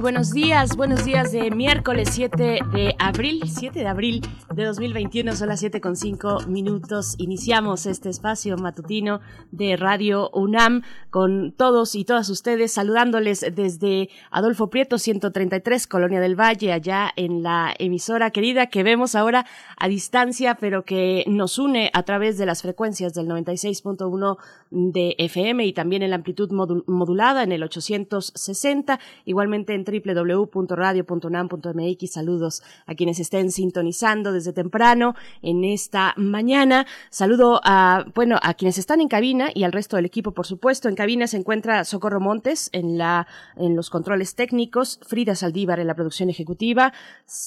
buenos días, buenos días de miércoles 7 de abril, 7 de abril de 2021, son las 7 con 5 minutos. Iniciamos este espacio matutino de Radio UNAM con todos y todas ustedes, saludándoles desde Adolfo Prieto 133, Colonia del Valle, allá en la emisora querida que vemos ahora a distancia, pero que nos une a través de las frecuencias del 96.1 de FM y también en la amplitud modulada en el 860, igualmente entre www.radio.unam.mx. Saludos a quienes estén sintonizando desde temprano en esta mañana. Saludo a, bueno, a quienes están en cabina y al resto del equipo, por supuesto. En cabina se encuentra Socorro Montes en la, en los controles técnicos, Frida Saldívar en la producción ejecutiva,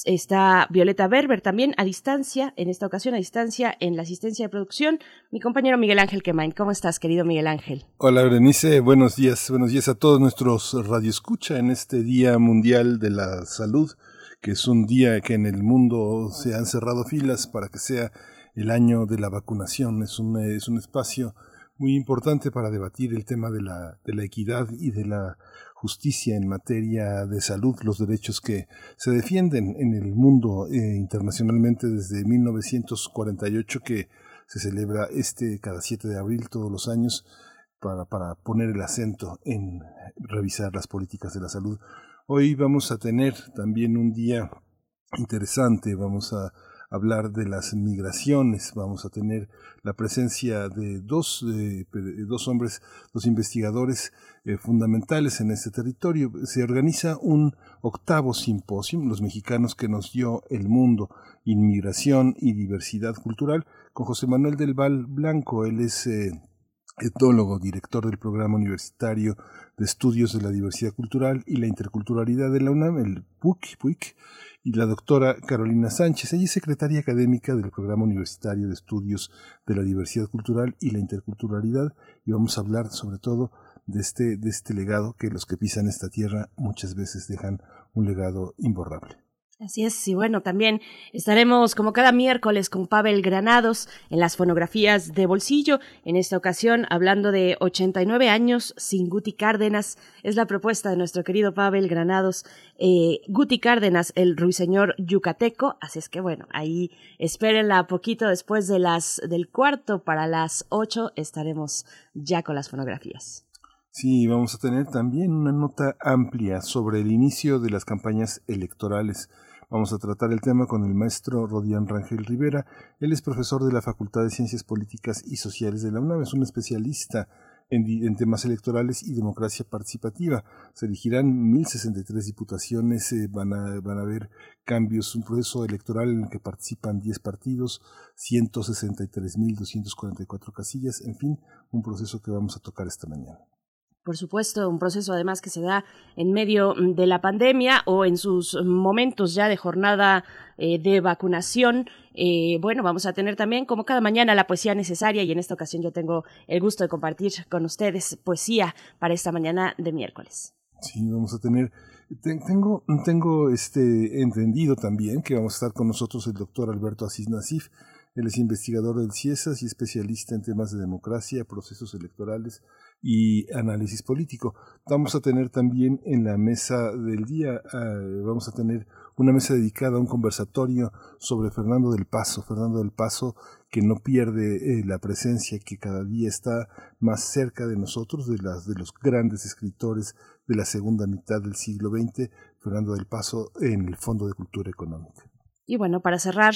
está Violeta Berber también a distancia, en esta ocasión a distancia en la asistencia de producción. Mi compañero Miguel Ángel Quemain. ¿Cómo estás, querido Miguel Ángel? Hola, Berenice. Buenos días. Buenos días a todos nuestros radioescucha en este día Mundial de la Salud, que es un día que en el mundo se han cerrado filas para que sea el año de la vacunación. Es un, es un espacio muy importante para debatir el tema de la, de la equidad y de la justicia en materia de salud, los derechos que se defienden en el mundo eh, internacionalmente desde 1948 que se celebra este cada 7 de abril todos los años para, para poner el acento en revisar las políticas de la salud. Hoy vamos a tener también un día interesante, vamos a hablar de las migraciones, vamos a tener la presencia de dos, dos hombres, dos investigadores eh, fundamentales en este territorio. Se organiza un octavo simposio, los mexicanos que nos dio el mundo, inmigración y diversidad cultural, con José Manuel del Val Blanco, él es... Eh, etólogo, director del programa universitario de estudios de la diversidad cultural y la interculturalidad de la UNAM, el PUC, PUIC, y la doctora Carolina Sánchez. Ella es secretaria académica del programa universitario de estudios de la diversidad cultural y la interculturalidad y vamos a hablar sobre todo de este, de este legado que los que pisan esta tierra muchas veces dejan un legado imborrable. Así es, y bueno, también estaremos como cada miércoles con Pavel Granados en las fonografías de bolsillo, en esta ocasión hablando de 89 años sin Guti Cárdenas, es la propuesta de nuestro querido Pavel Granados, eh, Guti Cárdenas, el ruiseñor yucateco, así es que bueno, ahí espérenla poquito después de las, del cuarto para las ocho estaremos ya con las fonografías. Sí, vamos a tener también una nota amplia sobre el inicio de las campañas electorales Vamos a tratar el tema con el maestro Rodián Rangel Rivera. Él es profesor de la Facultad de Ciencias Políticas y Sociales de la UNAM. Es un especialista en, temas electorales y democracia participativa. Se elegirán 1.063 diputaciones, eh, van, a, van a haber cambios, un proceso electoral en el que participan 10 partidos, 163.244 casillas, en fin, un proceso que vamos a tocar esta mañana por supuesto, un proceso además que se da en medio mm, de la pandemia o en sus momentos ya de jornada eh, de vacunación. Eh, bueno, vamos a tener también, como cada mañana, la poesía necesaria y en esta ocasión yo tengo el gusto de compartir con ustedes poesía para esta mañana de miércoles. Sí, vamos a tener tengo, tengo este entendido también que vamos a estar con nosotros el doctor Alberto Asís Nasif. Él es investigador del CIESAS y especialista en temas de democracia, procesos electorales, y análisis político. Vamos a tener también en la mesa del día, eh, vamos a tener una mesa dedicada a un conversatorio sobre Fernando del Paso. Fernando del Paso que no pierde eh, la presencia, que cada día está más cerca de nosotros, de, las, de los grandes escritores de la segunda mitad del siglo XX, Fernando del Paso en el Fondo de Cultura Económica. Y bueno, para cerrar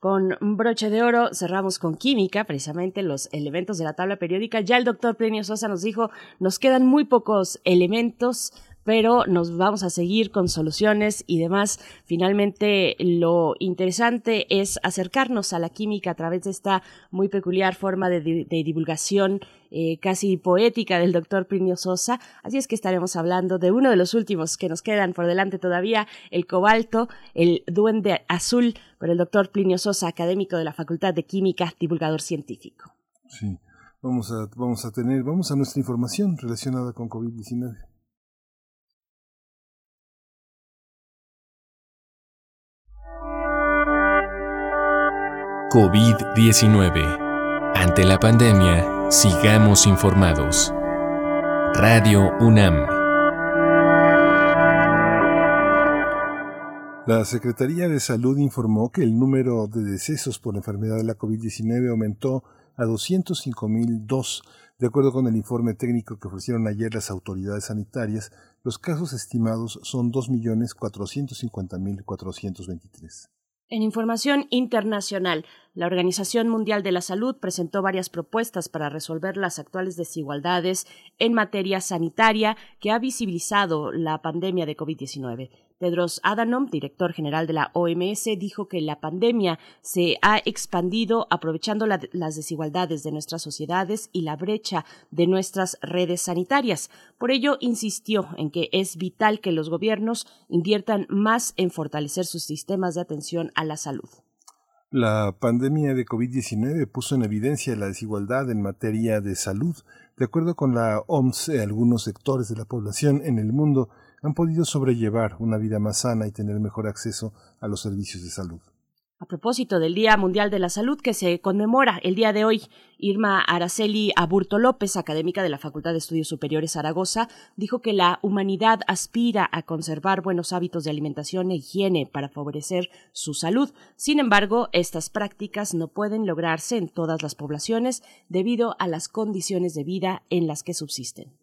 con broche de oro, cerramos con química, precisamente los elementos de la tabla periódica. Ya el doctor Plenio Sosa nos dijo, nos quedan muy pocos elementos pero nos vamos a seguir con soluciones y demás. Finalmente, lo interesante es acercarnos a la química a través de esta muy peculiar forma de, divulgación eh, casi poética del doctor Plinio Sosa. Así es que estaremos hablando de uno de los últimos que nos quedan por delante todavía, el cobalto, el duende azul, por el doctor Plinio Sosa, académico de la Facultad de Química, divulgador científico. Sí, vamos a, vamos a tener, vamos a nuestra información relacionada con COVID-19. COVID-19. Ante la pandemia, sigamos informados. Radio UNAM. La Secretaría de Salud informó que el número de decesos por la enfermedad de la COVID-19 aumentó a 205.002. De acuerdo con el informe técnico que ofrecieron ayer las autoridades sanitarias, los casos estimados son 2.450.423. En información internacional, la Organización Mundial de la Salud presentó varias propuestas para resolver las actuales desigualdades en materia sanitaria que ha visibilizado la pandemia de COVID-19. Tedros Adhanom, director general de la OMS, dijo que la pandemia se ha expandido aprovechando las desigualdades de nuestras sociedades y la brecha de nuestras redes sanitarias. Por ello, insistió en que es vital que los gobiernos inviertan más en fortalecer sus sistemas de atención a la salud. La pandemia de COVID-19 puso en evidencia la desigualdad en materia de salud. De acuerdo con la OMS, algunos sectores de la población en el mundo han podido sobrellevar una vida más sana y tener mejor acceso a los servicios de salud. A propósito del Día Mundial de la Salud que se conmemora el día de hoy, Irma Araceli Aburto López, académica de la Facultad de Estudios Superiores Zaragoza, dijo que la humanidad aspira a conservar buenos hábitos de alimentación e higiene para favorecer su salud. Sin embargo, estas prácticas no pueden lograrse en todas las poblaciones debido a las condiciones de vida en las que subsisten.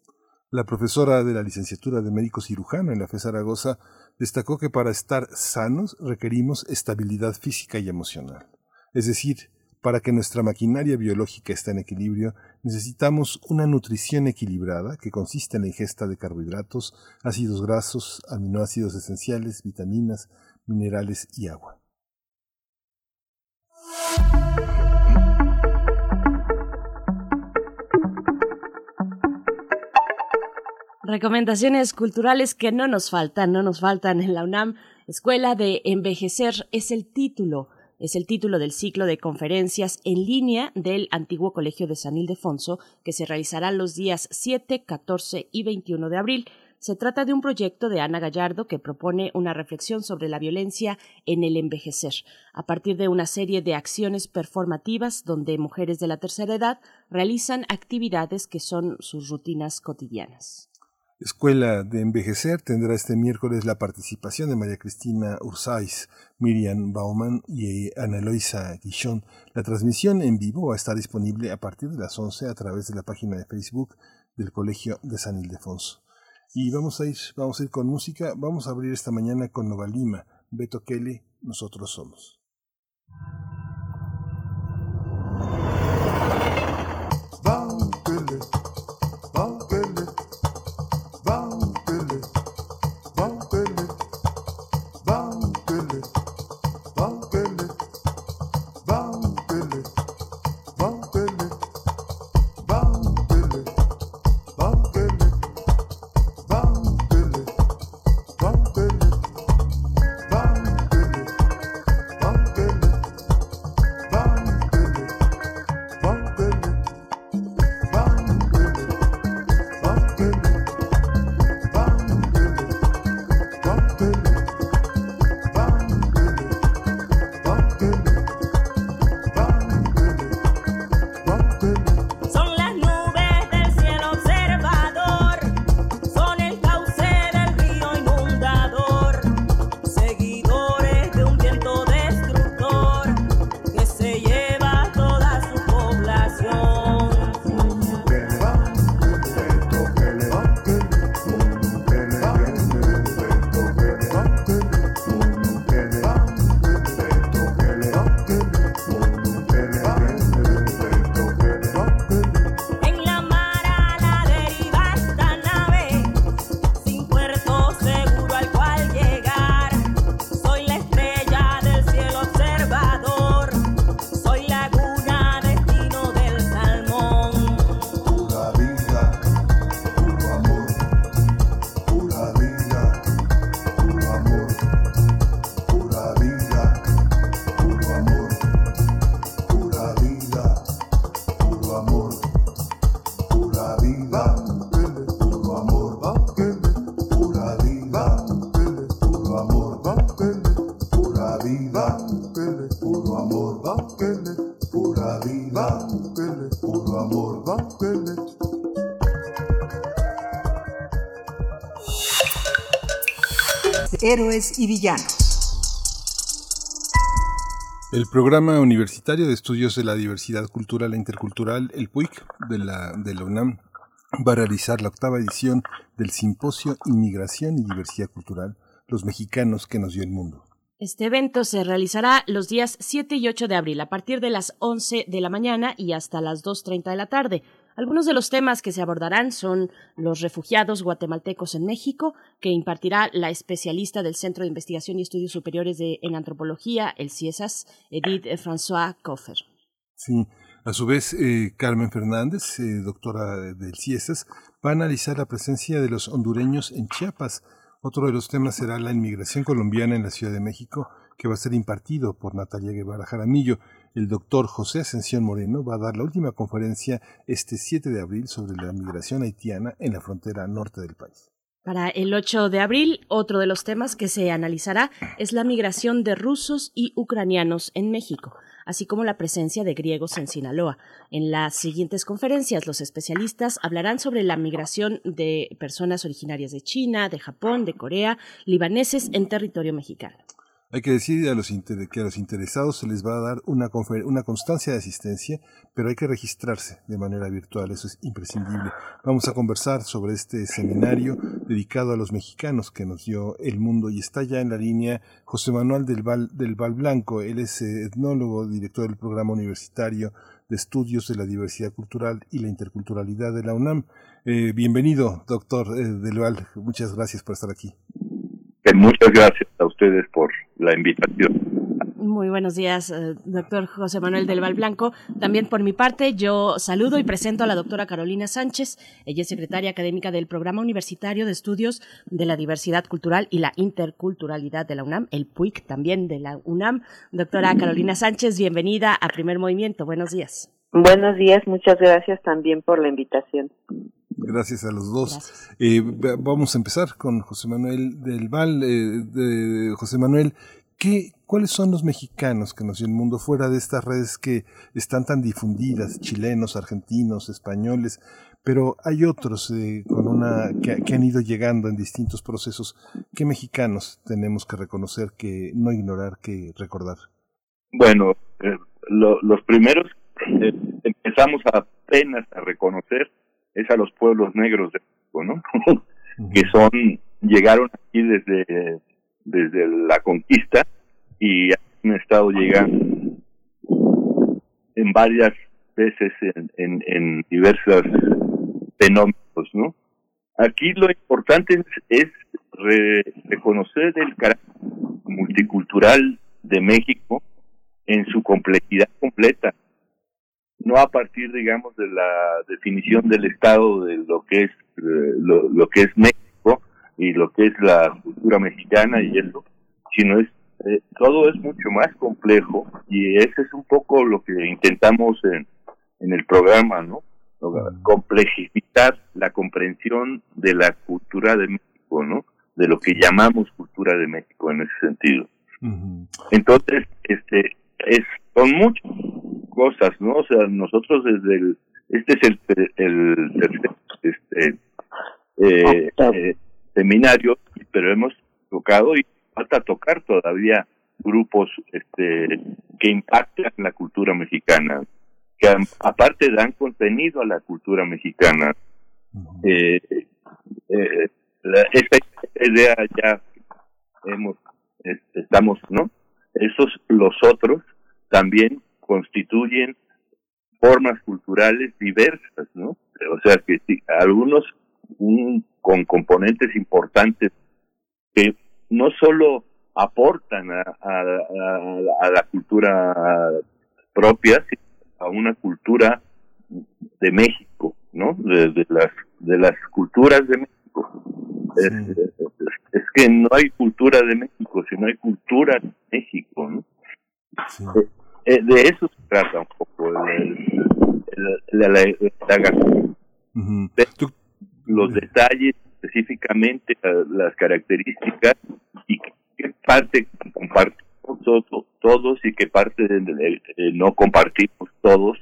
La profesora de la licenciatura de médico cirujano en la FE Zaragoza destacó que para estar sanos requerimos estabilidad física y emocional. Es decir, para que nuestra maquinaria biológica esté en equilibrio, necesitamos una nutrición equilibrada que consiste en la ingesta de carbohidratos, ácidos grasos, aminoácidos esenciales, vitaminas, minerales y agua. Recomendaciones culturales que no nos faltan, no nos faltan en la UNAM. Escuela de Envejecer es el título, es el título del ciclo de conferencias en línea del antiguo Colegio de San Ildefonso que se realizará los días 7, 14 y 21 de abril. Se trata de un proyecto de Ana Gallardo que propone una reflexión sobre la violencia en el envejecer, a partir de una serie de acciones performativas donde mujeres de la tercera edad realizan actividades que son sus rutinas cotidianas. Escuela de Envejecer tendrá este miércoles la participación de María Cristina Ursáis, Miriam Bauman y Ana Eloisa Guichón. La transmisión en vivo va a estar disponible a partir de las 11 a través de la página de Facebook del Colegio de San Ildefonso. Y vamos a ir, vamos a ir con música. Vamos a abrir esta mañana con Nova Lima, Beto Kelly, Nosotros Somos. Héroes y villanos. El Programa Universitario de Estudios de la Diversidad Cultural e Intercultural, el PUIC, de la, de la UNAM, va a realizar la octava edición del Simposio Inmigración y Diversidad Cultural, los mexicanos que nos dio el mundo. Este evento se realizará los días 7 y 8 de abril a partir de las 11 de la mañana y hasta las 2.30 de la tarde. Algunos de los temas que se abordarán son los refugiados guatemaltecos en México, que impartirá la especialista del Centro de Investigación y Estudios Superiores de, en Antropología, el CIESAS, Edith François Coffer. Sí, a su vez, eh, Carmen Fernández, eh, doctora del CIESAS, va a analizar la presencia de los hondureños en Chiapas. Otro de los temas será la inmigración colombiana en la Ciudad de México, que va a ser impartido por Natalia Guevara Jaramillo. El doctor José Ascensión Moreno va a dar la última conferencia este 7 de abril sobre la migración haitiana en la frontera norte del país. Para el 8 de abril, otro de los temas que se analizará es la migración de rusos y ucranianos en México así como la presencia de griegos en Sinaloa. En las siguientes conferencias, los especialistas hablarán sobre la migración de personas originarias de China, de Japón, de Corea, libaneses en territorio mexicano. Hay que decir a los que a los interesados se les va a dar una, una constancia de asistencia, pero hay que registrarse de manera virtual, eso es imprescindible. Vamos a conversar sobre este seminario dedicado a los mexicanos que nos dio el mundo y está ya en la línea José Manuel del Val, del Val Blanco, él es eh, etnólogo, director del programa universitario de estudios de la diversidad cultural y la interculturalidad de la UNAM. Eh, bienvenido, doctor eh, del Val, muchas gracias por estar aquí. Muchas gracias a ustedes por la invitación. Muy buenos días, eh, doctor José Manuel del Val Blanco. También por mi parte, yo saludo y presento a la doctora Carolina Sánchez. Ella es secretaria académica del Programa Universitario de Estudios de la Diversidad Cultural y la Interculturalidad de la UNAM, el PUIC también de la UNAM. Doctora Carolina Sánchez, bienvenida a Primer Movimiento. Buenos días. Buenos días, muchas gracias también por la invitación. Gracias a los dos. Eh, vamos a empezar con José Manuel del Val. Eh, de José Manuel, ¿qué, ¿cuáles son los mexicanos que nos dio el mundo fuera de estas redes que están tan difundidas, chilenos, argentinos, españoles? Pero hay otros eh, con una que, han ido llegando en distintos procesos. ¿Qué mexicanos tenemos que reconocer, que no ignorar, que recordar? Bueno, los primeros empezamos apenas a reconocer es a los pueblos negros de México, ¿no? que son, llegaron aquí desde, desde la conquista y han estado llegando en varias veces en, en, en diversos fenómenos, ¿no? Aquí lo importante es, reconocer el carácter multicultural de México en su complejidad completa no a partir, digamos, de la definición del Estado de lo que es eh, lo, que es México y lo que es la cultura mexicana y eso, sino es eh, todo es mucho más complejo y ese es un poco lo que intentamos en, en el programa, ¿no? Complejificar la comprensión de la cultura de México, ¿no? De lo que llamamos cultura de México en ese sentido. Entonces, este, es, son muchas cosas, ¿no? O sea, nosotros desde el, este es el, el, este, eh, eh, seminario, pero hemos tocado y falta tocar todavía grupos este, que impactan la cultura mexicana, que aparte dan contenido a la cultura mexicana. eh, eh, esta idea ya hemos, estamos, ¿no? Esos los otros también constituyen formas culturales diversas, ¿no? O sea que algunos con componentes importantes que no solo aportan a, a, la cultura propia, sino a una cultura de México, ¿no? De, las de las culturas de México. Es, que no hay cultura de México, sino hay cultura de México, ¿no? Eh, eh, de eso se trata un poco la, los detalles específicamente las características y qué parte compartimos todos y que parte de, no compartimos todos,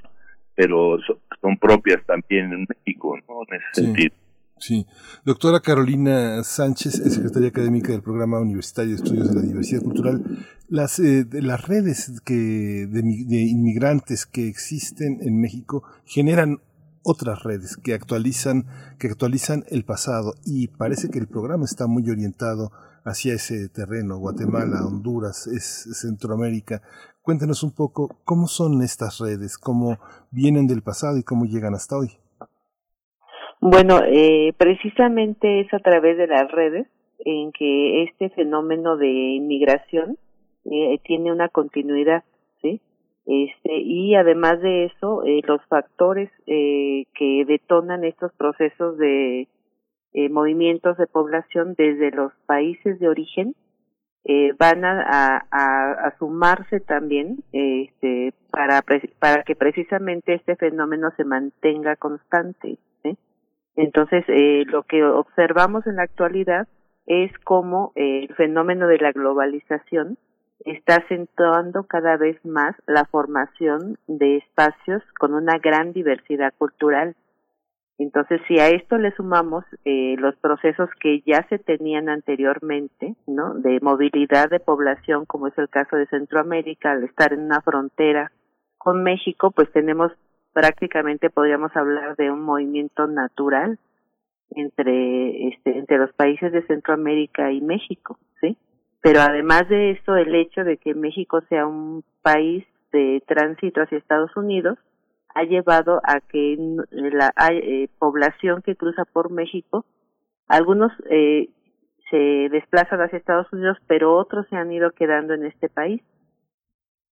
pero son, propias también en México, ¿no? En ese sentido. Sí. Doctora Carolina Sánchez, secretaria académica del Programa Universitario de Estudios de la Diversidad Cultural. Las, eh, las redes que, de, de, inmigrantes que existen en México generan otras redes que actualizan, que actualizan el pasado y parece que el programa está muy orientado hacia ese terreno, Guatemala, Honduras, es Centroamérica. Cuéntenos un poco cómo son estas redes, cómo vienen del pasado y cómo llegan hasta hoy. Bueno, eh, precisamente es a través de las redes en que este fenómeno de inmigración eh, tiene una continuidad, ¿sí? Este, y además de eso, eh, los factores eh, que detonan estos procesos de eh, movimientos de población desde los países de origen van a, a, a, sumarse también este, para, para que precisamente este fenómeno se mantenga constante. Entonces, eh, lo que observamos en la actualidad es cómo el fenómeno de la globalización está acentuando cada vez más la formación de espacios con una gran diversidad cultural. Entonces, si a esto le sumamos eh, los procesos que ya se tenían anteriormente, ¿no? De movilidad de población, como es el caso de Centroamérica, al estar en una frontera con México, pues tenemos prácticamente, podríamos hablar de un movimiento natural entre, este, entre los países de Centroamérica y México, ¿sí? Pero además de eso, el hecho de que México sea un país de tránsito hacia Estados Unidos ha llevado a que la eh, población que cruza por México, algunos eh, se desplazan hacia Estados Unidos, pero otros se han ido quedando en este país.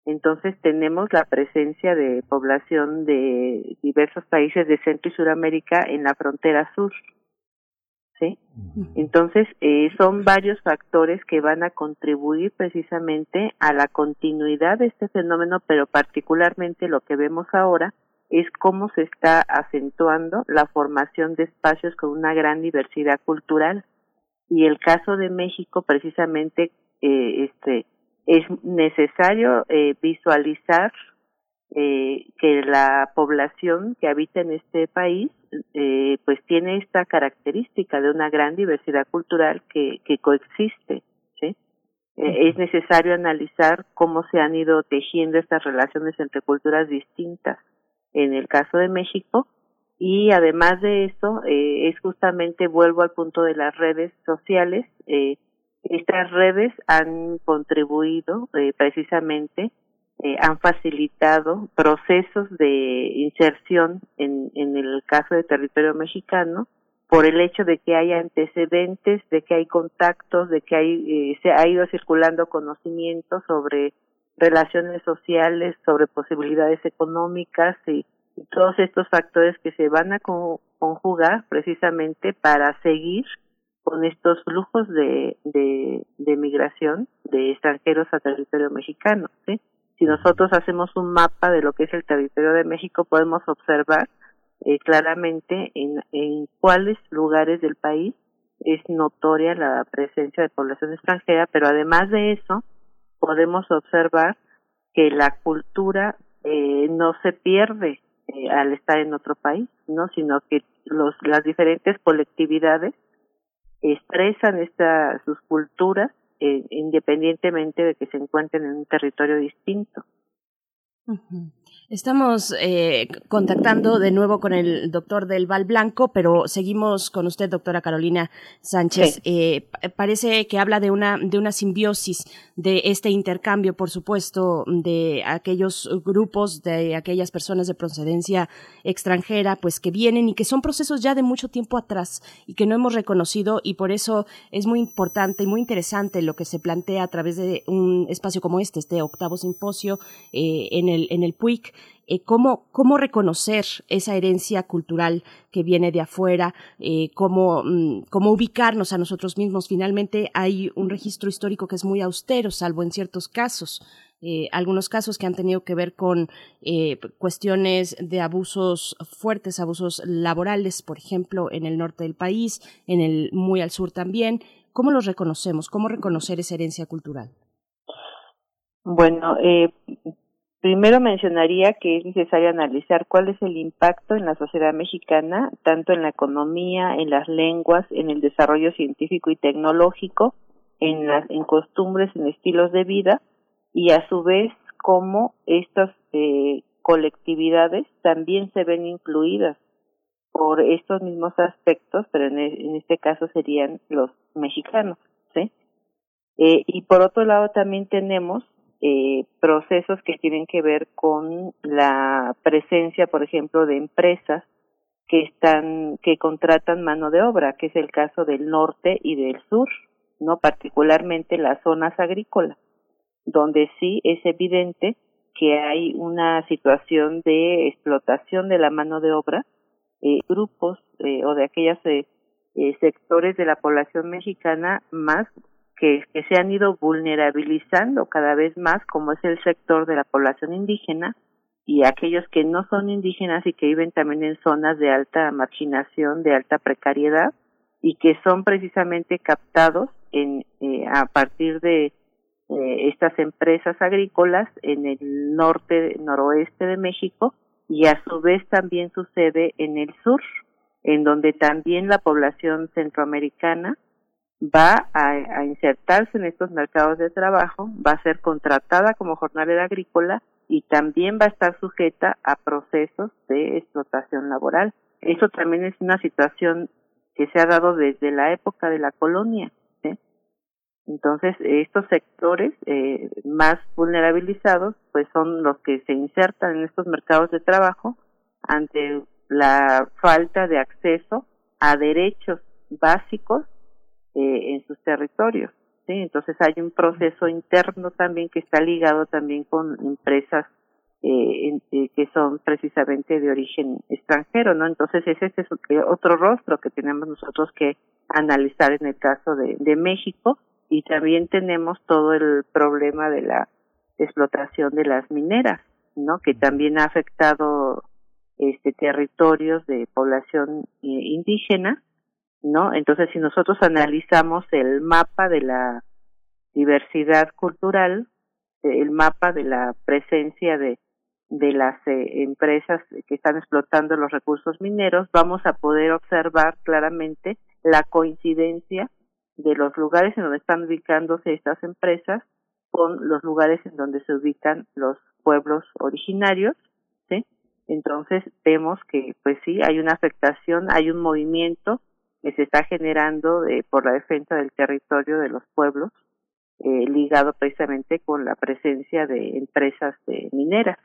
Entonces tenemos la presencia de población de diversos países de Centro y Suramérica en la frontera sur. ¿sí? Entonces, eh, son varios factores que van a contribuir precisamente a la continuidad de este fenómeno, pero particularmente lo que vemos ahora es cómo se está acentuando la formación de espacios con una gran diversidad cultural. Y el caso de México, precisamente, eh, este, es necesario eh, visualizar eh, que la población que habita en este país eh, pues tiene esta característica de una gran diversidad cultural que, que coexiste ¿sí? Eh, es necesario analizar cómo se han ido tejiendo estas relaciones entre culturas distintas en el caso de México y además de eso eh, es justamente vuelvo al punto de las redes sociales eh, estas redes han contribuido eh, precisamente eh, han facilitado procesos de inserción en, en el caso de territorio mexicano por el hecho de que hay antecedentes, de que hay contactos, de que hay, eh, se ha ido circulando conocimiento sobre relaciones sociales, sobre posibilidades económicas y, todos estos factores que se van a conjugar precisamente para seguir con estos flujos de, de, migración de extranjeros a territorio mexicano. ¿sí? si nosotros hacemos un mapa de lo que es el territorio de México, podemos observar eh, claramente en, en cuáles lugares del país es notoria la presencia de población extranjera, pero además de eso, podemos observar que la cultura eh, no se pierde eh, al estar en otro país, no, sino que los, las diferentes colectividades expresan esta, sus culturas eh, independientemente de que se encuentren en un territorio distinto. Estamos eh, contactando de nuevo con el doctor del Val Blanco, pero seguimos con usted, doctora Carolina Sánchez. Eh, parece que habla de una, de una simbiosis de este intercambio, por supuesto, de aquellos grupos, de aquellas personas de procedencia extranjera, pues que vienen y que son procesos ya de mucho tiempo atrás y que no hemos reconocido y por eso es muy importante y muy interesante lo que se plantea a través de un espacio como este, este octavo simposio eh, en el, en el PUIC eh, cómo, cómo reconocer esa herencia cultural que viene de afuera, eh, cómo, mm, cómo ubicarnos a nosotros mismos. Finalmente hay un registro histórico que es muy austero, salvo en ciertos casos. Eh, algunos casos que han tenido que ver con cuestiones de abusos fuertes, abusos laborales, por ejemplo, en el norte del país, en el muy al sur también. ¿Cómo los reconocemos? ¿Cómo reconocer esa herencia cultural? Bueno, primero mencionaría que es necesario analizar cuál es el impacto en la sociedad mexicana, tanto en la economía, en las lenguas, en el desarrollo científico y tecnológico, en, las, en costumbres, en estilos de vida, y a su vez cómo estas eh, colectividades también se ven incluidas por estos mismos aspectos, pero en, e, este caso serían los mexicanos, ¿sí? Eh, y por otro lado también tenemos eh, procesos que tienen que ver con la presencia, por ejemplo, de empresas que están que contratan mano de obra, que es el caso del norte y del sur, no particularmente las zonas agrícolas, donde sí es evidente que hay una situación de explotación de la mano de obra, eh, grupos eh, o de aquellos eh, eh, sectores de la población mexicana más que, se han ido vulnerabilizando cada vez más, como es el sector de la población indígena y aquellos que no son indígenas y que viven también en zonas de alta marginación, de alta precariedad y que son precisamente captados en, eh, a partir de eh, estas empresas agrícolas en el norte, noroeste de México y a su vez también sucede en el sur, en donde también la población centroamericana va a, insertarse en estos mercados de trabajo, va a ser contratada como jornalera agrícola y también va a estar sujeta a procesos de explotación laboral. Eso también es una situación que se ha dado desde la época de la colonia. Entonces, estos sectores eh, más vulnerabilizados, pues son los que se insertan en estos mercados de trabajo ante la falta de acceso a derechos básicos eh, en sus territorios. ¿sí? Entonces hay un proceso interno también que está ligado también con empresas eh, eh, que son precisamente de origen extranjero, ¿no? Entonces ese es otro rostro que tenemos nosotros que analizar en el caso de, de México y también tenemos todo el problema de la explotación de las mineras, ¿no? Que también ha afectado este territorios de población eh, indígena, ¿no? Entonces, si nosotros analizamos el mapa de la diversidad cultural, el mapa de la presencia de de las eh, empresas que están explotando los recursos mineros, vamos a poder observar claramente la coincidencia de los lugares en donde están ubicándose estas empresas con los lugares en donde se ubican los pueblos originarios, ¿sí? Entonces vemos que, pues sí, hay una afectación, hay un movimiento que se está generando de, por la defensa del territorio de los pueblos, eh, ligado precisamente con la presencia de empresas de mineras.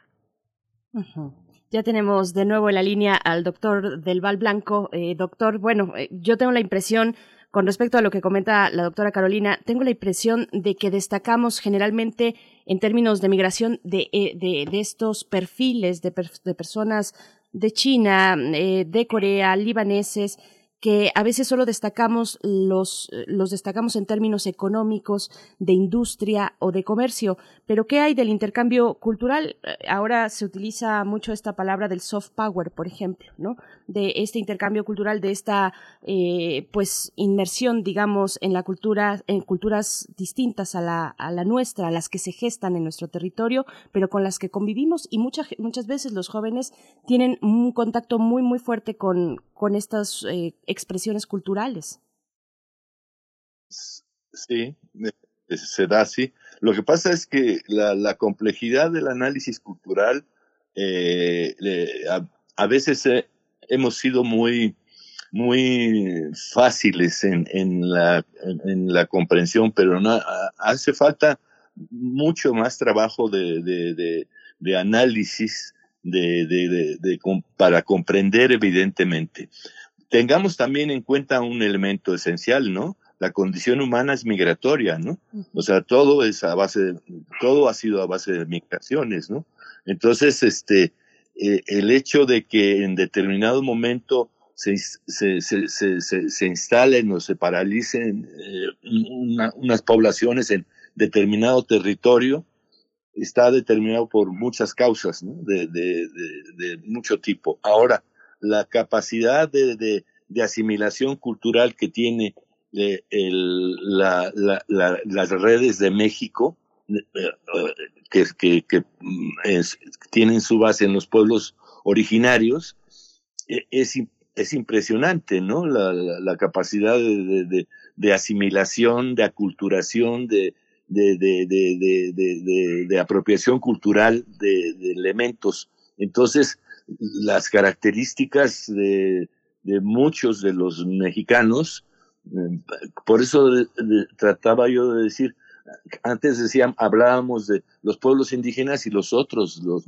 Ya tenemos de nuevo en la línea al doctor Del Val Blanco. Eh, doctor, bueno, eh, yo tengo la impresión, con respecto a lo que comenta la doctora Carolina, tengo la impresión de que destacamos generalmente en términos de migración de, eh, de estos perfiles de, de, personas de China, de Corea, libaneses, que a veces solo destacamos los, los destacamos en términos económicos, de industria o de comercio, pero ¿qué hay del intercambio cultural? Ahora se utiliza mucho esta palabra del soft power, por ejemplo, ¿no? De este intercambio cultural, de esta, eh, pues, inmersión, digamos, en la cultura, en culturas distintas a la, a la nuestra, a las que se gestan en nuestro territorio, pero con las que convivimos y muchas, muchas veces los jóvenes tienen un contacto muy, muy fuerte con, con estas eh, expresiones culturales. Sí, eh, se da así. Lo que pasa es que la, complejidad del análisis cultural, eh, a, veces eh, hemos sido muy, muy fáciles en, en, la, en la comprensión, pero hace falta mucho más trabajo de, de, de, de análisis para comprender evidentemente. Tengamos también en cuenta un elemento esencial, ¿no? La condición humana es migratoria, ¿no? O sea, todo es a base, de, todo ha sido a base de migraciones, ¿no? Entonces, este, eh, el hecho de que en determinado momento se, se, se, se, se instalen o se paralicen eh, una, unas poblaciones en determinado territorio, está determinado por muchas causas ¿no? de, de, de, de, mucho tipo. Ahora, la capacidad de, asimilación cultural que tiene eh, el, la, la, la, las redes de México que, que, que mm, tienen su base en los pueblos originarios, e, es, es impresionante, ¿no? La, capacidad de, de, de, asimilación, de aculturación, de, de, de, de, de, de, apropiación cultural de, elementos. Entonces, las características de, de muchos de los mexicanos, eh, por eso trataba yo de decir, antes decían, hablábamos de los pueblos indígenas y los otros, los,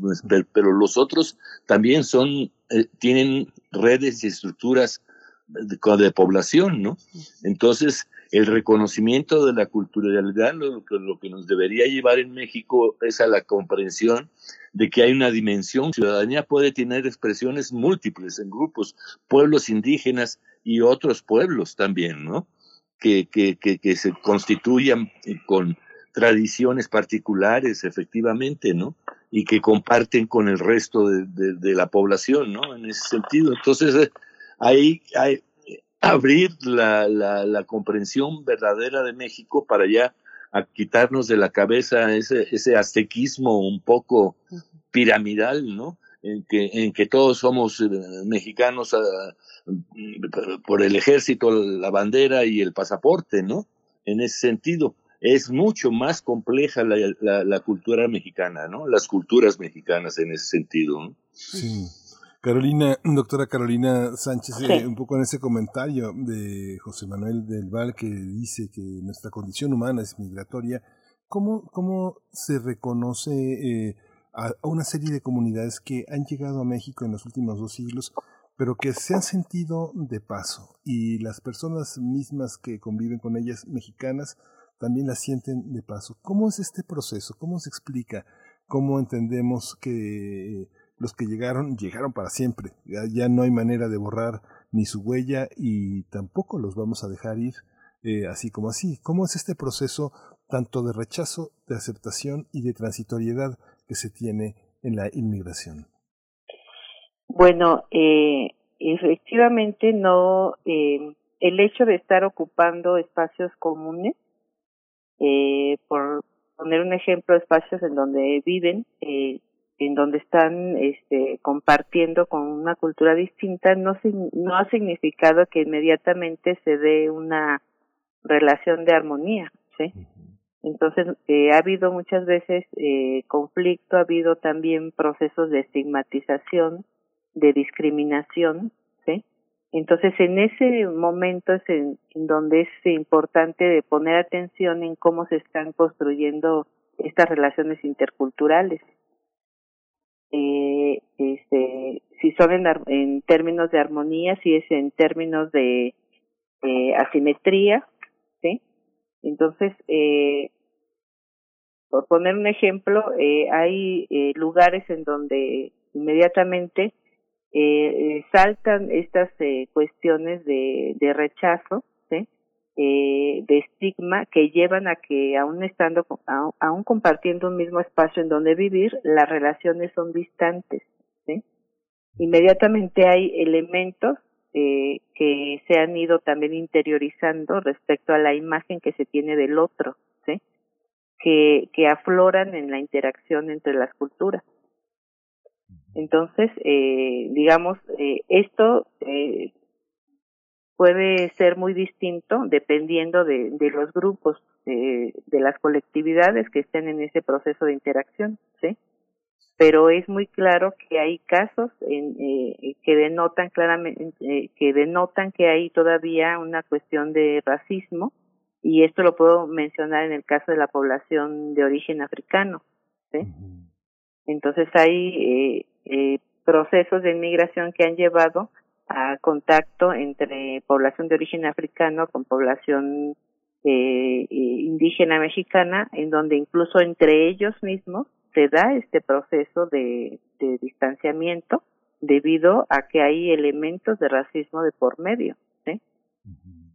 pero los otros también son, eh, tienen redes y estructuras de, de, población, ¿no? Entonces, el reconocimiento de la culturalidad, lo, lo que nos debería llevar en México es a la comprensión de que hay una dimensión. Ciudadanía puede tener expresiones múltiples en grupos, pueblos indígenas y otros pueblos también, ¿no? Que, que, que, que se constituyan con tradiciones particulares, efectivamente, ¿no? Y que comparten con el resto de, de, de la población, ¿no? En ese sentido. Entonces, eh, ahí hay, abrir la, la, la, comprensión verdadera de México para ya a quitarnos de la cabeza ese, ese aztequismo un poco piramidal, ¿no? En que, en que todos somos eh, mexicanos ah, por el ejército, la bandera y el pasaporte, ¿no? En ese sentido, es mucho más compleja la, la, la cultura mexicana, ¿no? Las culturas mexicanas en ese sentido, ¿no? Sí. Carolina, doctora Carolina Sánchez, Sí. eh, un poco en ese comentario de José Manuel del Val que dice que nuestra condición humana es migratoria, ¿cómo, cómo se reconoce eh, a, a una serie de comunidades que han llegado a México en los últimos dos siglos, pero que se han sentido de paso y las personas mismas que conviven con ellas mexicanas también las sienten de paso? ¿Cómo es este proceso? ¿Cómo se explica? ¿Cómo entendemos que los que llegaron llegaron para siempre. Ya, no hay manera de borrar ni su huella y tampoco los vamos a dejar ir eh, así como así. ¿Cómo es este proceso tanto de rechazo, de aceptación y de transitoriedad que se tiene en la inmigración? Bueno, eh, efectivamente no, eh, el hecho de estar ocupando espacios comunes, eh, por poner un ejemplo, espacios en donde viven, eh, en donde están este, compartiendo con una cultura distinta, no, no ha significado que inmediatamente se dé una relación de armonía, ¿sí? Entonces, eh, ha habido muchas veces eh, conflicto, ha habido también procesos de estigmatización, de discriminación, ¿sí? Entonces, en ese momento es en, en donde es importante de poner atención en cómo se están construyendo estas relaciones interculturales eh, este, si son en, en, términos de armonía, si es en términos de eh, asimetría, ¿sí? Entonces, eh, por poner un ejemplo, eh, hay eh, lugares en donde inmediatamente eh, saltan estas eh, cuestiones de, rechazo. Eh, de estigma que llevan a que aún estando aún compartiendo un mismo espacio en donde vivir las relaciones son distantes ¿sí? inmediatamente hay elementos eh, que se han ido también interiorizando respecto a la imagen que se tiene del otro ¿sí? que que afloran en la interacción entre las culturas entonces eh, digamos eh, esto eh, puede ser muy distinto dependiendo de, de los grupos, eh, de las colectividades que estén en ese proceso de interacción, ¿sí? Pero es muy claro que hay casos en, eh, que denotan claramente, eh, que denotan que hay todavía una cuestión de racismo y esto lo puedo mencionar en el caso de la población de origen africano, ¿sí? Entonces hay eh, procesos de inmigración que han llevado a contacto entre población de origen africano con población eh, indígena mexicana, en donde incluso entre ellos mismos se da este proceso de, de distanciamiento debido a que hay elementos de racismo de por medio. ¿sí?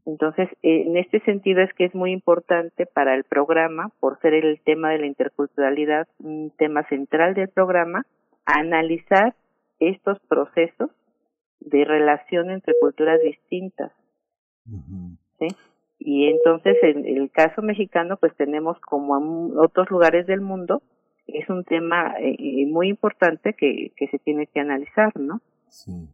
Entonces, en este sentido es que es muy importante para el programa, por ser el tema de la interculturalidad un tema central del programa, analizar estos procesos de relación entre culturas distintas. Uh -huh. ¿sí? Y entonces en el caso mexicano pues tenemos como en otros lugares del mundo es un tema eh, muy importante que, que se tiene que analizar, ¿no? Sí.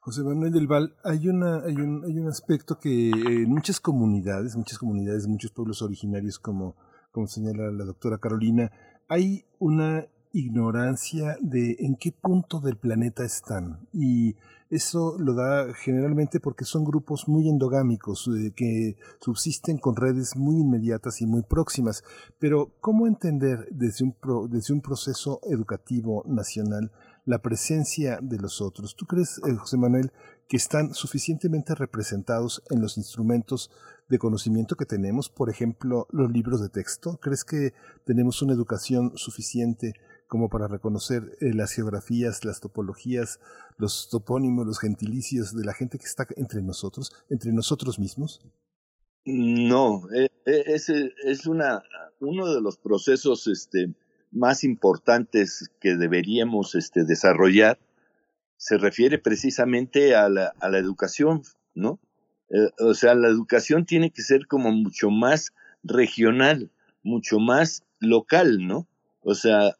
José Manuel del Val, hay, una, hay, un, hay un aspecto que en muchas comunidades, muchas comunidades, muchos pueblos originarios, como, como señala la doctora Carolina, hay una ignorancia de en qué punto del planeta están. Y eso lo da generalmente porque son grupos muy endogámicos eh, que subsisten con redes muy inmediatas y muy próximas. Pero, ¿cómo entender desde un, desde un proceso educativo nacional la presencia de los otros? ¿Tú crees, eh, José Manuel, que están suficientemente representados en los instrumentos de conocimiento que tenemos, por ejemplo, los libros de texto? ¿Crees que tenemos una educación suficiente como para reconocer eh, las geografías, las topologías, los topónimos, los gentilicios de la gente que está entre nosotros, entre nosotros mismos? No, e, e, ese es una, uno de los procesos este, más importantes que deberíamos este, desarrollar. Se refiere precisamente a la, a la educación, ¿no? Eh, o sea, la educación tiene que ser como mucho más regional, mucho más local, ¿no? O sea,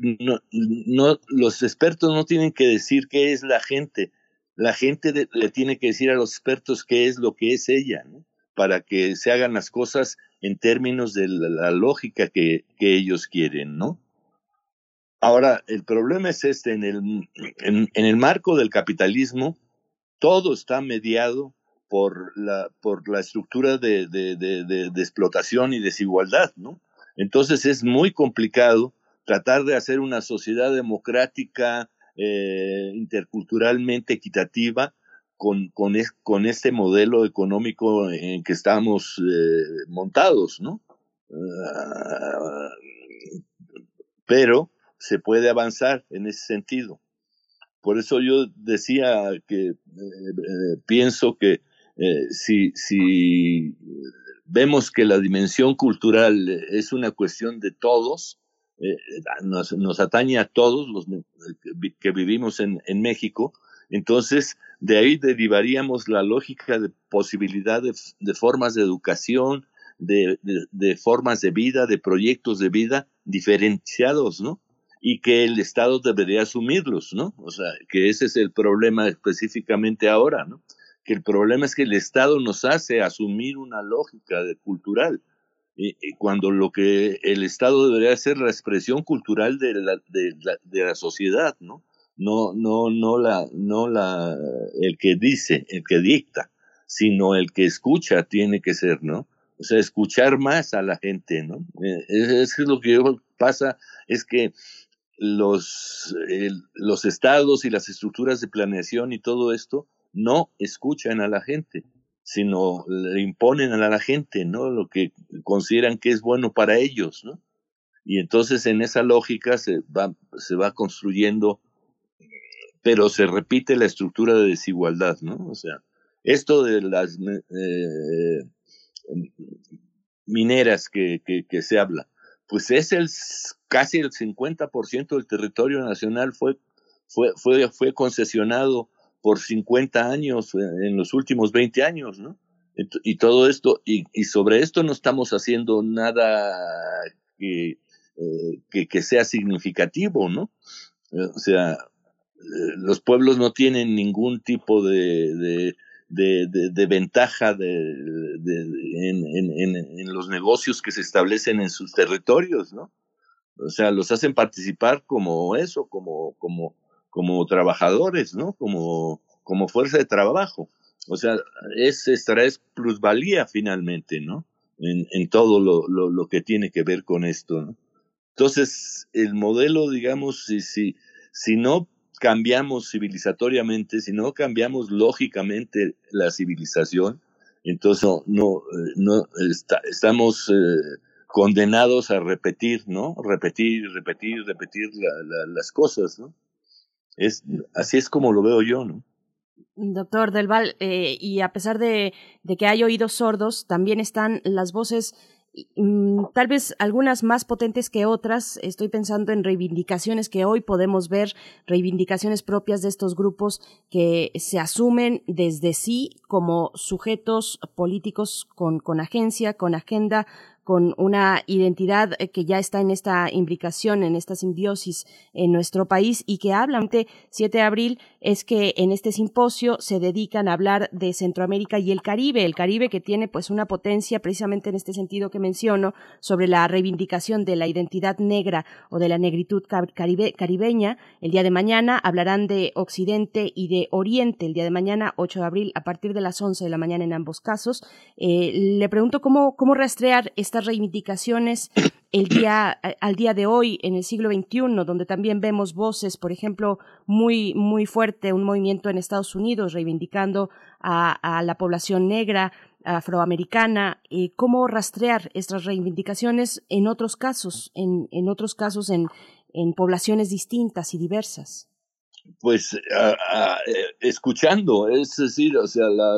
no, no, los expertos no tienen que decir qué es la gente, la gente le tiene que decir a los expertos qué es lo que es ella, ¿no? para que se hagan las cosas en términos de la, lógica que, que, ellos quieren, ¿no? Ahora, el problema es este, en el, en, en el marco del capitalismo, todo está mediado por la, por la estructura de, de, de, de explotación y desigualdad, ¿no? Entonces es muy complicado tratar de hacer una sociedad democrática, eh, interculturalmente equitativa, con, con, con, este modelo económico en que estamos eh, montados, ¿no? Uh, pero se puede avanzar en ese sentido. Por eso yo decía que eh, pienso que si, si vemos que la dimensión cultural es una cuestión de todos, eh, nos, nos, atañe a todos los que vivimos en, en, México, entonces de ahí derivaríamos la lógica de posibilidad de, de formas de educación, de, de, formas de vida, de proyectos de vida diferenciados, ¿no? Y que el Estado debería asumirlos, ¿no? O sea, que ese es el problema específicamente ahora, ¿no? Que el problema es que el Estado nos hace asumir una lógica de, cultural, y, cuando lo que el Estado debería ser la expresión cultural de la, de la, de la sociedad, ¿no? No, no, no la, no la, el que dice, el que dicta, sino el que escucha tiene que ser, ¿no? O sea, escuchar más a la gente, ¿no? Eh, es, es lo que pasa, es que los, los estados y las estructuras de planeación y todo esto no escuchan a la gente, sino le imponen a la gente, ¿no? Lo que consideran que es bueno para ellos, ¿no? Y entonces en esa lógica se va, se va construyendo, pero se repite la estructura de desigualdad, ¿no? O sea, esto de las eh, mineras que, que, se habla, pues es el casi el 50% del territorio nacional fue, fue, fue, fue concesionado por 50 años, eh, en los últimos 20 años, ¿no? Y todo esto, y, sobre esto no estamos haciendo nada que, eh, que, sea significativo, ¿no? Eh, o sea, los pueblos no tienen ningún tipo de, de, de, de, de ventaja de, en, en, en, los negocios que se establecen en sus territorios, ¿no? O sea, los hacen participar como eso, como, como, como trabajadores, ¿no? Como, como fuerza de trabajo. O sea, es, esta es plusvalía finalmente, ¿no? En, en todo lo, lo, lo, que tiene que ver con esto, ¿no? Entonces, el modelo, digamos, si, si, si no cambiamos civilizatoriamente, si no cambiamos lógicamente la civilización, entonces no, no, está, estamos eh, condenados a repetir, ¿no? Repetir, repetir, repetir la, la, las cosas, ¿no? Es, así es como lo veo yo, ¿no? Doctor Del Val, eh, y a pesar de, que hay oídos sordos, también están las voces mm, tal vez algunas más potentes que otras. Estoy pensando en reivindicaciones que hoy podemos ver, reivindicaciones propias de estos grupos que se asumen desde sí como sujetos políticos con, con agencia, con agenda, con una identidad eh, que ya está en esta imbricación, en esta simbiosis en nuestro país y que hablan de 7 de abril es que en este simposio se dedican a hablar de Centroamérica y el Caribe, el Caribe que tiene pues una potencia precisamente en este sentido que menciono sobre la reivindicación de la identidad negra o de la negritud caribeña. El día de mañana hablarán de Occidente y de Oriente, el día de mañana 8 de abril a partir de las 11 de la mañana en ambos casos. Eh, le pregunto cómo, cómo rastrear estas reivindicaciones el día, al día de hoy, en el siglo XXI, donde también vemos voces, por ejemplo, muy, muy fuerte, un movimiento en Estados Unidos reivindicando a, la población negra, afroamericana, y cómo rastrear estas reivindicaciones en otros casos, en, en otros casos en, en poblaciones distintas y diversas. Pues eh, escuchando, es decir, o sea, la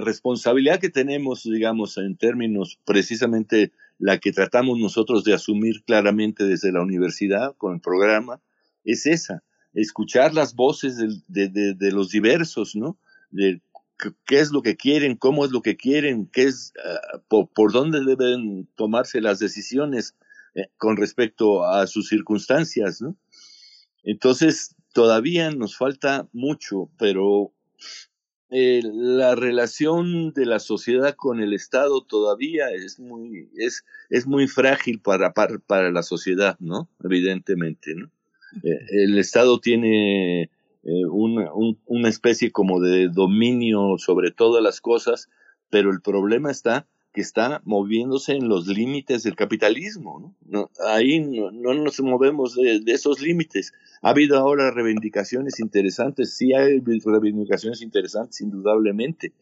responsabilidad que tenemos, digamos, en términos precisamente la que tratamos nosotros de asumir claramente desde la universidad con el programa, es esa, escuchar las voces de, los diversos, ¿no? De qué es lo que quieren, cómo es lo que quieren, qué es, ah, por, dónde deben tomarse las decisiones eh, con respecto a sus circunstancias, ¿no? Entonces, todavía nos falta mucho, pero eh, la relación de la sociedad con el Estado todavía es muy, es, es muy frágil para, para, la sociedad, ¿no? Evidentemente, ¿no? Eh, el Estado tiene eh, una, una especie como de dominio sobre todas las cosas, pero el problema está que está moviéndose en los límites del capitalismo. ¿no? ahí no, nos movemos de, esos límites. Ha habido ahora reivindicaciones interesantes, sí hay reivindicaciones interesantes, indudablemente,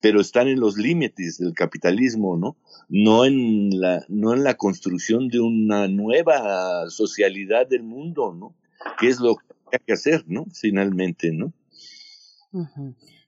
pero están en los límites del capitalismo, ¿no? No en la, no en la construcción de una nueva socialidad del mundo, ¿no? Que es lo que hay que hacer, ¿no? Finalmente, ¿no?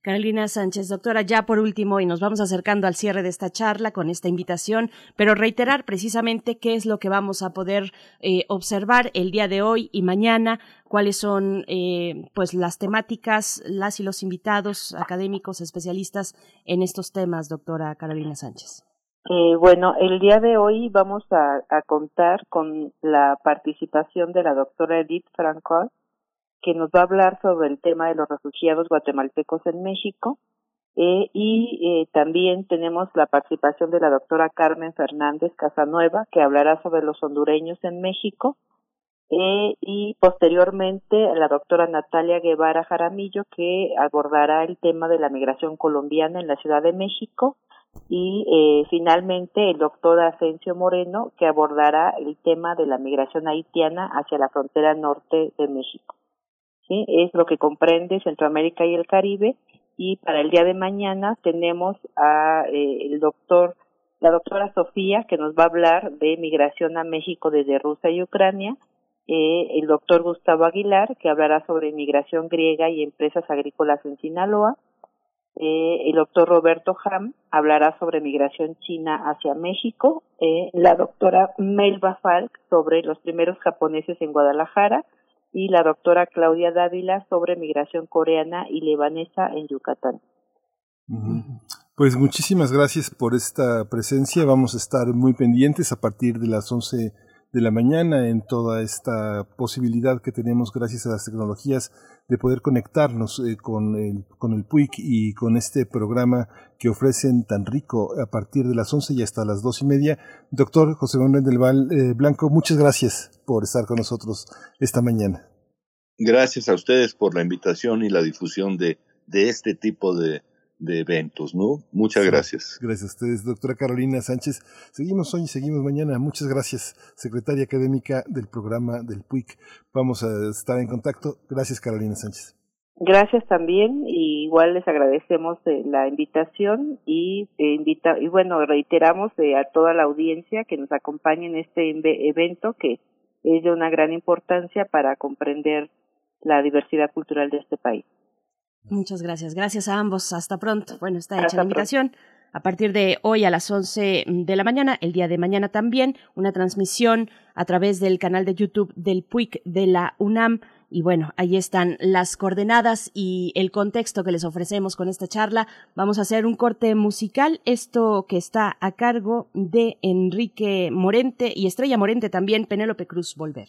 Carolina Sánchez, doctora, ya por último, y nos vamos acercando al cierre de esta charla con esta invitación, pero reiterar precisamente qué es lo que vamos a poder eh, observar el día de hoy y mañana, cuáles son eh, pues las temáticas, las y los invitados académicos, especialistas en estos temas, doctora Carolina Sánchez. Eh, bueno, el día de hoy vamos a, a, contar con la participación de la doctora Edith Franco, que nos va a hablar sobre el tema de los refugiados guatemaltecos en México. Eh, y eh, también tenemos la participación de la doctora Carmen Fernández Casanueva, que hablará sobre los hondureños en México. Eh, y posteriormente la doctora Natalia Guevara Jaramillo, que abordará el tema de la migración colombiana en la Ciudad de México. Y finalmente el doctor Asensio Moreno, que abordará el tema de la migración haitiana hacia la frontera norte de México es lo que comprende Centroamérica y el Caribe. Y para el día de mañana tenemos a eh, el doctor la doctora Sofía que nos va a hablar de migración a México desde Rusia y Ucrania. Eh, el doctor Gustavo Aguilar que hablará sobre migración griega y empresas agrícolas en Sinaloa. Eh, el doctor Roberto Ham hablará sobre migración china hacia México. La doctora Melba Falk sobre los primeros japoneses en Guadalajara y la doctora Claudia Dávila sobre migración coreana y lebanesa en Yucatán. Pues muchísimas gracias por esta presencia. Vamos a estar muy pendientes a partir de las 11 de la mañana en toda esta posibilidad que tenemos gracias a las tecnologías de poder conectarnos eh, con, el, con el PUIC y con este programa que ofrecen tan rico a partir de las 11 y hasta las dos y media. Doctor José Manuel del Val eh, Blanco, muchas gracias por estar con nosotros esta mañana. Gracias a ustedes por la invitación y la difusión de, de este tipo de, de eventos, ¿no? Muchas gracias. Gracias a ustedes, doctora Carolina Sánchez. Seguimos hoy y seguimos mañana. Muchas gracias, secretaria académica del programa del PUIC. Vamos a estar en contacto. Gracias, Carolina Sánchez. Gracias también, y igual les agradecemos eh, la invitación y eh, invita y bueno reiteramos eh, a toda la audiencia que nos acompañe en este evento que es de una gran importancia para comprender la diversidad cultural de este país. Muchas gracias. Gracias a ambos. Hasta pronto. Bueno, está hecha la invitación. a partir de hoy a las 11 de la mañana, el día de mañana también, una transmisión a través del canal de YouTube del PUIC de la UNAM. Y bueno, ahí están las coordenadas y el contexto que les ofrecemos con esta charla. Vamos a hacer un corte musical, esto que está a cargo de Enrique Morente y Estrella Morente también, Penélope Cruz Volver.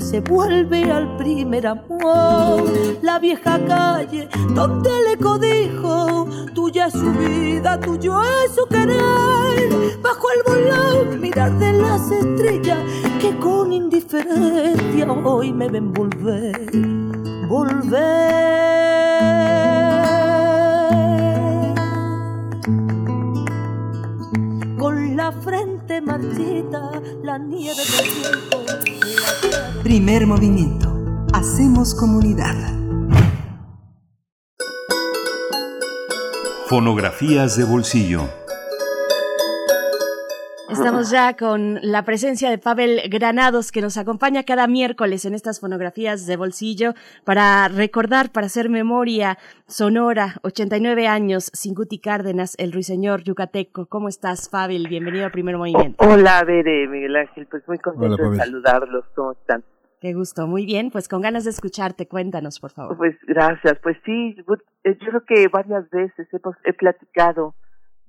se vuelve al primer amor. La vieja calle donde le codijo, tuya es su vida, tuyo es su querer. Bajo el volón, mirar de las estrellas que con indiferencia hoy me ven volver, volver. la frente marchita, la nieve del tiempo. Primer movimiento. Hacemos comunidad. Fonografías de bolsillo. Estamos ya con la presencia de Pavel Granados, que nos acompaña cada miércoles en estas fonografías de bolsillo para recordar, para hacer memoria sonora, 89 años, sin Guti Cárdenas, el ruiseñor yucateco. ¿Cómo estás, Pavel? Bienvenido al Primer Movimiento. Hola, Bere, Miguel Ángel, pues muy contento de saludarlos. ¿Cómo están? Qué gusto, muy bien, pues con ganas de escucharte, cuéntanos, por favor. Pues gracias, pues sí, eh, yo creo que varias veces hemos, he platicado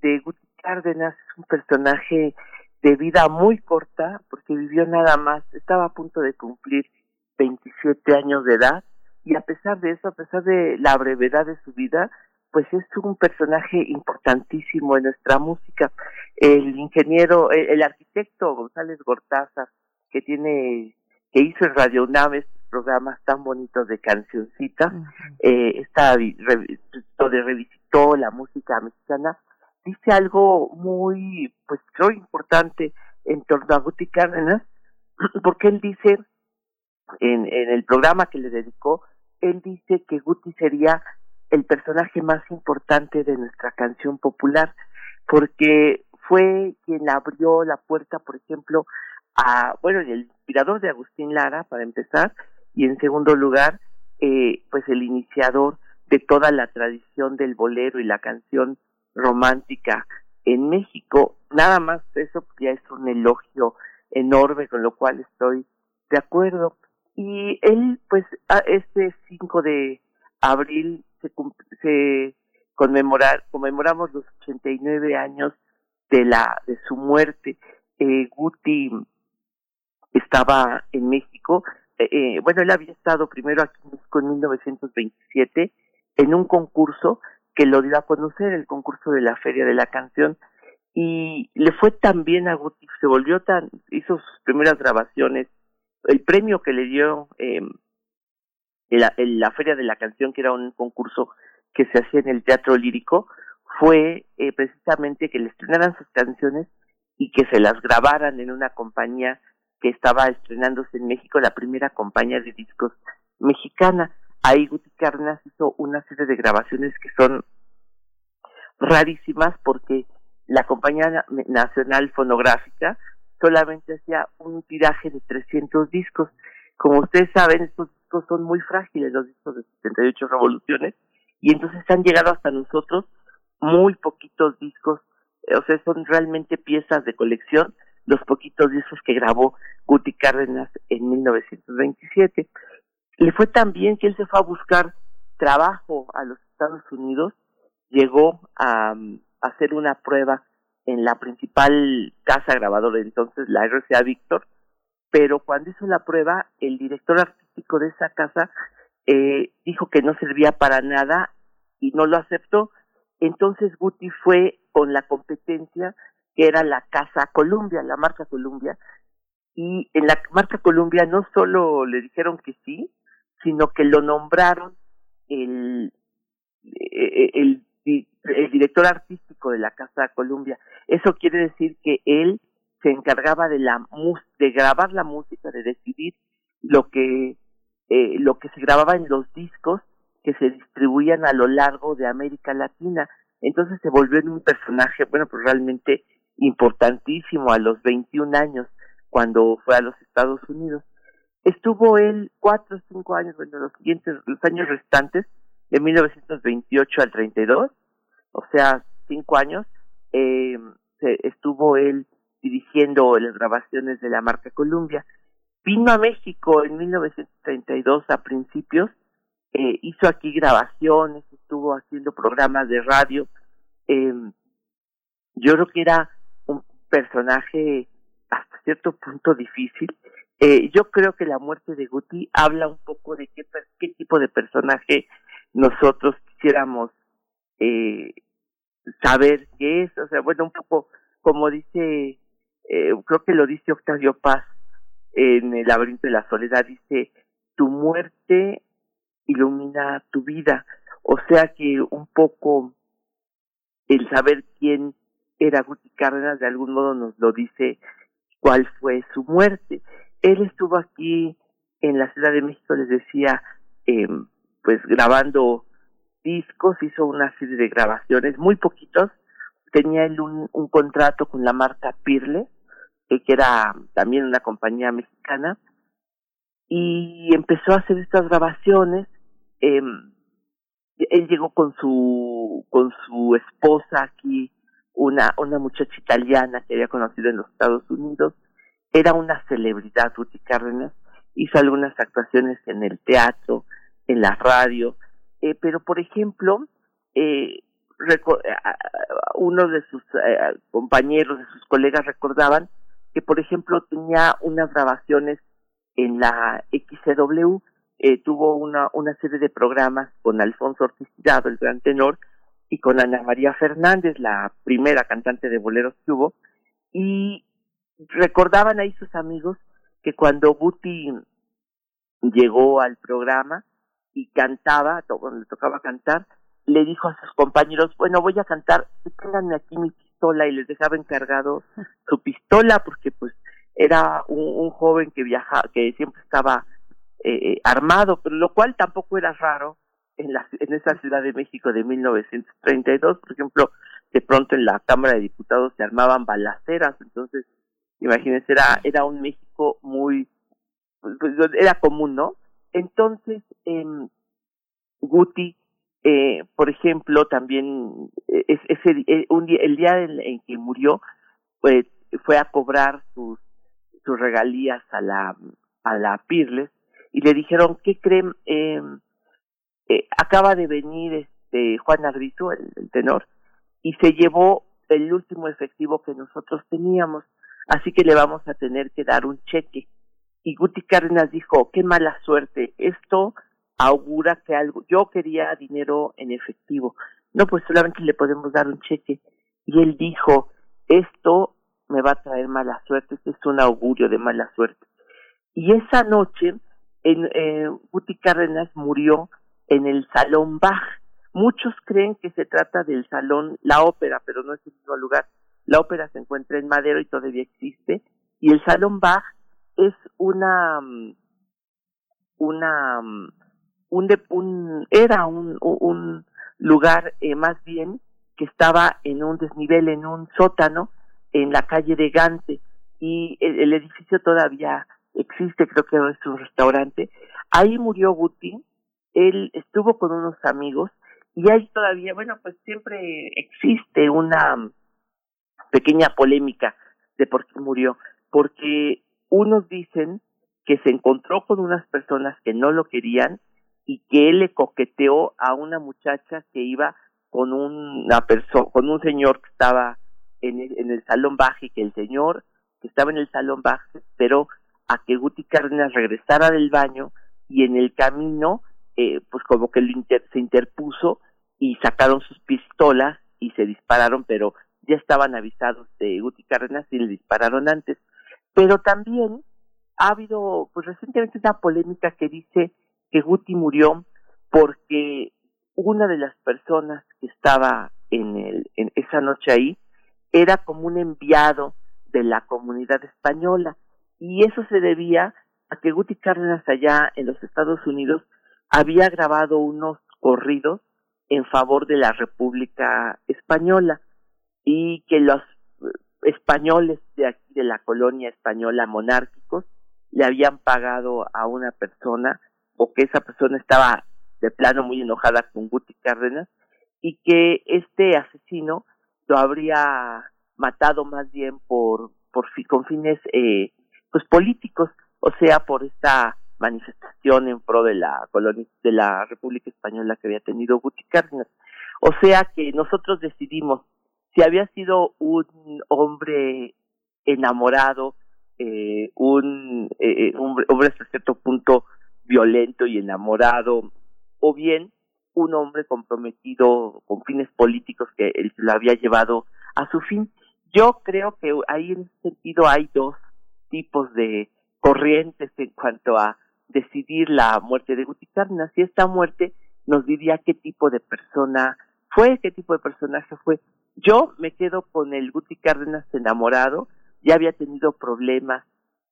de Guti Cárdenas, un personaje de vida muy corta, porque vivió nada más, estaba a punto de cumplir 27 años de edad, y a pesar de eso, a pesar de la brevedad de su vida, pues es un personaje importantísimo en nuestra música. El ingeniero, el, arquitecto González Gortázar, que tiene, que hizo en Radio UNAM estos programas tan bonitos de cancioncitas, eh, donde revisitó la música mexicana, dice algo muy, pues creo importante en torno a Guti Cárdenas, porque él dice, en, en el programa que le dedicó, él dice que Guti sería el personaje más importante de nuestra canción popular, porque fue quien abrió la puerta, por ejemplo, a, bueno, el inspirador de Agustín Lara, para empezar, y en segundo lugar, eh, pues el iniciador de toda la tradición del bolero y la canción romántica en México. Nada más eso ya es un elogio enorme, con lo cual estoy de acuerdo. Y él, pues, este 5 de abril se, se conmemorar, conmemoramos los 89 años de la de su muerte. Eh, Guti estaba en México. Eh, eh, bueno, él había estado primero aquí en México en 1927 en un concurso que lo dio a conocer el concurso de la Feria de la Canción y le fue tan bien a Guti, se volvió tan, hizo sus primeras grabaciones, el premio que le dio eh, la, la Feria de la Canción, que era un concurso que se hacía en el teatro lírico, fue eh, precisamente que le estrenaran sus canciones y que se las grabaran en una compañía que estaba estrenándose en México, la primera compañía de discos mexicana. Ahí Guti Cárdenas hizo una serie de grabaciones que son rarísimas porque la compañía nacional fonográfica solamente hacía un tiraje de 300 discos. Como ustedes saben, estos discos son muy frágiles, los discos de 78 revoluciones, y entonces han llegado hasta nosotros muy poquitos discos, o sea, son realmente piezas de colección, los poquitos discos que grabó Guti Cárdenas en 1927 le fue tan bien que él se fue a buscar trabajo a los Estados Unidos, llegó a, hacer una prueba en la principal casa grabadora entonces, la RCA Víctor, pero cuando hizo la prueba, el director artístico de esa casa eh, dijo que no servía para nada y no lo aceptó. Entonces Guti fue con la competencia que era la Casa Columbia, la marca Columbia, y en la marca Columbia no solo le dijeron que sí, sino que lo nombraron el, eh, el, el director artístico de la Casa Columbia. Eso quiere decir que él se encargaba de la de grabar la música, de decidir lo que eh, lo que se grababa en los discos que se distribuían a lo largo de América Latina. Entonces se volvió en un personaje, bueno, pues realmente importantísimo a los 21 años cuando fue a los Estados Unidos. Estuvo él cuatro o cinco años, bueno, los siguientes, los años restantes, de 1928 al 32, o sea, cinco años, eh, estuvo él dirigiendo las grabaciones de la marca Columbia. Vino a México en 1932 a principios, eh, hizo aquí grabaciones, estuvo haciendo programas de radio. Eh, yo creo que era personaje hasta cierto punto difícil. Eh, yo creo que la muerte de Guti habla un poco de qué, tipo de personaje nosotros quisiéramos eh, saber qué es, o sea, bueno, un poco como dice, eh, creo que lo dice Octavio Paz en El laberinto de la soledad, dice, tu muerte ilumina tu vida, o sea que un poco el saber quién era Guti Cárdenas de algún modo nos lo dice cuál fue su muerte. Él estuvo aquí en la Ciudad de México, les decía, eh, pues grabando discos, hizo una serie de grabaciones, muy poquitos. Tenía él un, contrato con la marca Pirle, eh, que era también una compañía mexicana, y empezó a hacer estas grabaciones. Eh, él llegó con su con su esposa aquí una, una muchacha italiana que había conocido en los Estados Unidos, era una celebridad, Ruti Cárdenas, hizo algunas actuaciones en el teatro, en la radio, eh, pero por ejemplo, eh, uno de sus eh, compañeros, de sus colegas recordaban que por ejemplo tenía unas grabaciones en la XCW, eh, tuvo una, una serie de programas con Alfonso Ortiz el gran tenor, y con Ana María Fernández, la primera cantante de boleros que hubo, y recordaban ahí sus amigos que cuando Guti llegó al programa y cantaba, le tocaba cantar, le dijo a sus compañeros, bueno, voy a cantar, ténganme aquí mi pistola y les dejaba encargado su pistola porque pues era un, joven que viajaba, que siempre estaba eh, eh, armado, pero lo cual tampoco era raro en, la, en esa Ciudad de México de 1932, por ejemplo, de pronto en la Cámara de Diputados se armaban balaceras, entonces, imagínense, era, era un México muy, pues, pues, era común, ¿no? Entonces, eh, Guti, eh, por ejemplo, también eh, es, ese, eh, un día, el día en, que murió, pues, fue a cobrar sus, sus regalías a la, a la Pirles y le dijeron, ¿qué creen? Eh, eh, acaba de venir este Juan Arbizu, el, tenor, y se llevó el último efectivo que nosotros teníamos, así que le vamos a tener que dar un cheque. Y Guti Cárdenas dijo, qué mala suerte, esto augura que algo, yo quería dinero en efectivo, no, pues solamente le podemos dar un cheque. Y él dijo, esto me va a traer mala suerte, este es un augurio de mala suerte. Y esa noche, en, eh, Guti Cárdenas murió en el Salón Bach. Muchos creen que se trata del Salón La Ópera, pero no es el mismo lugar. La ópera se encuentra en Madero y todavía existe. Y el Salón Bach es una, mm, una, mm, un, un era un, un lugar eh, más bien que estaba en un desnivel, en un sótano, en la calle de Gante. Y el, el edificio todavía existe, creo que es un restaurante. Ahí murió Guti él estuvo con unos amigos y ahí todavía, bueno, pues siempre existe una pequeña polémica de por qué murió, porque unos dicen que se encontró con unas personas que no lo querían y que él le coqueteó a una muchacha que iba con una persona, con un señor que estaba en el, en el salón bajo y que el señor que estaba en el salón bajo esperó a que Guti Cárdenas regresara del baño y en el camino eh, pues como que se interpuso y sacaron sus pistolas y se dispararon, pero ya estaban avisados de Guti Cárdenas y le dispararon antes. Pero también ha habido, pues recientemente una polémica que dice que Guti murió porque una de las personas que estaba en, el, en esa noche ahí era como un enviado de la comunidad española y eso se debía a que Guti Cárdenas allá en los Estados Unidos había grabado unos corridos en favor de la República Española y que los españoles de aquí de la colonia española monárquicos le habían pagado a una persona o que esa persona estaba de plano muy enojada con Guti Cárdenas y que este asesino lo habría matado más bien por por con fines eh, pues políticos o sea por esta manifestación en pro de la colonia de la República Española que había tenido Guti Cárdenas o sea que nosotros decidimos si había sido un hombre enamorado eh, un eh, hombre, hombre hasta cierto punto violento y enamorado o bien un hombre comprometido con fines políticos que él lo había llevado a su fin. Yo creo que ahí en ese sentido hay dos tipos de corrientes en cuanto a decidir la muerte de Guti Cárdenas y esta muerte nos diría qué tipo de persona fue, qué tipo de personaje fue. Yo me quedo con el Guti Cárdenas enamorado, ya había tenido problemas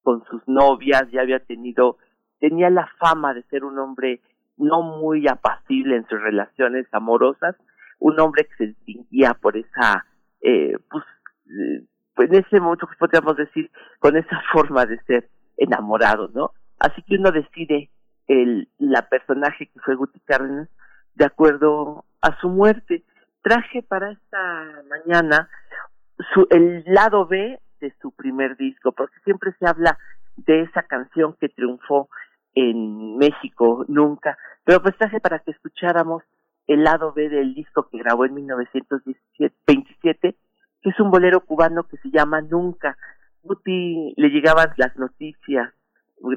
con sus novias, ya había tenido, tenía la fama de ser un hombre no muy apacible en sus relaciones amorosas, un hombre que se distinguía por esa, eh, pues, eh, pues, en ese momento podríamos decir, con esa forma de ser enamorado, ¿no? Así que uno decide el, la personaje que fue Guti Cárdenas de acuerdo a su muerte. Traje para esta mañana su, el lado B de su primer disco, porque siempre se habla de esa canción que triunfó en México nunca, pero pues traje para que escucháramos el lado B del disco que grabó en 1927, que es un bolero cubano que se llama Nunca. Guti le llegaban las noticias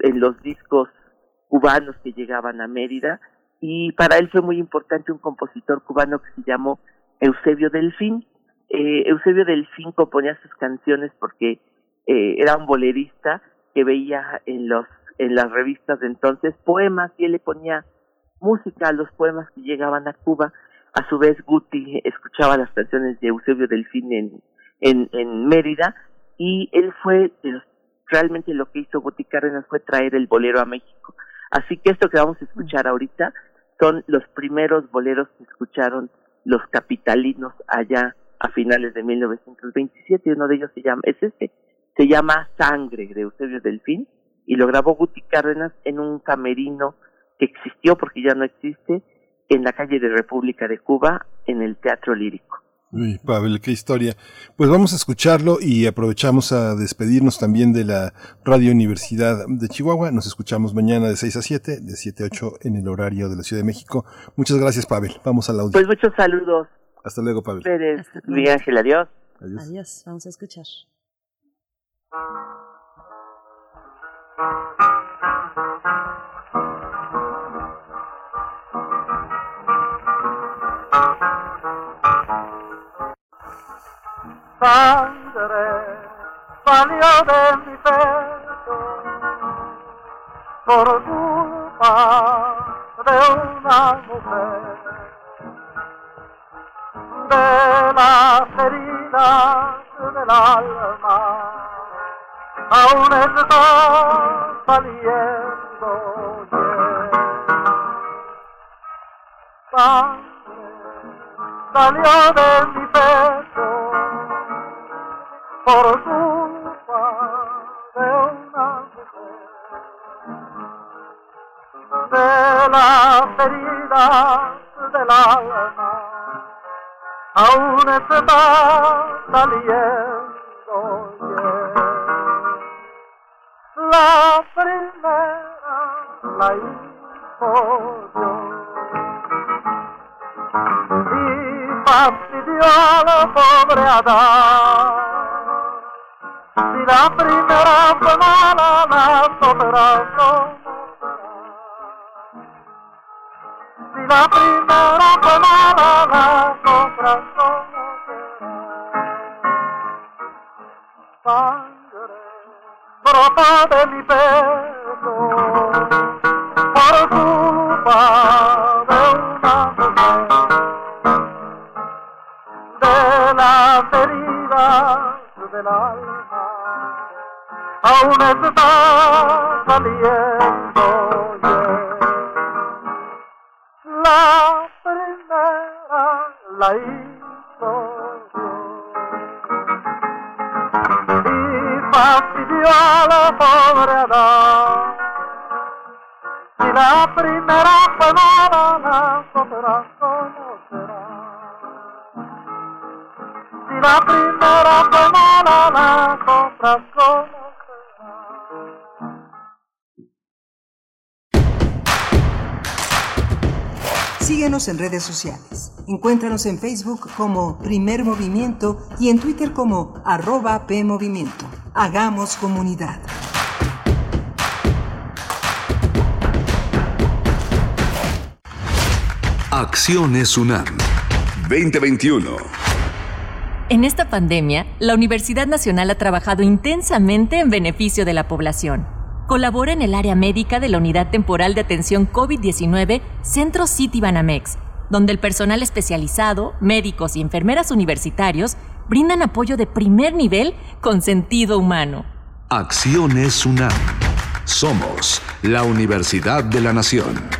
en los discos cubanos que llegaban a Mérida y para él fue muy importante un compositor cubano que se llamó Eusebio Delfín. Eh, Eusebio Delfín componía sus canciones porque eh, era un bolerista que veía en los en las revistas de entonces poemas y él le ponía música a los poemas que llegaban a Cuba. A su vez, Guti escuchaba las canciones de Eusebio Delfín en, en, en Mérida y él fue, realmente lo que hizo Guti Cárdenas fue traer el bolero a México. Así que esto que vamos a escuchar ahorita son los primeros boleros que escucharon los capitalinos allá a finales de 1927 y uno de ellos se llama, es este, se llama Sangre de Eusebio Delfín y lo grabó Guti Cárdenas en un camerino que existió porque ya no existe en la calle de República de Cuba en el Teatro Lírico. Uy, Pavel, qué historia. Pues vamos a escucharlo y aprovechamos a despedirnos también de la Radio Universidad de Chihuahua. Nos escuchamos mañana de 6 a 7, de 7 a 8 en el horario de la Ciudad de México. Muchas gracias, Pavel. Vamos a la audio. Pues muchos saludos. Hasta luego, Pavel. Pérez, Miguel Ángel, adiós. adiós. Adiós, vamos a escuchar. Sangre salió de mi pecho por culpa de una mujer de las heridas del alma aún está saliendo bien. Sangre salió de mi por culpa de una mujer. De las heridas del alma aún está saliendo la primera la hizo Dios. Y fastidió a la pobre Adán. Si la primera fue mala, las otras no la Síguenos en redes sociales. Encuéntranos en Facebook como Primer Movimiento y en Twitter como arroba PMovimiento. Hagamos comunidad. Acciones UNAM 2021. En esta pandemia, la Universidad Nacional ha trabajado intensamente en beneficio de la población. Colabora en el área médica de la Unidad Temporal de Atención COVID-19 Centro City Banamex, donde el personal especializado, médicos y enfermeras universitarios brindan apoyo de primer nivel con sentido humano. Acciones UNAM. Somos la Universidad de la Nación.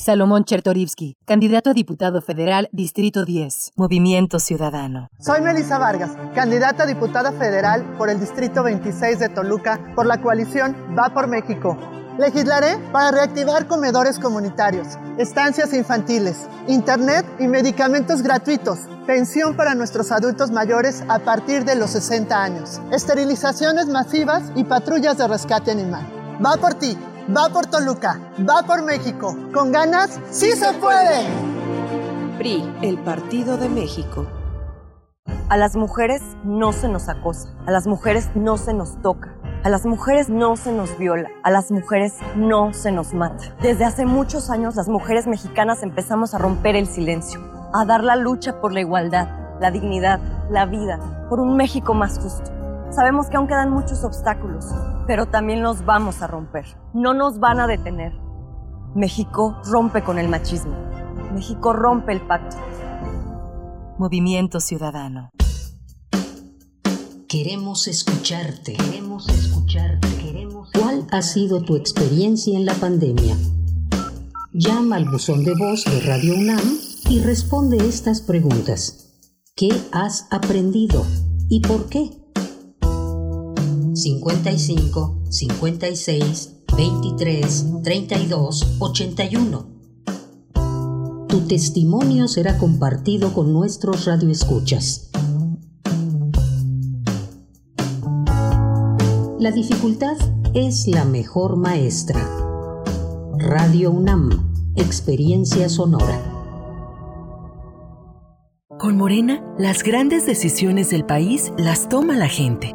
Salomón Chertorivsky, candidato a diputado federal, Distrito 10, Movimiento Ciudadano. Soy Melissa Vargas, candidata a diputada federal por el Distrito 26 de Toluca por la coalición Va por México. Legislaré para reactivar comedores comunitarios, estancias infantiles, internet y medicamentos gratuitos, pensión para nuestros adultos mayores a partir de los 60 años, esterilizaciones masivas y patrullas de rescate animal. Va por ti, va por Toluca, va por México. Con ganas, sí se puede. PRI, el Partido de México. A las mujeres no se nos acosa, a las mujeres no se nos toca, a las mujeres no se nos viola, a las mujeres no se nos mata. Desde hace muchos años las mujeres mexicanas empezamos a romper el silencio, a dar la lucha por la igualdad, la dignidad, la vida, por un México más justo. Sabemos que aún quedan muchos obstáculos, pero también los vamos a romper. No nos van a detener. México rompe con el machismo. México rompe el pacto. Movimiento Ciudadano. Queremos escucharte. Queremos escucharte. Queremos ¿Cuál ha sido tu experiencia en la pandemia? Llama al buzón de voz de Radio UNAM y responde estas preguntas. ¿Qué has aprendido y por qué? 55 56 23 32 81. Tu testimonio será compartido con nuestros radioescuchas. La dificultad es la mejor maestra. Radio UNAM, experiencia sonora. Con Morena, las grandes decisiones del país las toma la gente.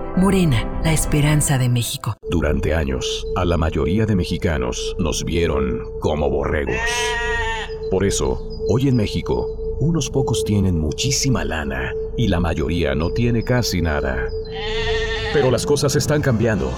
Morena, la esperanza de México. Durante años, a la mayoría de mexicanos nos vieron como borregos. Por eso, hoy en México, unos pocos tienen muchísima lana y la mayoría no tiene casi nada. Pero las cosas están cambiando.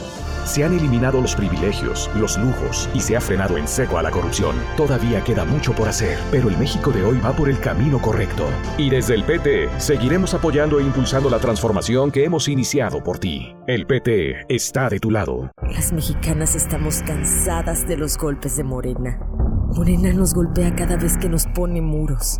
Se han eliminado los privilegios, los lujos y se ha frenado en seco a la corrupción. Todavía queda mucho por hacer, pero el México de hoy va por el camino correcto. Y desde el PT seguiremos apoyando e impulsando la transformación que hemos iniciado por ti. El PT está de tu lado. Las mexicanas estamos cansadas de los golpes de Morena. Morena nos golpea cada vez que nos pone muros.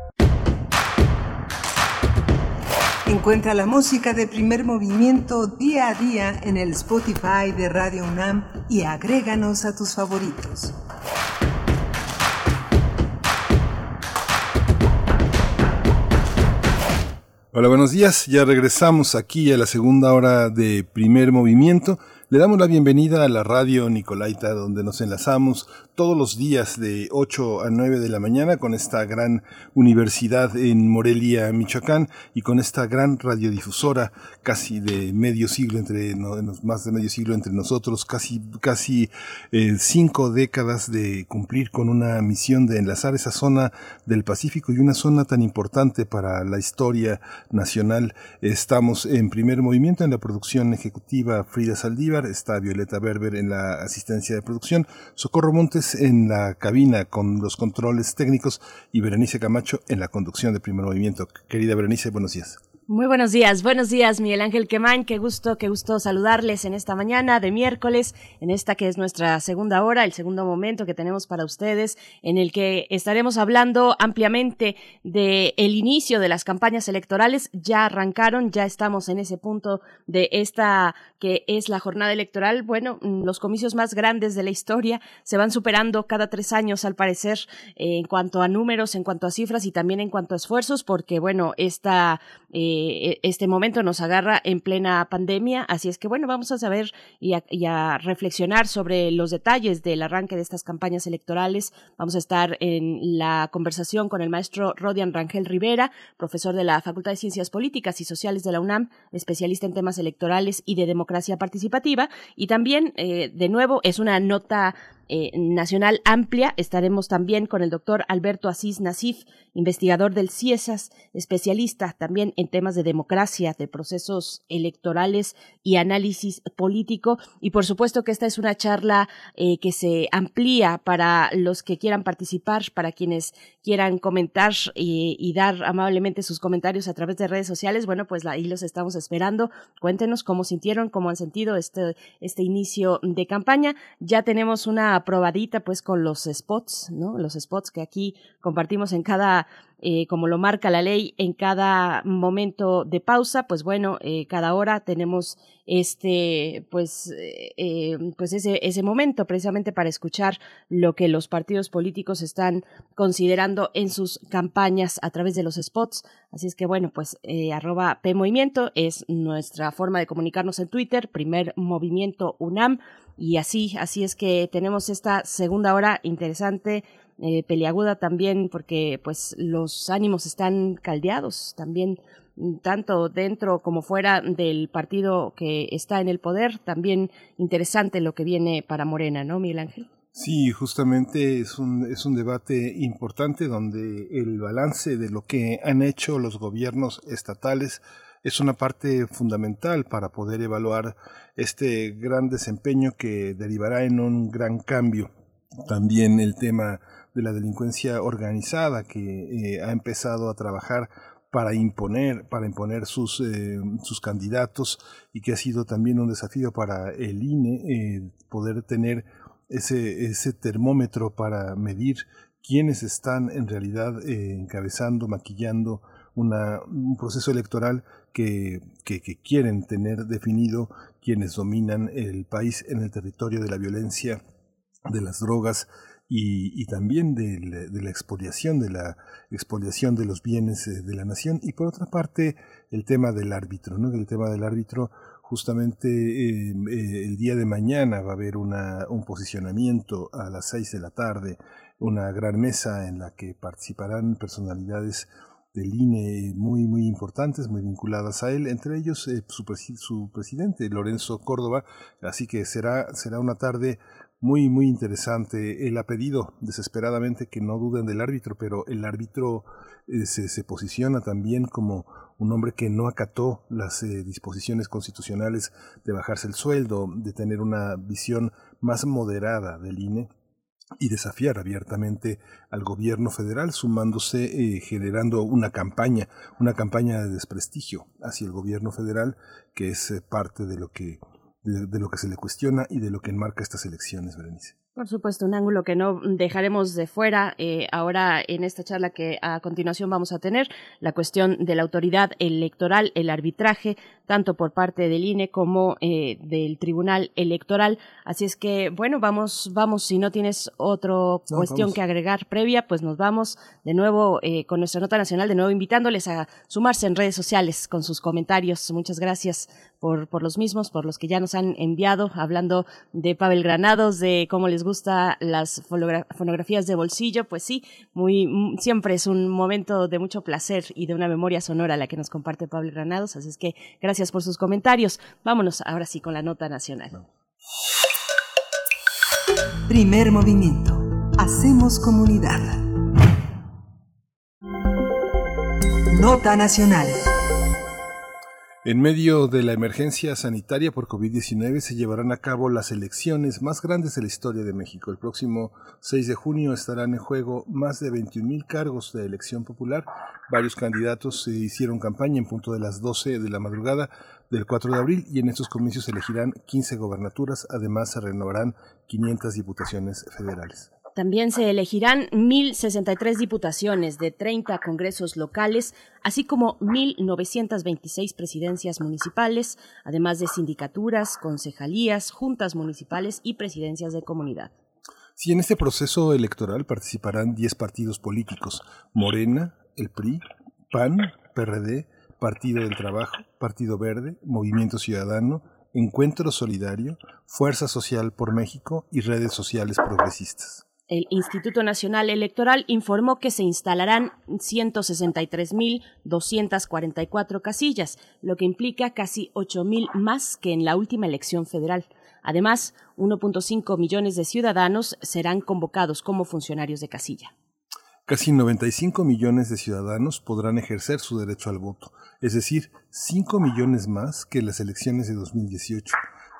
Encuentra la música de primer movimiento día a día en el Spotify de Radio UNAM y agréganos a tus favoritos. Hola, buenos días. Ya regresamos aquí a la segunda hora de primer movimiento. Le damos la bienvenida a la radio Nicolaita, donde nos enlazamos todos los días de 8 a 9 de la mañana con esta gran universidad en Morelia, Michoacán, y con esta gran radiodifusora casi de medio siglo entre, más de medio siglo entre nosotros, casi, casi eh, cinco décadas de cumplir con una misión de enlazar esa zona del Pacífico y una zona tan importante para la historia nacional. Estamos en primer movimiento en la producción ejecutiva Frida Saldívar, está Violeta Berber en la asistencia de producción, Socorro Montes en la cabina con los controles técnicos y Berenice Camacho en la conducción de primer movimiento. Querida Berenice, buenos días. Muy buenos días, buenos días Miguel Ángel Quemain, qué gusto, qué gusto saludarles en esta mañana de miércoles, en esta que es nuestra segunda hora, el segundo momento que tenemos para ustedes, en el que estaremos hablando ampliamente de el inicio de las campañas electorales, ya arrancaron, ya estamos en ese punto de esta que es la jornada electoral, bueno, los comicios más grandes de la historia se van superando cada tres años al parecer en cuanto a números, en cuanto a cifras y también en cuanto a esfuerzos, porque bueno, esta eh, este momento nos agarra en plena pandemia, así es que bueno, vamos a saber y a, reflexionar sobre los detalles del arranque de estas campañas electorales. Vamos a estar en la conversación con el maestro Rodian Rangel Rivera, profesor de la Facultad de Ciencias Políticas y Sociales de la UNAM, especialista en temas electorales y de democracia participativa, y también, eh, de nuevo, es una nota eh, nacional amplia. Estaremos también con el doctor Alberto Asís Nasif, investigador del CIESAS, especialista también en temas de democracia, de procesos electorales y análisis político. Y por supuesto que esta es una charla eh, que se amplía para los que quieran participar, para quienes quieran comentar y, y, dar amablemente sus comentarios a través de redes sociales. Bueno, pues ahí los estamos esperando. Cuéntenos cómo sintieron, cómo han sentido este, este inicio de campaña. Ya tenemos una probadita pues con los spots, ¿no? Los spots que aquí compartimos en cada eh, como lo marca la ley, en cada momento de pausa, pues bueno, eh, cada hora tenemos este, pues, eh, pues ese, ese momento precisamente para escuchar lo que los partidos políticos están considerando en sus campañas a través de los spots. Así es que bueno, pues arroba P Movimiento es nuestra forma de comunicarnos en Twitter, primer movimiento UNAM. Y así, así es que tenemos esta segunda hora interesante eh, peliaguda también porque pues los ánimos están caldeados también mm, tanto dentro como fuera del partido que está en el poder, también interesante lo que viene para Morena, ¿no, Miguel Ángel? Sí, justamente es un, es un debate importante donde el balance de lo que han hecho los gobiernos estatales es una parte fundamental para poder evaluar este gran desempeño que derivará en un gran cambio. También el tema de la delincuencia organizada que eh, ha empezado a trabajar para imponer, para imponer sus, eh, sus candidatos y que ha sido también un desafío para el INE eh, poder tener ese, ese termómetro para medir quiénes están en realidad encabezando, maquillando una, un proceso electoral que, quieren tener definido quienes dominan el país en el territorio de la violencia, de las drogas y, también de, la expoliación, de la expoliación de los bienes eh, de la nación y por otra parte el tema del árbitro, ¿no? El tema del árbitro Justamente eh, eh, el día de mañana va a haber un posicionamiento a las seis de la tarde, una gran mesa en la que participarán personalidades del INE muy, muy importantes, muy vinculadas a él, entre ellos eh, su, su, presidente, Lorenzo Córdoba. Así que será, será una tarde muy, muy interesante. Él ha pedido desesperadamente que no duden del árbitro, pero el árbitro eh, se, se, posiciona también como un hombre que no acató las eh, disposiciones constitucionales de bajarse el sueldo, de tener una visión más moderada del INE y desafiar abiertamente al gobierno federal, sumándose, eh, generando una campaña, una campaña de desprestigio hacia el gobierno federal, que es parte de lo que de, lo que se le cuestiona y de lo que enmarca estas elecciones, Berenice. Por supuesto, un ángulo que no dejaremos de fuera eh, ahora en esta charla que a continuación vamos a tener, la cuestión de la autoridad electoral, el arbitraje, tanto por parte del INE como eh, del Tribunal Electoral. Así es que, bueno, vamos, vamos, si no tienes otra cuestión que agregar previa, pues nos vamos de nuevo eh, con nuestra nota nacional, de nuevo invitándoles a sumarse en redes sociales con sus comentarios. Muchas gracias por, por los mismos, por los que ya nos han enviado, hablando de Pavel Granados, de cómo les gusta las fonografías de bolsillo, pues sí, muy, siempre es un momento de mucho placer y de una memoria sonora la que nos comparte Pavel Granados, así es que gracias por sus comentarios. Vámonos ahora sí con la nota nacional. Primer movimiento. Hacemos comunidad. Nota nacional. En medio de la emergencia sanitaria por COVID-19 se llevarán a cabo las elecciones más grandes de la historia de México. El próximo 6 de junio estarán en juego más de 21 mil cargos de elección popular. Varios candidatos se hicieron campaña en punto de las 12 de la madrugada del 4 de abril y en estos comicios se elegirán 15 gobernaturas. Además se renovarán 500 diputaciones federales. También se elegirán 1.063 diputaciones de 30 congresos locales, así como 1.926 presidencias municipales, además de sindicaturas, concejalías, juntas municipales y presidencias de comunidad. Si en este proceso electoral participarán 10 partidos políticos, Morena, el PRI, PAN, PRD, Partido del Trabajo, Partido Verde, Movimiento Ciudadano, Encuentro Solidario, Fuerza Social por México y redes sociales progresistas. El Instituto Nacional Electoral informó que se instalarán 163.244 casillas, lo que implica casi 8.000 más que en la última elección federal. Además, 1.5 millones de ciudadanos serán convocados como funcionarios de casilla. Casi 95 millones de ciudadanos podrán ejercer su derecho al voto, es decir, 5 millones más que en las elecciones de 2018.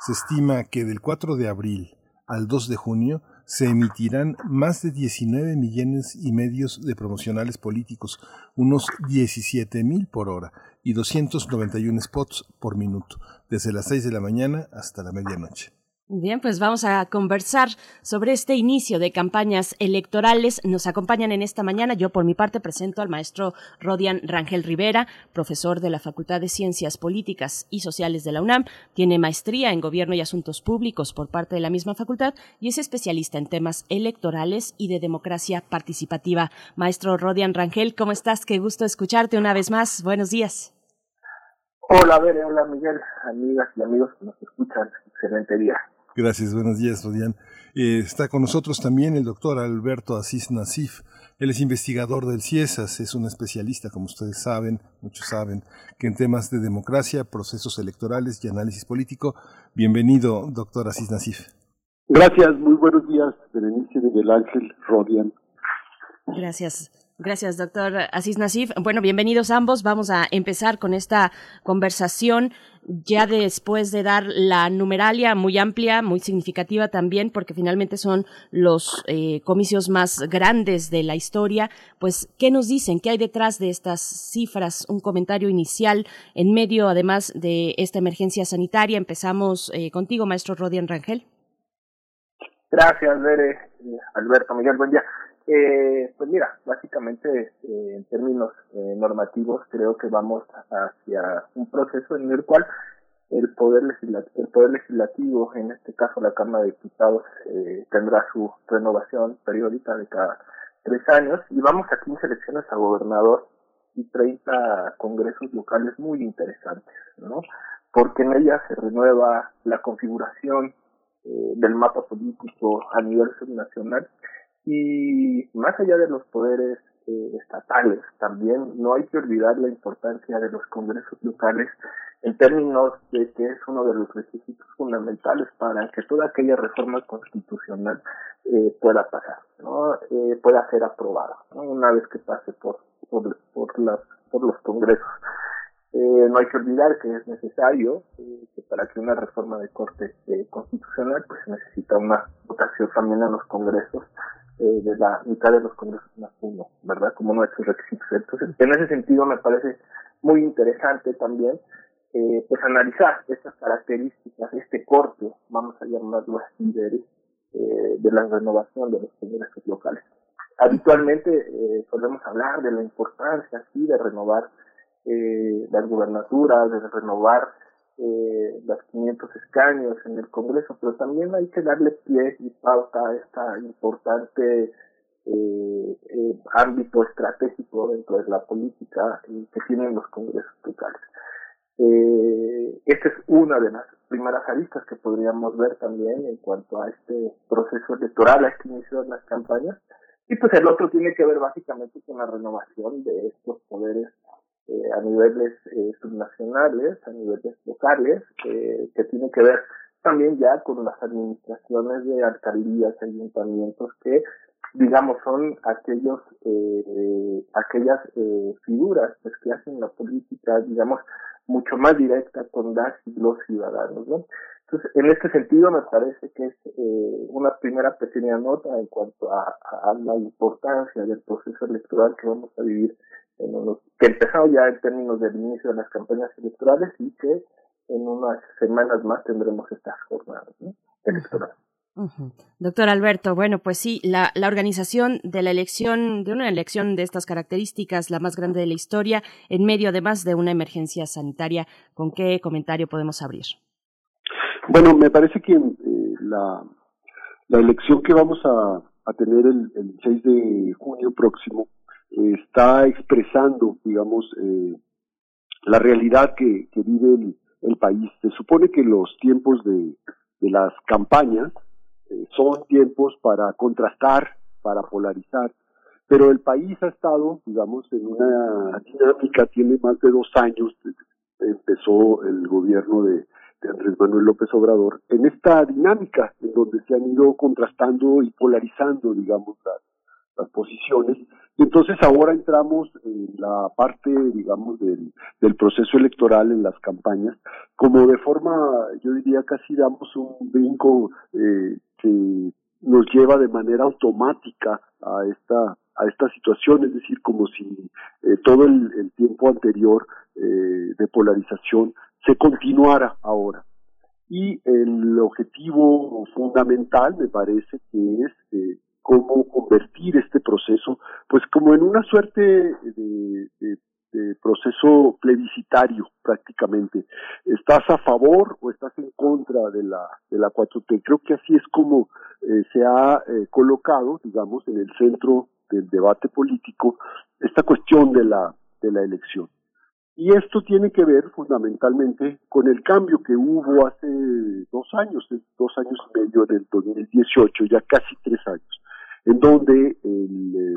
Se estima que del 4 de abril al 2 de junio se emitirán más de 19 millones y medios de promocionales políticos, unos 17 mil por hora y 291 spots por minuto, desde las 6 de la mañana hasta la medianoche. Bien, pues vamos a conversar sobre este inicio de campañas electorales. Nos acompañan en esta mañana. Yo, por mi parte, presento al maestro Rodian Rangel Rivera, profesor de la Facultad de Ciencias Políticas y Sociales de la UNAM. Tiene maestría en Gobierno y Asuntos Públicos por parte de la misma facultad y es especialista en temas electorales y de democracia participativa. Maestro Rodian Rangel, ¿cómo estás? Qué gusto escucharte una vez más. Buenos días. Hola, Bere, hola Miguel, amigas y amigos que nos escuchan. Excelente día. Gracias, buenos días, Rodian. Eh, está con nosotros también el doctor Alberto Asís Nasif. Él es investigador del CIESAS, es un especialista, como ustedes saben, muchos saben, que en temas de democracia, procesos electorales y análisis político. Bienvenido, doctor Asís Nasif. Gracias, muy buenos días, Berenice de Miguel Ángel, Rodian. Gracias. Gracias, doctor Asís Nasif. Bueno, bienvenidos ambos. Vamos a empezar con esta conversación ya después de dar la numeralia muy amplia, muy significativa también, porque finalmente son los eh, comicios más grandes de la historia, pues, ¿qué nos dicen? ¿Qué hay detrás de estas cifras? Un comentario inicial en medio, además, de esta emergencia sanitaria. Empezamos eh, contigo, maestro Rodian Rangel. Gracias, Bere, eh, Alberto, Miguel, buen día. Eh, pues mira, básicamente eh, en términos eh, normativos creo que vamos hacia un proceso en el cual el poder legislativo, el poder legislativo en este caso la Cámara de Diputados eh, tendrá su renovación periódica de cada tres años y vamos a 15 elecciones a gobernador y 30 congresos locales muy interesantes, ¿no? porque en ella se renueva la configuración eh, del mapa político a nivel subnacional y más allá de los poderes eh, estatales también no hay que olvidar la importancia de los congresos locales en términos de que es uno de los requisitos fundamentales para que toda aquella reforma constitucional eh, pueda pasar, ¿no? Eh, pueda ser aprobada, una vez que pase por por, por, las, por los congresos. Eh, no hay que olvidar que es necesario eh, que para que una reforma de corte eh, constitucional pues necesita una votación también en los congresos eh, de la mitad de los congresos más uno, ¿verdad? Como uno de sus requisitos. Entonces, en ese sentido me parece muy interesante también eh, pues analizar estas características, este corte, vamos a llamarlo así, de, eh, de la renovación de los congresos locales. Habitualmente eh, solemos hablar de la importancia sí de renovar eh, las gubernaturas, de renovar eh, los 500 escaños en el Congreso, pero también hay que darle pie y pauta a esta importante eh, eh, ámbito estratégico dentro de la política eh, que tienen los congresos locales. Eh, esta es una de las primeras aristas que podríamos ver también en cuanto a este proceso electoral, a este inicio de las campañas. Y pues el otro tiene que ver básicamente con la renovación de estos poderes eh, a niveles eh, subnacionales, a niveles locales, eh, que tiene que ver también ya con las administraciones de alcaldías, ayuntamientos que digamos son aquellos eh, aquellas eh, figuras pues que hacen la política digamos mucho más directa con las y los ciudadanos ¿no? entonces en este sentido me parece que es eh, una primera pequeña nota en cuanto a, a, la importancia del proceso electoral que vamos a vivir en unos, que empezó ya en términos del inicio de las campañas electorales y que en unas semanas más tendremos estas jornadas ¿no? electorales Uh -huh. Doctor Alberto, bueno, pues sí, la, la, organización de la elección, de una elección de estas características, la más grande de la historia, en medio además de una emergencia sanitaria, ¿con qué comentario podemos abrir? Bueno, me parece que eh, la, la, elección que vamos a, a tener el, el, 6 de junio próximo está expresando, digamos, eh, la realidad que, vive el, el, país. Se supone que los tiempos de, de las campañas son tiempos para contrastar, para polarizar, pero el país ha estado, digamos, en una dinámica, tiene más de dos años, empezó el gobierno de, de Andrés Manuel López Obrador, en esta dinámica en donde se han ido contrastando y polarizando, digamos, las, las posiciones, y entonces ahora entramos en la parte, digamos, del, del proceso electoral en las campañas, como de forma, yo diría, casi damos un brinco eh, que nos lleva de manera automática a esta a esta situación, es decir, como si eh, todo el, tiempo anterior eh, de polarización se continuara ahora. Y el objetivo fundamental, me parece, que es eh, cómo convertir este proceso, pues como en una suerte de, de, de, proceso plebiscitario prácticamente. ¿Estás a favor o estás en contra de la, de la 4T? Creo que así es como eh, se ha eh, colocado, digamos, en el centro del debate político esta cuestión de la, de la elección. Y esto tiene que ver fundamentalmente con el cambio que hubo hace dos años, dos años y medio en el 2018, ya casi tres años, en donde el,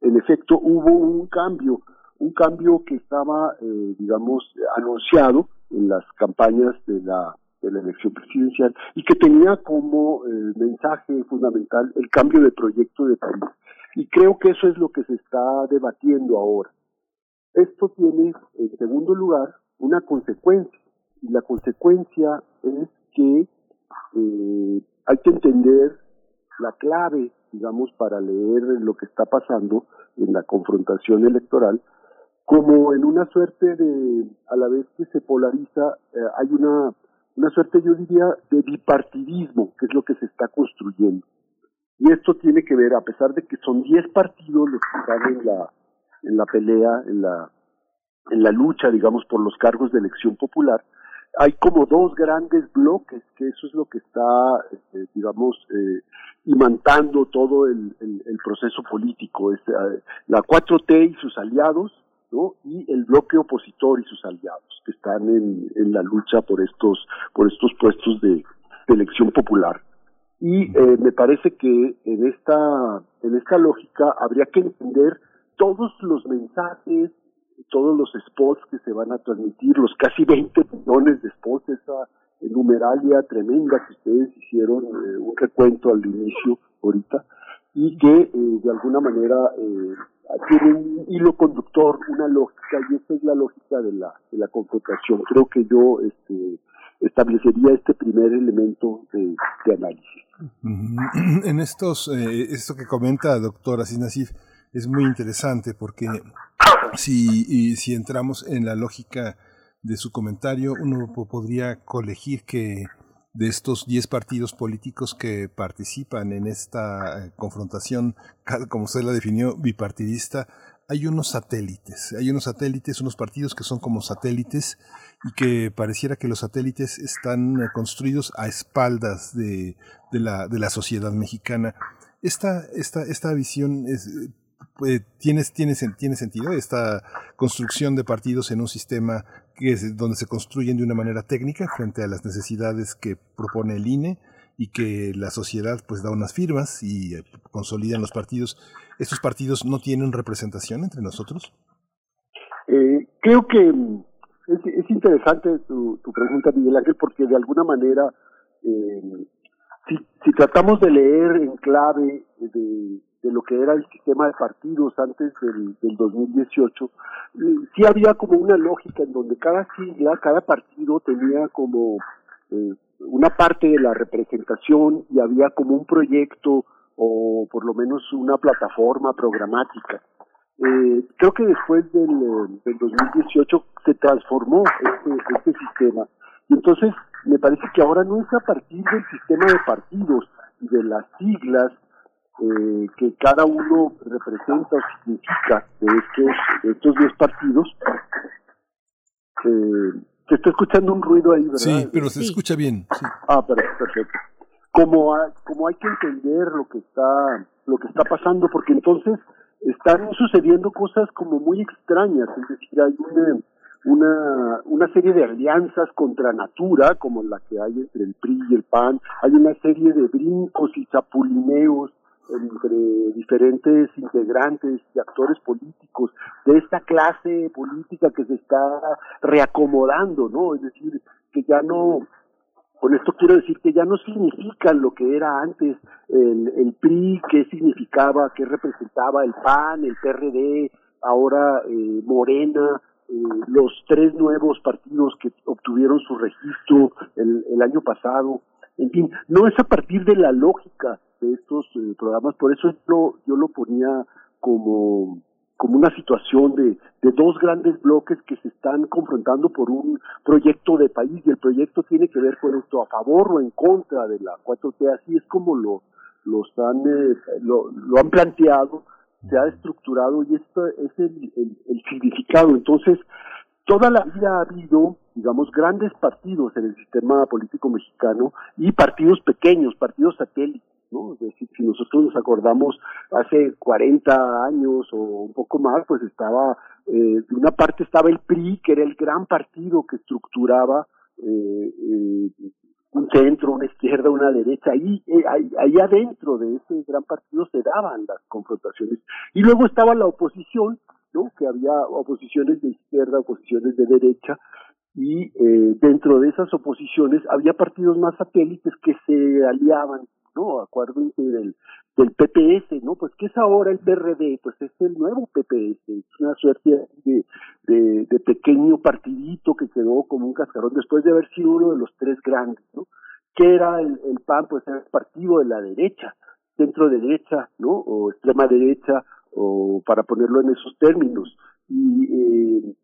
en efecto hubo un cambio, un cambio que estaba, eh, digamos, anunciado en las campañas de la, de la elección presidencial y que tenía como eh, mensaje fundamental el cambio de proyecto de país. Y creo que eso es lo que se está debatiendo ahora. Esto tiene, en segundo lugar, una consecuencia. Y la consecuencia es que eh, hay que entender la clave, digamos, para leer lo que está pasando en la confrontación electoral, como en una suerte de, a la vez que se polariza, eh, hay una, una suerte, yo diría, de bipartidismo, que es lo que se está construyendo. Y esto tiene que ver, a pesar de que son 10 partidos los que están en la, en la pelea, en la, en la lucha, digamos, por los cargos de elección popular, hay como dos grandes bloques, que eso es lo que está, eh, digamos, eh, imantando todo el, el, el proceso político. Es, eh, la 4T y sus aliados ¿no? y el bloque opositor y sus aliados que están en, en la lucha por estos por estos puestos de, elección popular y eh, me parece que en esta en esta lógica habría que entender todos los mensajes todos los spots que se van a transmitir los casi 20 millones de spots esa numeralia tremenda que ustedes hicieron eh, un recuento al inicio ahorita y que eh, de alguna manera eh, tiene un hilo conductor, una lógica, y esa es la lógica de la, de la confrontación. Creo que yo este, establecería este primer elemento de, análisis. En estos, eh, esto que comenta doctora Sinasif es muy interesante porque si, si entramos en la lógica de su comentario, uno podría colegir que de estos 10 partidos políticos que participan en esta eh, confrontación, como usted la definió, bipartidista, hay unos satélites, hay unos satélites, unos partidos que son como satélites y que pareciera que los satélites están eh, construidos a espaldas de, de, la, de la sociedad mexicana. Esta, esta, esta visión es, eh, tiene, tiene, tiene sentido, esta construcción de partidos en un sistema que es donde se construyen de una manera técnica frente a las necesidades que propone el INE y que la sociedad pues da unas firmas y eh, consolidan los partidos. ¿Estos partidos no tienen representación entre nosotros? Eh, creo que mm, es, interesante tu, pregunta, Miguel Ángel, porque de alguna manera, eh, si tratamos de leer en clave de, de lo que era el sistema de partidos antes del, del 2018, eh, sí había como una lógica en donde cada sigla, cada partido tenía como eh, una parte de la representación y había como un proyecto o por lo menos una plataforma programática. Eh, creo que después del, del 2018 se transformó este, este sistema y entonces me parece que ahora no es a partir del sistema de partidos y de las siglas eh, que cada uno representa o significa de estos, de estos 10 partidos. Eh, se está escuchando un ruido ahí, ¿verdad? Sí, pero se escucha bien. Ah, perfecto. Como hay, como hay que entender lo que está lo que está pasando, porque entonces están sucediendo cosas como muy extrañas, es decir, hay una, una, una serie de alianzas contra natura, como la que hay entre el PRI y el PAN, hay una serie de brincos y chapulineos entre diferentes integrantes y actores políticos de esta clase política que se está reacomodando, ¿no? Es decir, que ya no, con esto quiero decir que ya no significan lo que era antes el, el PRI, qué significaba, qué representaba el PAN, el PRD, ahora eh, Morena, eh, los tres nuevos partidos que obtuvieron su registro el, el año pasado. En fin, no es a partir de la lógica de estos eh, programas, por eso yo, yo lo ponía como, como una situación de, de dos grandes bloques que se están confrontando por un proyecto de país y el proyecto tiene que ver con esto a favor o en contra de la 4T, así es como lo, lo, están, eh, lo, lo han planteado, se ha estructurado y esto es el, el significado. Entonces, toda la vida ha habido, digamos, grandes partidos en el sistema político mexicano y partidos pequeños, partidos satélites ¿no? Es decir, si nosotros nos acordamos hace 40 años o un poco más, pues estaba, eh, de una parte estaba el PRI, que era el gran partido que estructuraba eh, eh, un centro, una izquierda, una derecha, ahí, ahí, ahí adentro de ese gran partido se daban las confrontaciones. Y luego estaba la oposición, Que había oposiciones de izquierda, oposiciones de derecha, y eh, dentro de esas oposiciones había partidos más satélites que se aliaban ¿no? Acuérdense del, del PPS, ¿no? Pues que es ahora el PRD, pues es el nuevo PPS, es una suerte de, de, de, pequeño partidito que quedó como un cascarón después de haber sido uno de los tres grandes, ¿no? Que era el, el PAN, pues era el partido de la derecha, centro derecha, ¿no? O extrema derecha, o para ponerlo en esos términos. Y eh,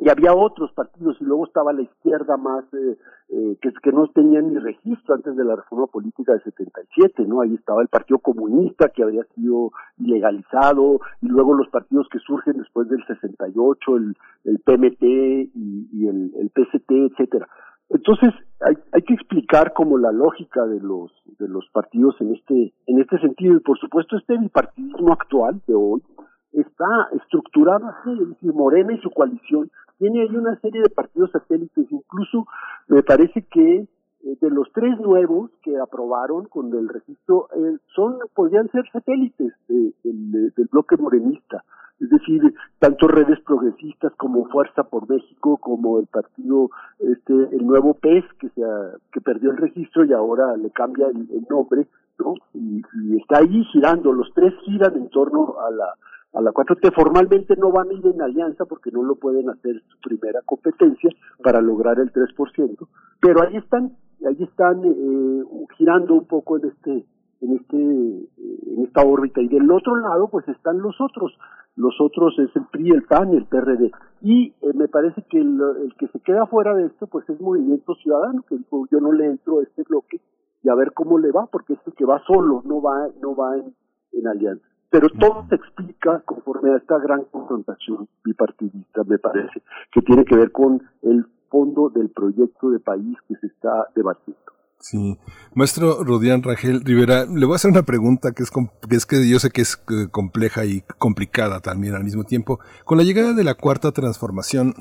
y había otros partidos y luego estaba la izquierda más eh, eh, que, no tenían ni registro antes de la reforma política del 77, ¿no? Ahí estaba el Partido Comunista que había sido ilegalizado y luego los partidos que surgen después del 68, el, el PMT y, el, el PST, etcétera. Entonces hay, hay que explicar como la lógica de los de los partidos en este en este sentido. Y por supuesto este bipartidismo actual de hoy está estructurado así, es decir, Morena y su coalición tiene ahí una serie de partidos satélites, incluso me parece que eh, de los tres nuevos que aprobaron con el registro, eh, son podrían ser satélites del bloque morenista es decir, tanto redes progresistas como Fuerza por México, como el partido, este, el nuevo PES, que, se que perdió el registro y ahora le cambia el, nombre, ¿no? Y, está ahí girando, los tres giran en torno a la, a la 4T. Formalmente no van a ir en alianza porque no lo pueden hacer su primera competencia para lograr el 3%, pero ahí están, ahí están eh, girando un poco en este en este en esta órbita y del otro lado pues están los otros los otros es el PRI, el PAN el PRD. Y eh, me parece que el, que se queda fuera de esto, pues es Movimiento Ciudadano, que dijo, yo no le entro a este bloque y a ver cómo le va, porque es el que va solo, no va, no va en, en alianza. Pero todo se explica conforme a esta gran confrontación bipartidista, me parece, que tiene que ver con el fondo del proyecto de país que se está debatiendo. Sí. Maestro Rodián Rangel Rivera, le voy a hacer una pregunta que es, que es que yo sé que es eh, compleja y complicada también al mismo tiempo. Con la llegada de la cuarta transformación,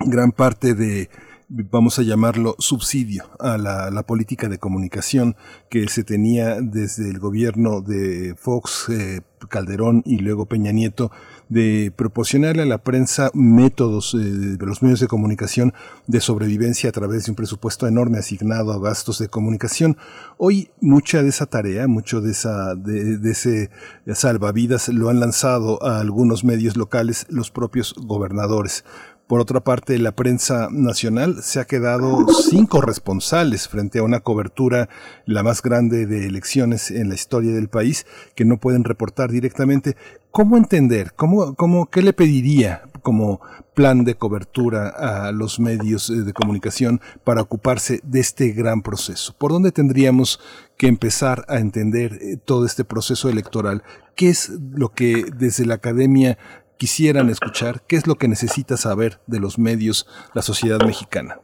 gran parte de vamos a llamarlo subsidio a la, política de comunicación que se tenía desde el gobierno de Fox, eh, Calderón y luego Peña Nieto de proporcionarle a la prensa métodos eh, de los medios de comunicación de sobrevivencia a través de un presupuesto enorme asignado a gastos de comunicación. Hoy mucha de esa tarea, mucho de esa de, de ese salvavidas lo han lanzado a algunos medios locales los propios gobernadores. Por otra parte, la prensa nacional se ha quedado sin corresponsales frente a una cobertura la más grande de elecciones en la historia del país que no pueden reportar directamente. ¿Cómo entender? ¿Cómo, cómo, ¿Qué le pediría como plan de cobertura a los medios de comunicación para ocuparse de este gran proceso? ¿Por dónde tendríamos que empezar a entender eh, todo este proceso electoral? ¿Qué es lo que desde la academia quisieran escuchar? ¿Qué es lo que necesita saber de los medios la sociedad mexicana?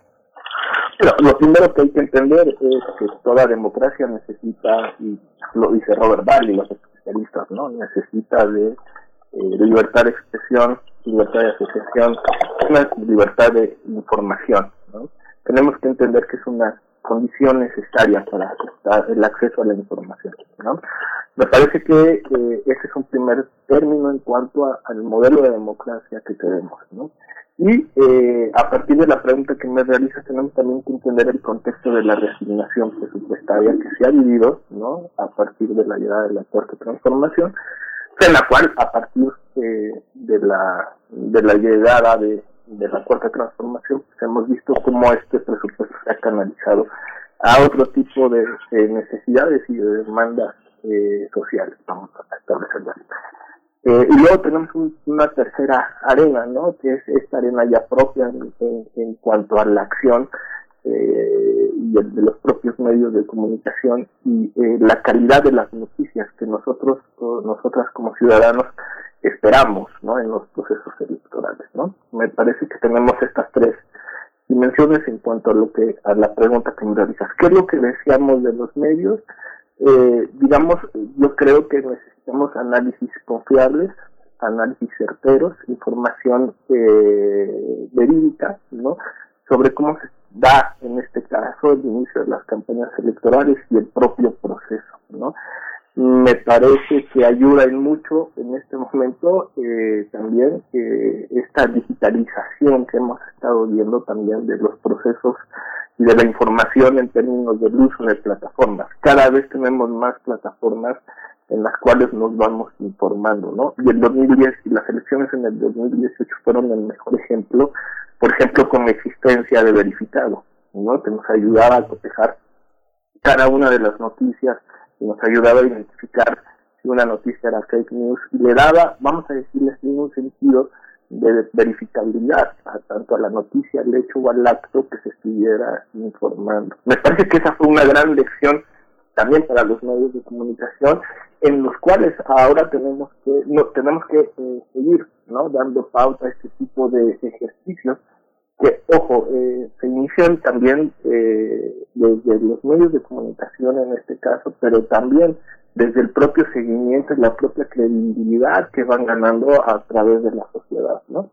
lo primero que hay que entender es que toda democracia necesita, y lo dice Robert Barley, los especialistas, ¿no? Necesita de, eh, libertad de expresión, libertad de asociación, una libertad de información, ¿no? Tenemos que entender que es una condición necesaria para el acceso a la información. ¿no? Me parece que ese es un primer término en cuanto al modelo de democracia que tenemos. ¿no? Y eh, a partir de la pregunta que me realizas, tenemos también que entender el contexto de la resignación presupuestaria que se ha vivido ¿no? a partir de la llegada de la cuarta transformación, en la cual a partir eh, de, la, de la llegada de de la cuarta transformación, pues hemos visto cómo este presupuesto se ha canalizado a otro tipo de, necesidades y de demandas eh, sociales, vamos a establecerlo así. Eh, y luego tenemos una tercera arena, ¿no? Que es esta arena ya propia en, cuanto a la acción eh, y de los propios medios de comunicación y eh, la calidad de las noticias que nosotros, nosotras como ciudadanos, esperamos ¿no? en los procesos electorales. ¿no? Me parece que tenemos estas tres dimensiones en cuanto a lo que a la pregunta que me realizas. ¿Qué es lo que deseamos de los medios? Eh, digamos, yo creo que necesitamos análisis confiables, análisis certeros, información eh, verídica, ¿no? Sobre cómo se da, en este caso, el inicio de las campañas electorales y el propio proceso, ¿no? Me parece que ayuda en mucho en este momento eh, también eh, esta digitalización que hemos estado viendo también de los procesos y de la información en términos del uso de plataformas. Cada vez tenemos más plataformas en las cuales nos vamos informando, ¿no? Y el 2010 y las elecciones en el 2018 fueron el mejor ejemplo, por ejemplo, con la existencia de verificado, ¿no? Que nos ayudaba a cotejar cada una de las noticias nos ayudaba a identificar si una noticia era fake news y le daba, vamos a decirle así, un sentido de verificabilidad a, tanto a la noticia, al hecho o al acto que se estuviera informando. Me parece que esa fue una gran lección también para los medios de comunicación en los cuales ahora tenemos que no, tenemos que eh, seguir no dando pauta a este tipo de ejercicios que, ojo, eh, se inician también eh, desde los medios de comunicación en este caso, pero también desde el propio seguimiento y la propia credibilidad que van ganando a través de la sociedad, ¿no?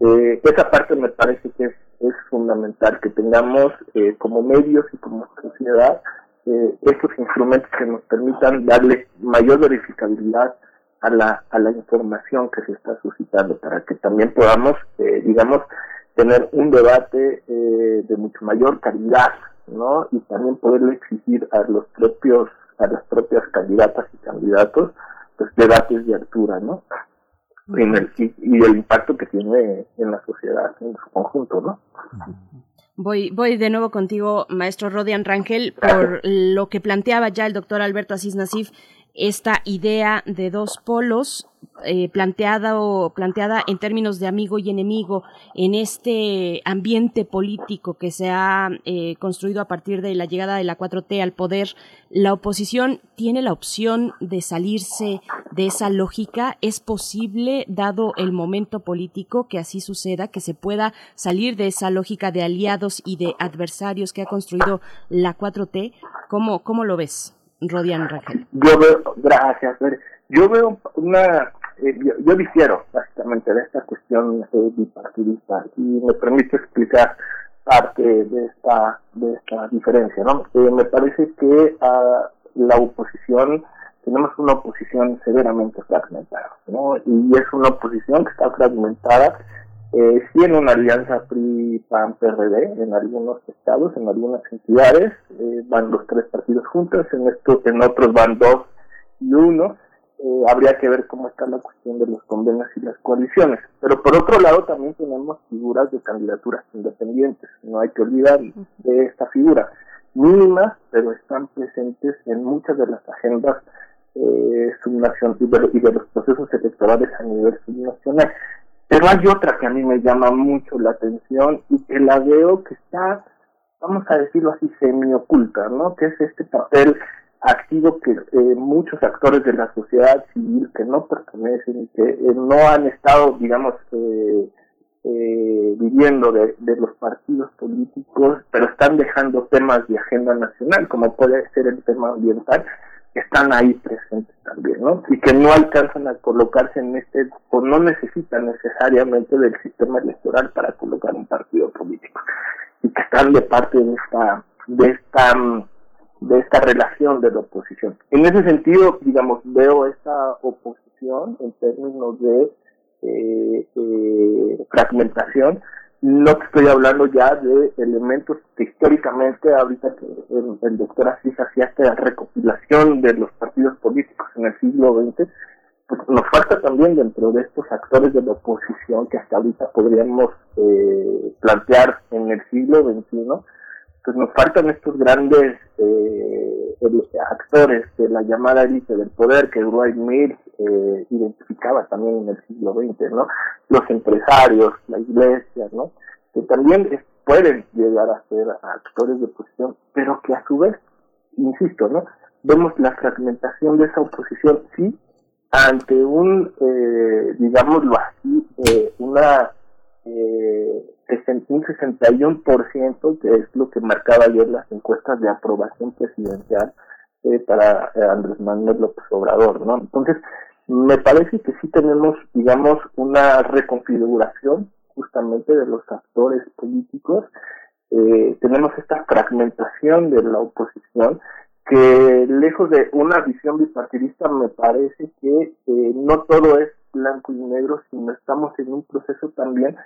Eh, esa parte me parece que es, es fundamental, que tengamos eh, como medios y como sociedad eh, estos instrumentos que nos permitan darle mayor verificabilidad a la, a la información que se está suscitando, para que también podamos, eh, digamos, tener un debate eh, de mucho mayor calidad, ¿no? Y también poderle exigir a los propios, a las propias candidatas y candidatos, pues debates de altura, ¿no? En el, y, y el impacto que tiene en la sociedad en su conjunto, ¿no? Voy, voy de nuevo contigo, maestro Rodian Rangel, por lo que planteaba ya el doctor Alberto Asís Nasif, esta idea de dos polos eh, planteada o planteada en términos de amigo y enemigo en este ambiente político que se ha eh, construido a partir de la llegada de la 4T al poder, la oposición tiene la opción de salirse de esa lógica. ¿Es posible, dado el momento político, que así suceda, que se pueda salir de esa lógica de aliados y de adversarios que ha construido la 4T? ¿Cómo, cómo lo ves? Rodian Rangel. Yo veo, gracias, yo veo una, eh, yo, yo, difiero básicamente de esta cuestión eh, bipartidista y me permite explicar parte de esta, de esta diferencia, ¿no? Eh, me parece que a la oposición tenemos una oposición severamente fragmentada, ¿no? Y es una oposición que está fragmentada eh, sí en una alianza PRI-PAN-PRD en algunos estados, en algunas entidades, eh, van los tres partidos juntos, en esto, en otros van dos y uno. Eh, habría que ver cómo está la cuestión de los convenios y las coaliciones. Pero por otro lado también tenemos figuras de candidaturas independientes. No hay que olvidar de esta figura. Mínimas, pero están presentes en muchas de las agendas eh, subnacionales y de, y de los procesos electorales a nivel subnacional. Pero hay otra que a mí me llama mucho la atención y que la veo que está, vamos a decirlo así, semi-oculta, ¿no? Que es este papel activo que eh, muchos actores de la sociedad civil que no pertenecen y que eh, no han estado, digamos, eh, eh, viviendo de, de los partidos políticos, pero están dejando temas de agenda nacional, como puede ser el tema ambiental, están ahí presentes también, ¿no? Y que no alcanzan a colocarse en este, o no necesitan necesariamente del sistema electoral para colocar un partido político. Y que están de parte de esta, de esta, de esta relación de la oposición. En ese sentido, digamos, veo esta oposición en términos de eh, eh, fragmentación, no te estoy hablando ya de elementos que históricamente, ahorita que el, doctor Asís hacía esta recopilación de los partidos políticos en el siglo XX, pues nos falta también dentro de estos actores de la oposición que hasta ahorita podríamos eh, plantear en el siglo XXI, pues nos faltan estos grandes eh, actores de la llamada élite del poder que Dwight Mills eh, identificaba también en el siglo XX, ¿no? Los empresarios, la iglesia, ¿no? Que también pueden llegar a ser actores de oposición, pero que a su vez, insisto, ¿no? Vemos la fragmentación de esa oposición, sí, ante un, eh, digámoslo así, eh, una eh, un 61%, que es lo que marcaba ayer las encuestas de aprobación presidencial eh, para eh, Andrés Manuel López Obrador, ¿no? Entonces, me parece que sí tenemos, digamos, una reconfiguración justamente de los actores políticos, eh, tenemos esta fragmentación de la oposición que lejos de una visión bipartidista me parece que no todo es blanco y negro, sino estamos en un proceso también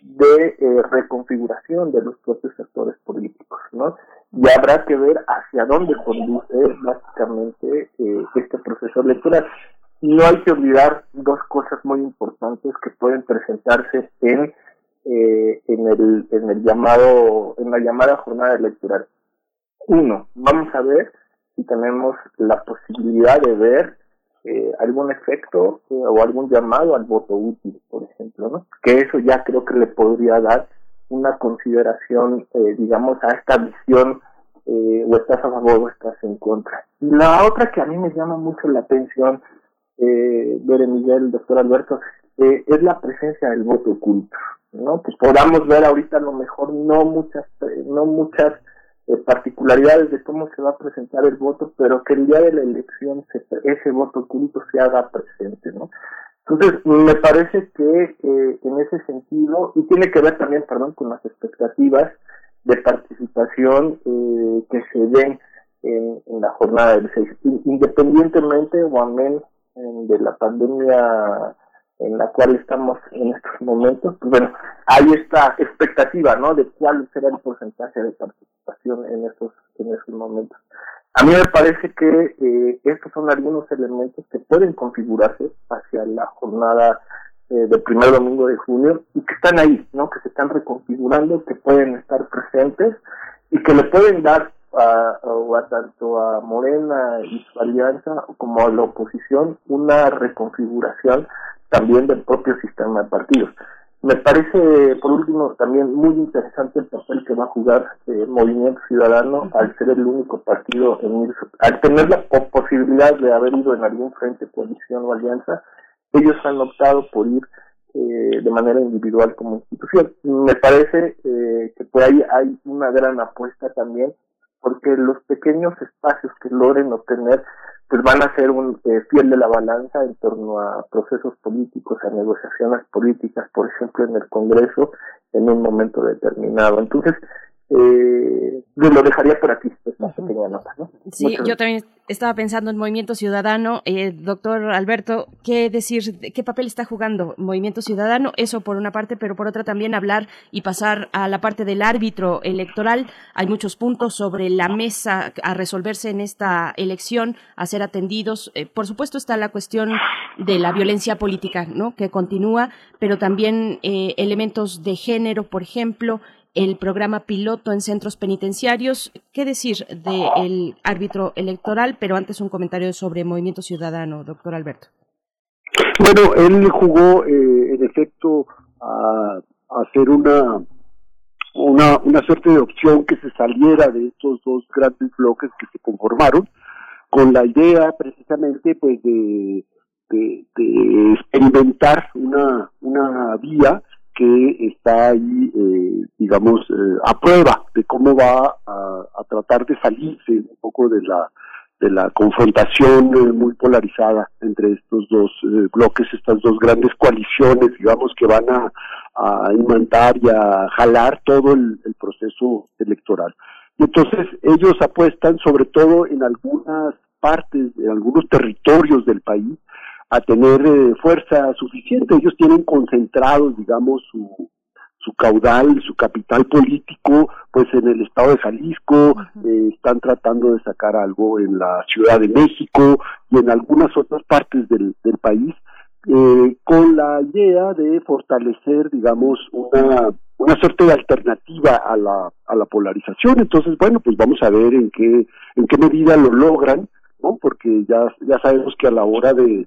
de eh, reconfiguración de los propios sectores políticos, ¿no? Y habrá que ver hacia dónde conduce básicamente eh, este proceso electoral. No hay que olvidar dos cosas muy importantes que pueden presentarse en eh, en el en el llamado en la llamada jornada electoral. Uno, vamos a ver si tenemos la posibilidad de ver eh, algún efecto eh, o algún llamado al voto útil, por ejemplo, ¿no? Que eso ya creo que le podría dar una consideración, eh, digamos, a esta visión eh, o estás a favor o estás en contra. Y la otra que a mí me llama mucho la atención, eh, ver Miguel, doctor Alberto, eh, es la presencia del voto oculto, ¿no? Que podamos ver ahorita a lo mejor no muchas, no muchas eh, particularidades de cómo se va a presentar el voto, pero que el día de la elección ese voto oculto se haga presente, ¿no? Entonces, me parece que eh, en ese sentido, y tiene que ver también, perdón, con las expectativas de participación eh, que se den en, la jornada del 6, independientemente o amén de la pandemia en la cual estamos en estos momentos, pues bueno, hay esta expectativa, ¿no? De cuál será el porcentaje de participación en estos, en estos momentos. A mí me parece que eh, estos son algunos elementos que pueden configurarse hacia la jornada eh, del primer domingo de junio y que están ahí, ¿no? Que se están reconfigurando, que pueden estar presentes y que le pueden dar a, a tanto a Morena y su alianza como a la oposición una reconfiguración también del propio sistema de partidos. Me parece, por último, también muy interesante el papel que va a jugar eh, Movimiento Ciudadano al ser el único partido en ir, al tener la posibilidad de haber ido en algún frente, coalición o alianza, ellos han optado por ir eh, de manera individual como institución. Me parece eh, que por ahí hay una gran apuesta también, porque los pequeños espacios que logren obtener pues van a ser un eh, fiel de la balanza en torno a procesos políticos, a negociaciones políticas, por ejemplo, en el Congreso, en un momento determinado. Entonces, eh, lo dejaría por aquí, esta pequeña nota. ¿no? Sí, yo también estaba pensando en Movimiento Ciudadano. Eh, doctor Alberto, ¿qué decir, qué papel está jugando Movimiento Ciudadano? Eso por una parte, pero por otra también hablar y pasar a la parte del árbitro electoral. Hay muchos puntos sobre la mesa a resolverse en esta elección, a ser atendidos. Eh, por supuesto está la cuestión de la violencia política, ¿no? Que continúa, pero también eh, elementos de género, por ejemplo, el programa piloto en centros penitenciarios. ¿Qué decir del árbitro electoral? Pero antes un comentario sobre Movimiento Ciudadano, doctor Alberto. Bueno, él jugó eh, en efecto a, hacer una, una, una suerte de opción que se saliera de estos dos grandes bloques que se conformaron, con la idea precisamente pues de, de, de experimentar una, una vía que está ahí, eh, digamos, eh, a prueba de cómo va a, tratar de salirse un poco de la de la confrontación eh, muy polarizada entre estos dos bloques, estas dos grandes coaliciones, digamos, que van a, a imantar y a jalar todo el, el proceso electoral. Y entonces ellos apuestan sobre todo en algunas partes, en algunos territorios del país, a tener eh, fuerza suficiente. Ellos tienen concentrados, digamos, su, su caudal, su capital político, pues en el estado de Jalisco, eh, están tratando de sacar algo en la Ciudad de México y en algunas otras partes del, del país, eh, con la idea de fortalecer, digamos, una, una suerte de alternativa a la, a la polarización. Entonces, bueno, pues vamos a ver en qué, en qué medida lo logran, ¿no? Porque ya, ya sabemos que a la hora de,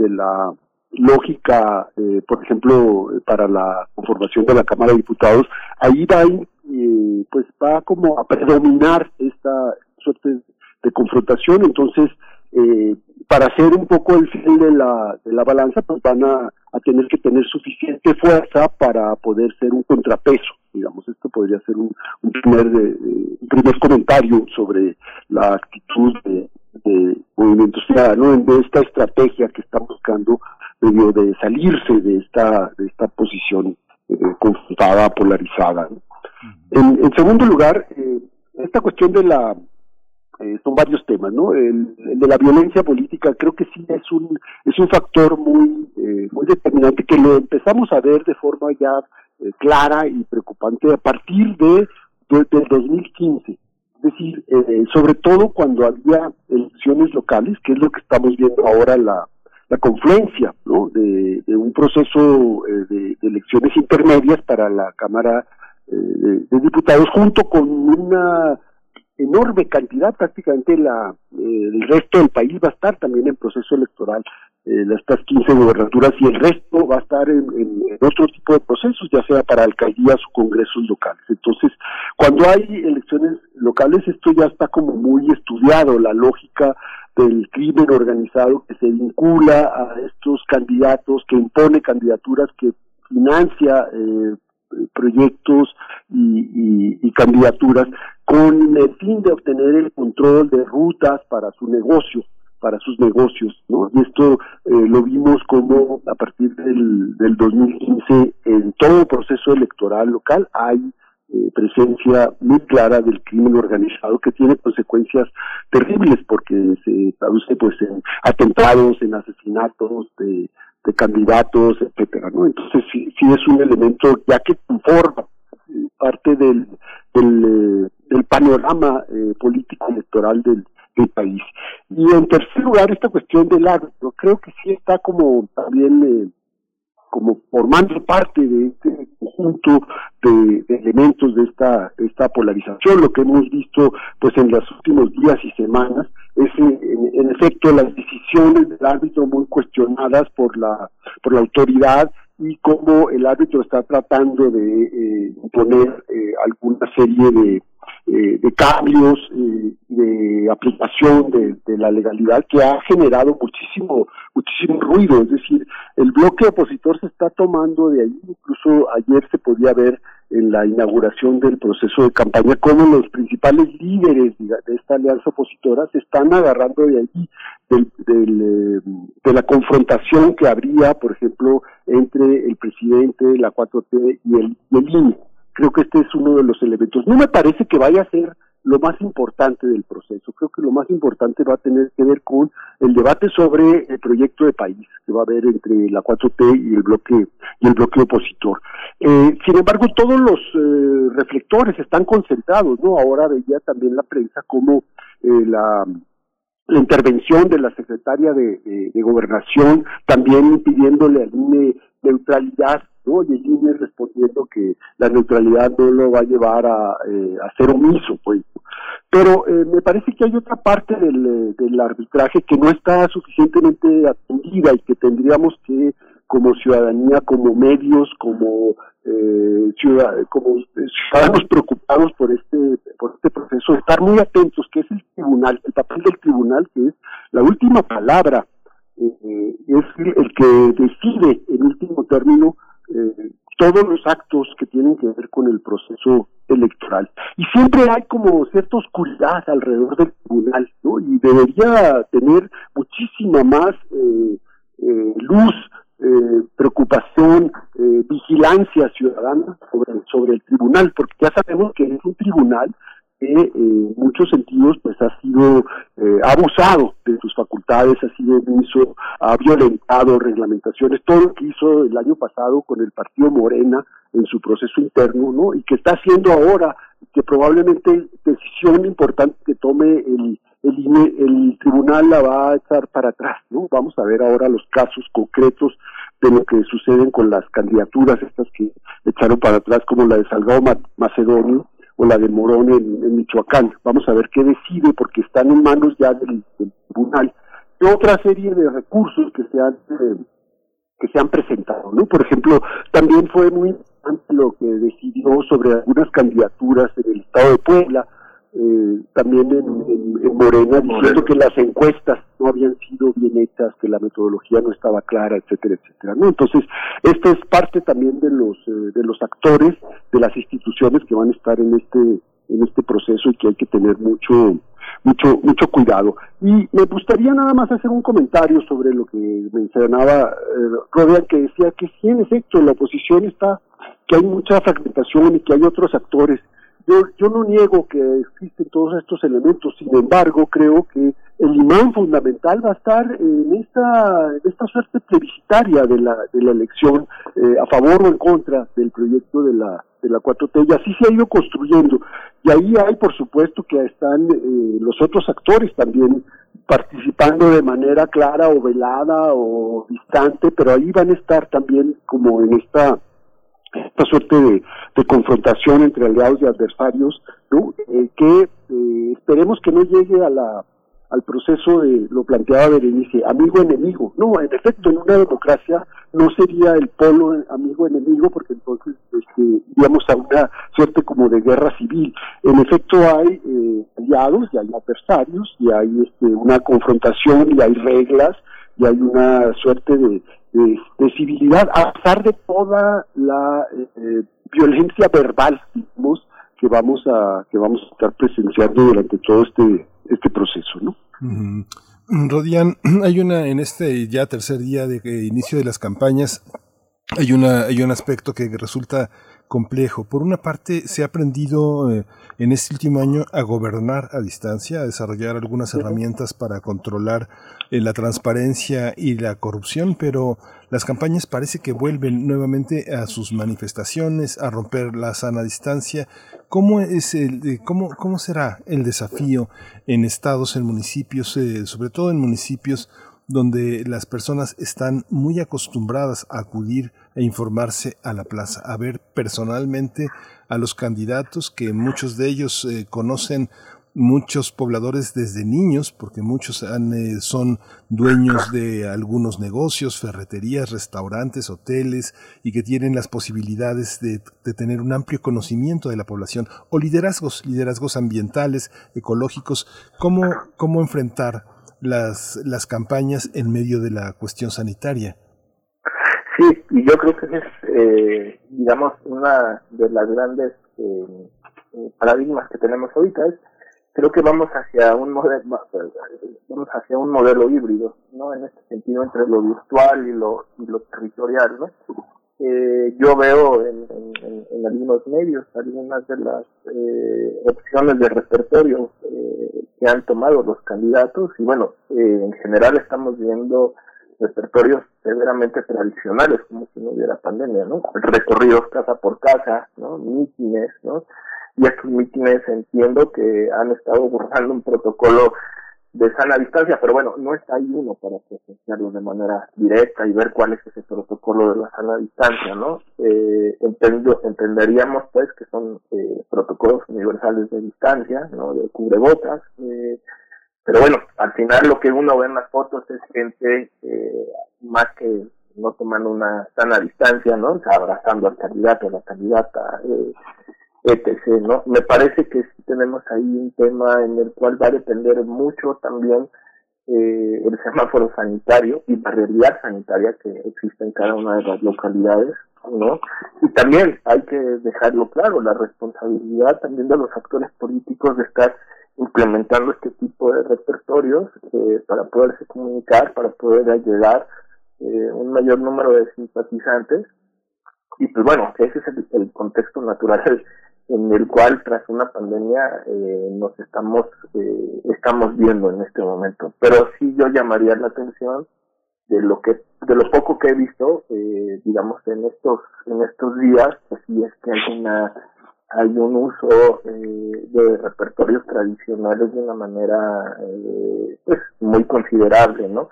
de la lógica, eh, por ejemplo, para la conformación de la Cámara de Diputados, ahí va, eh, pues va como a predominar esta suerte de confrontación, entonces, eh, para hacer un poco el fin de la, de la balanza, pues van a, tener que tener suficiente fuerza para poder ser un contrapeso, digamos, esto podría ser un, un primer, un primer comentario sobre la actitud de, de Movimiento Ciudadano, de esta estrategia que está buscando medio de salirse de esta, de esta posición eh, confrontada, polarizada. En, segundo lugar, eh, esta cuestión de la eh, son varios temas, ¿no? El, de la violencia política creo que sí es un es un factor muy eh, muy determinante que lo empezamos a ver de forma ya clara y preocupante a partir de, de del 2015 es decir, eh, sobre todo cuando había elecciones locales, que es lo que estamos viendo ahora la, la confluencia ¿no? de, un proceso eh, de, elecciones intermedias para la Cámara eh, de, Diputados, junto con una enorme cantidad, prácticamente la, el resto del país va a estar también en proceso electoral, estas 15 gobernaturas y el resto va a estar en, en, otro tipo de procesos, ya sea para alcaldías o congresos locales. Entonces, cuando hay elecciones locales, esto ya está como muy estudiado, la lógica del crimen organizado que se vincula a estos candidatos, que impone candidaturas que financia eh, proyectos y, candidaturas con el fin de obtener el control de rutas para su negocio para sus negocios, ¿no? Y esto eh, lo vimos como a partir del, del 2015 en todo proceso electoral local hay eh, presencia muy clara del crimen organizado que tiene consecuencias terribles porque se traduce pues en atentados, en asesinatos de, de candidatos, etcétera, ¿no? Entonces sí, sí es un elemento ya que conforma eh, parte del, del, del panorama político electoral del, país. Y en tercer lugar, esta cuestión del árbitro, creo que sí está como también eh, como formando parte de este conjunto de, elementos de esta, esta polarización. Lo que hemos visto pues en los últimos días y semanas es en, efecto las decisiones del árbitro muy cuestionadas por la, por la autoridad y cómo el árbitro está tratando de eh, imponer eh, alguna serie de, eh, de cambios, eh, de aplicación de, la legalidad que ha generado muchísimo, muchísimo ruido. Es decir, el bloque opositor se está tomando de ahí. Incluso ayer se podía ver en la inauguración del proceso de campaña cómo los principales líderes de esta alianza opositora se están agarrando de allí, del, del, de la confrontación que habría, por ejemplo, entre el presidente, la 4T y el, y el INE creo que este es uno de los elementos. No me parece que vaya a ser lo más importante del proceso. Creo que lo más importante va a tener que ver con el debate sobre el proyecto de país que va a haber entre la 4T y el bloque y el bloque opositor. Eh, sin embargo, todos los eh, reflectores están concentrados, ¿no? Ahora veía también la prensa como eh, la intervención de la secretaria de, gobernación también impidiéndole al neutralidad ¿no? Y INE respondiendo que la neutralidad no lo va a llevar a, eh, a ser omiso, pues. Pero eh, me parece que hay otra parte del, eh, del arbitraje que no está suficientemente atendida y que tendríamos que, como ciudadanía, como medios, como eh, como ciudadanos preocupados por este por este proceso estar muy atentos que es el tribunal el papel del tribunal que es la última palabra eh, es el que decide en último término eh, todos los actos que tienen que ver con el proceso electoral. Y siempre hay como cierta oscuridad alrededor del tribunal, ¿no? Y debería tener muchísima más eh, eh, luz, preocupación, vigilancia ciudadana sobre, sobre el tribunal, porque ya sabemos que es un tribunal que eh, en muchos sentidos pues ha sido eh, abusado de sus facultades, ha sido ha violentado reglamentaciones, todo lo que hizo el año pasado con el partido Morena en su proceso interno, ¿no? Y que está haciendo ahora, que probablemente decisión importante que tome el, el, el tribunal la va a echar para atrás, ¿no? Vamos a ver ahora los casos concretos de lo que suceden con las candidaturas estas que echaron para atrás, como la de Salgado Macedonio, o la de Morón en, Michoacán. Vamos a ver qué decide porque están en manos ya del, tribunal. Otra serie de recursos que se han eh, que se han presentado, ¿no? Por ejemplo, también fue muy importante lo que decidió sobre algunas candidaturas en el estado de Puebla, eh, también en, Morena diciendo que las encuestas no habían sido bien hechas, que la metodología no estaba clara, etcétera, etcétera. ¿no? Entonces, esto es parte también de los eh, de los actores, de las instituciones que van a estar en este en este proceso y que hay que tener mucho mucho mucho cuidado. Y me gustaría nada más hacer un comentario sobre lo que mencionaba eh, que decía que sí, en efecto, la oposición está, que hay mucha fragmentación y que hay otros actores yo, yo no niego que existen todos estos elementos, sin embargo, creo que el imán fundamental va a estar en esta, esta suerte plebiscitaria de la, de la elección eh, a favor o en contra del proyecto de la, de la 4T, y así se ha ido construyendo. Y ahí hay, por supuesto, que están eh, los otros actores también participando de manera clara o velada o distante, pero ahí van a estar también como en esta esta suerte de, confrontación entre aliados y adversarios, ¿no? Eh, que eh, esperemos que no llegue a la al proceso de lo planteaba Berenice, amigo-enemigo. No, en efecto, en una democracia no sería el polo amigo-enemigo, porque entonces este, a una suerte como de guerra civil. En efecto, hay eh, aliados y hay adversarios, y hay este, una confrontación y hay reglas, y hay una suerte de, visibilidad a pesar de toda la violencia verbal digamos, que vamos a que vamos a estar presenciando durante todo este este proceso no Rodian, hay una en este ya tercer día de inicio de las campañas hay una hay un aspecto que resulta complejo. Por una parte, se ha aprendido eh, en este último año a gobernar a distancia, a desarrollar algunas herramientas para controlar eh, la transparencia y la corrupción, pero las campañas parece que vuelven nuevamente a sus manifestaciones, a romper la sana distancia. ¿Cómo, es el, eh, cómo, cómo será el desafío en estados, en municipios, sobre todo en municipios donde las personas están muy acostumbradas a acudir e informarse a la plaza, a ver personalmente a los candidatos que muchos de ellos eh, conocen muchos pobladores desde niños, porque muchos eh, son dueños de algunos negocios, ferreterías, restaurantes, hoteles, y que tienen las posibilidades de, de, tener un amplio conocimiento de la población, o liderazgos, liderazgos ambientales, ecológicos, cómo, cómo enfrentar las, las campañas en medio de la cuestión sanitaria. Sí, y yo creo que es, eh, digamos, una de las grandes eh, paradigmas que tenemos ahorita es, creo que vamos hacia un modelo, vamos hacia un modelo híbrido, ¿no? En este sentido entre lo virtual y lo, y lo territorial, ¿no? Eh, yo veo en, algunos medios algunas de las eh, opciones de repertorio eh, que han tomado los candidatos y bueno, eh, en general estamos viendo repertorios severamente tradicionales como si no hubiera pandemia, ¿no? Recorridos casa por casa, ¿no? Mítines, ¿no? Y estos mítines entiendo que han estado buscando un protocolo de sana distancia, pero bueno, no está ahí uno para presenciarlo de manera directa y ver cuál es ese protocolo de la sana distancia, ¿no? Eh, entenderíamos pues que son eh, protocolos universales de distancia, ¿no? De cubrebocas, eh, pero bueno, al final lo que uno ve en las fotos es gente eh, más que no tomando una sana distancia, ¿no? Abrazando al candidato, a la candidata, eh, etc. ¿no? Me parece que sí tenemos ahí un tema en el cual va a depender mucho también eh, el semáforo sanitario y la realidad sanitaria que existe en cada una de las localidades, ¿no? Y también hay que dejarlo claro, la responsabilidad también de los actores políticos de estar implementando este tipo de repertorios eh, para poderse comunicar, para poder llegar eh, un mayor número de simpatizantes. Y pues bueno, ese es el, el contexto natural en el cual tras una pandemia eh, nos estamos eh, estamos viendo en este momento pero sí yo llamaría la atención de lo que de lo poco que he visto eh, digamos en estos en estos días pues sí es que hay una hay un uso eh, de repertorios tradicionales de una manera eh, pues muy considerable no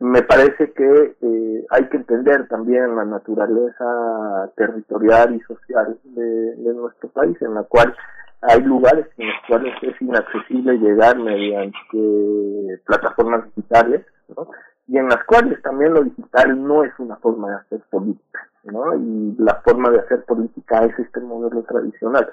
me parece que eh, hay que entender también la naturaleza territorial y social de, de, nuestro país, en la cual hay lugares en los cuales es inaccesible llegar mediante plataformas digitales, ¿no? Y en las cuales también lo digital no es una forma de hacer política, ¿no? y la forma de hacer política es este modelo tradicional.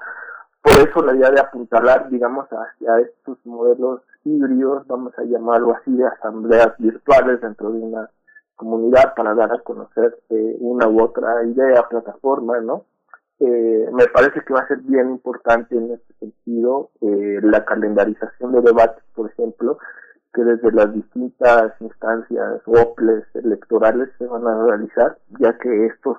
Por eso la idea de apuntalar, digamos, hacia estos modelos híbridos, vamos a llamarlo así, de asambleas virtuales dentro de una comunidad para dar a conocer eh, una u otra idea, plataforma, ¿no? Eh, me parece que va a ser bien importante en este sentido eh, la calendarización de debates, por ejemplo, que desde las distintas instancias OPLES electorales se van a realizar, ya que estos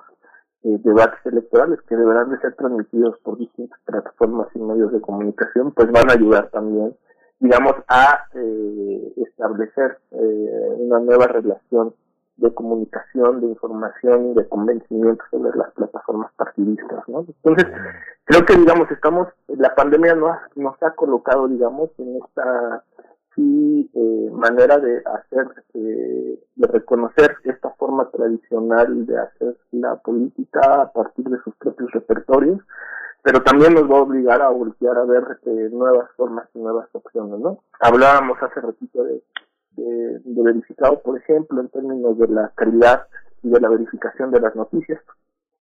eh, debates electorales que deberán de ser transmitidos por distintas plataformas y medios de comunicación, pues van a ayudar también, digamos, a eh, establecer eh, una nueva relación de comunicación, de información y de convencimiento sobre las plataformas partidistas, ¿no? Entonces, creo que, digamos, estamos, la pandemia nos, nos ha colocado, digamos, en esta sí eh, manera de hacer, eh, de reconocer esta forma tradicional de hacer la política a partir de sus propios repertorios, pero también nos va a obligar a voltear a ver eh, nuevas formas y nuevas opciones, ¿no? Hablábamos hace ratito de, verificado, por ejemplo, en términos de la calidad y de la verificación de las noticias.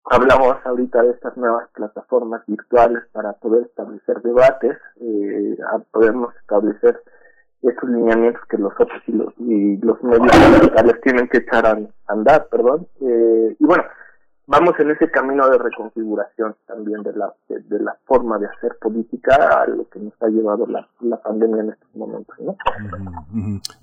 Hablamos ahorita de estas nuevas plataformas virtuales para poder establecer debates, eh, establecer esos lineamientos que los otros y los, y los medios locales tienen que echar a andar, perdón. Eh, y bueno, vamos en ese camino de reconfiguración también de la, de, la forma de hacer política a lo que nos ha llevado la, la pandemia en estos momentos. ¿no?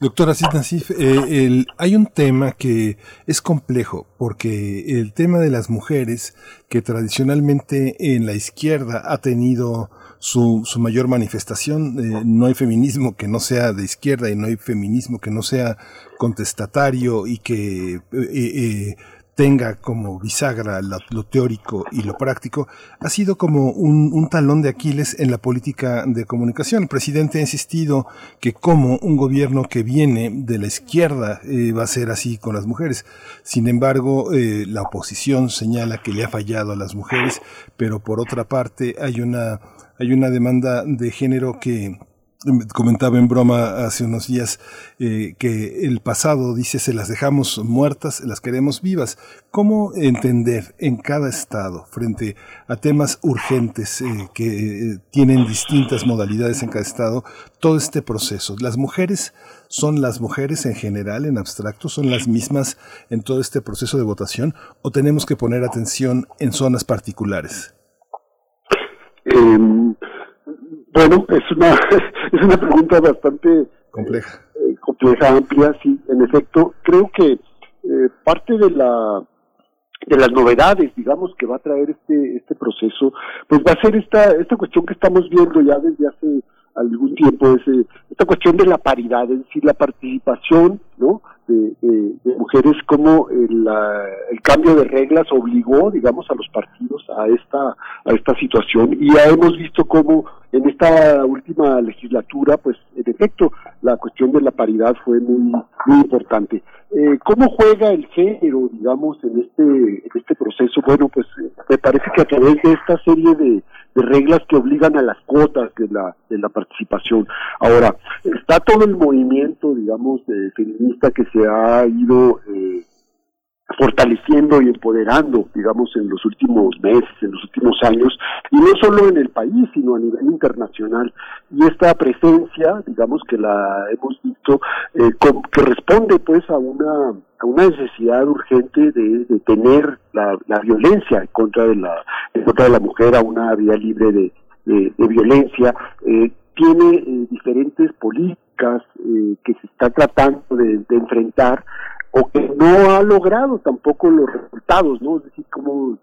Doctora Sitnasif, eh, hay un tema que es complejo porque el tema de las mujeres que tradicionalmente en la izquierda ha tenido su, su mayor manifestación. Eh, no hay feminismo que no sea de izquierda y no hay feminismo que no sea contestatario y que eh, eh, tenga como bisagra lo, teórico y lo práctico, ha sido como un, talón de Aquiles en la política de comunicación. El presidente ha insistido que como un gobierno que viene de la izquierda va a ser así con las mujeres. Sin embargo, la oposición señala que le ha fallado a las mujeres, pero por otra parte hay una, hay una demanda de género que comentaba en broma hace unos días eh, que el pasado, dice, se las dejamos muertas, las queremos vivas. ¿Cómo entender en cada estado, frente a temas urgentes eh, que eh, tienen distintas modalidades en cada estado, todo este proceso? ¿Las mujeres son las mujeres en general, en abstracto, son las mismas en todo este proceso de votación o tenemos que poner atención en zonas particulares? Em, bueno, es una, es una pregunta bastante compleja, eh, compleja, amplia, sí, en efecto. Creo que eh, parte de la de las novedades, digamos, que va a traer este este proceso, pues va a ser esta esta cuestión que estamos viendo ya desde hace algún tiempo, es eh, esta cuestión de la paridad, es decir, la participación, ¿no? De, mujeres, como el, el, cambio de reglas obligó, digamos, a los partidos a esta, a esta situación. Y ya hemos visto cómo en esta última legislatura, pues, en efecto, la cuestión de la paridad fue muy, muy importante. Eh, ¿Cómo juega el género, digamos, en este, en este proceso? Bueno, pues, me parece que a través de esta serie de, reglas que obligan a las cuotas de la, de la participación. Ahora, está todo el movimiento, digamos, feminista que se ha ido eh, fortaleciendo y empoderando, digamos, en los últimos meses, en los últimos años, y no solo en el país, sino a nivel internacional. Y esta presencia, digamos, que la hemos visto, eh, que responde pues a una a una necesidad urgente de, de tener la, la, violencia en contra de la en contra de la mujer a una vía libre de, de, violencia eh, tiene eh, diferentes políticas eh, que se está tratando de enfrentar o que no ha logrado tampoco los resultados, ¿no? Es decir, como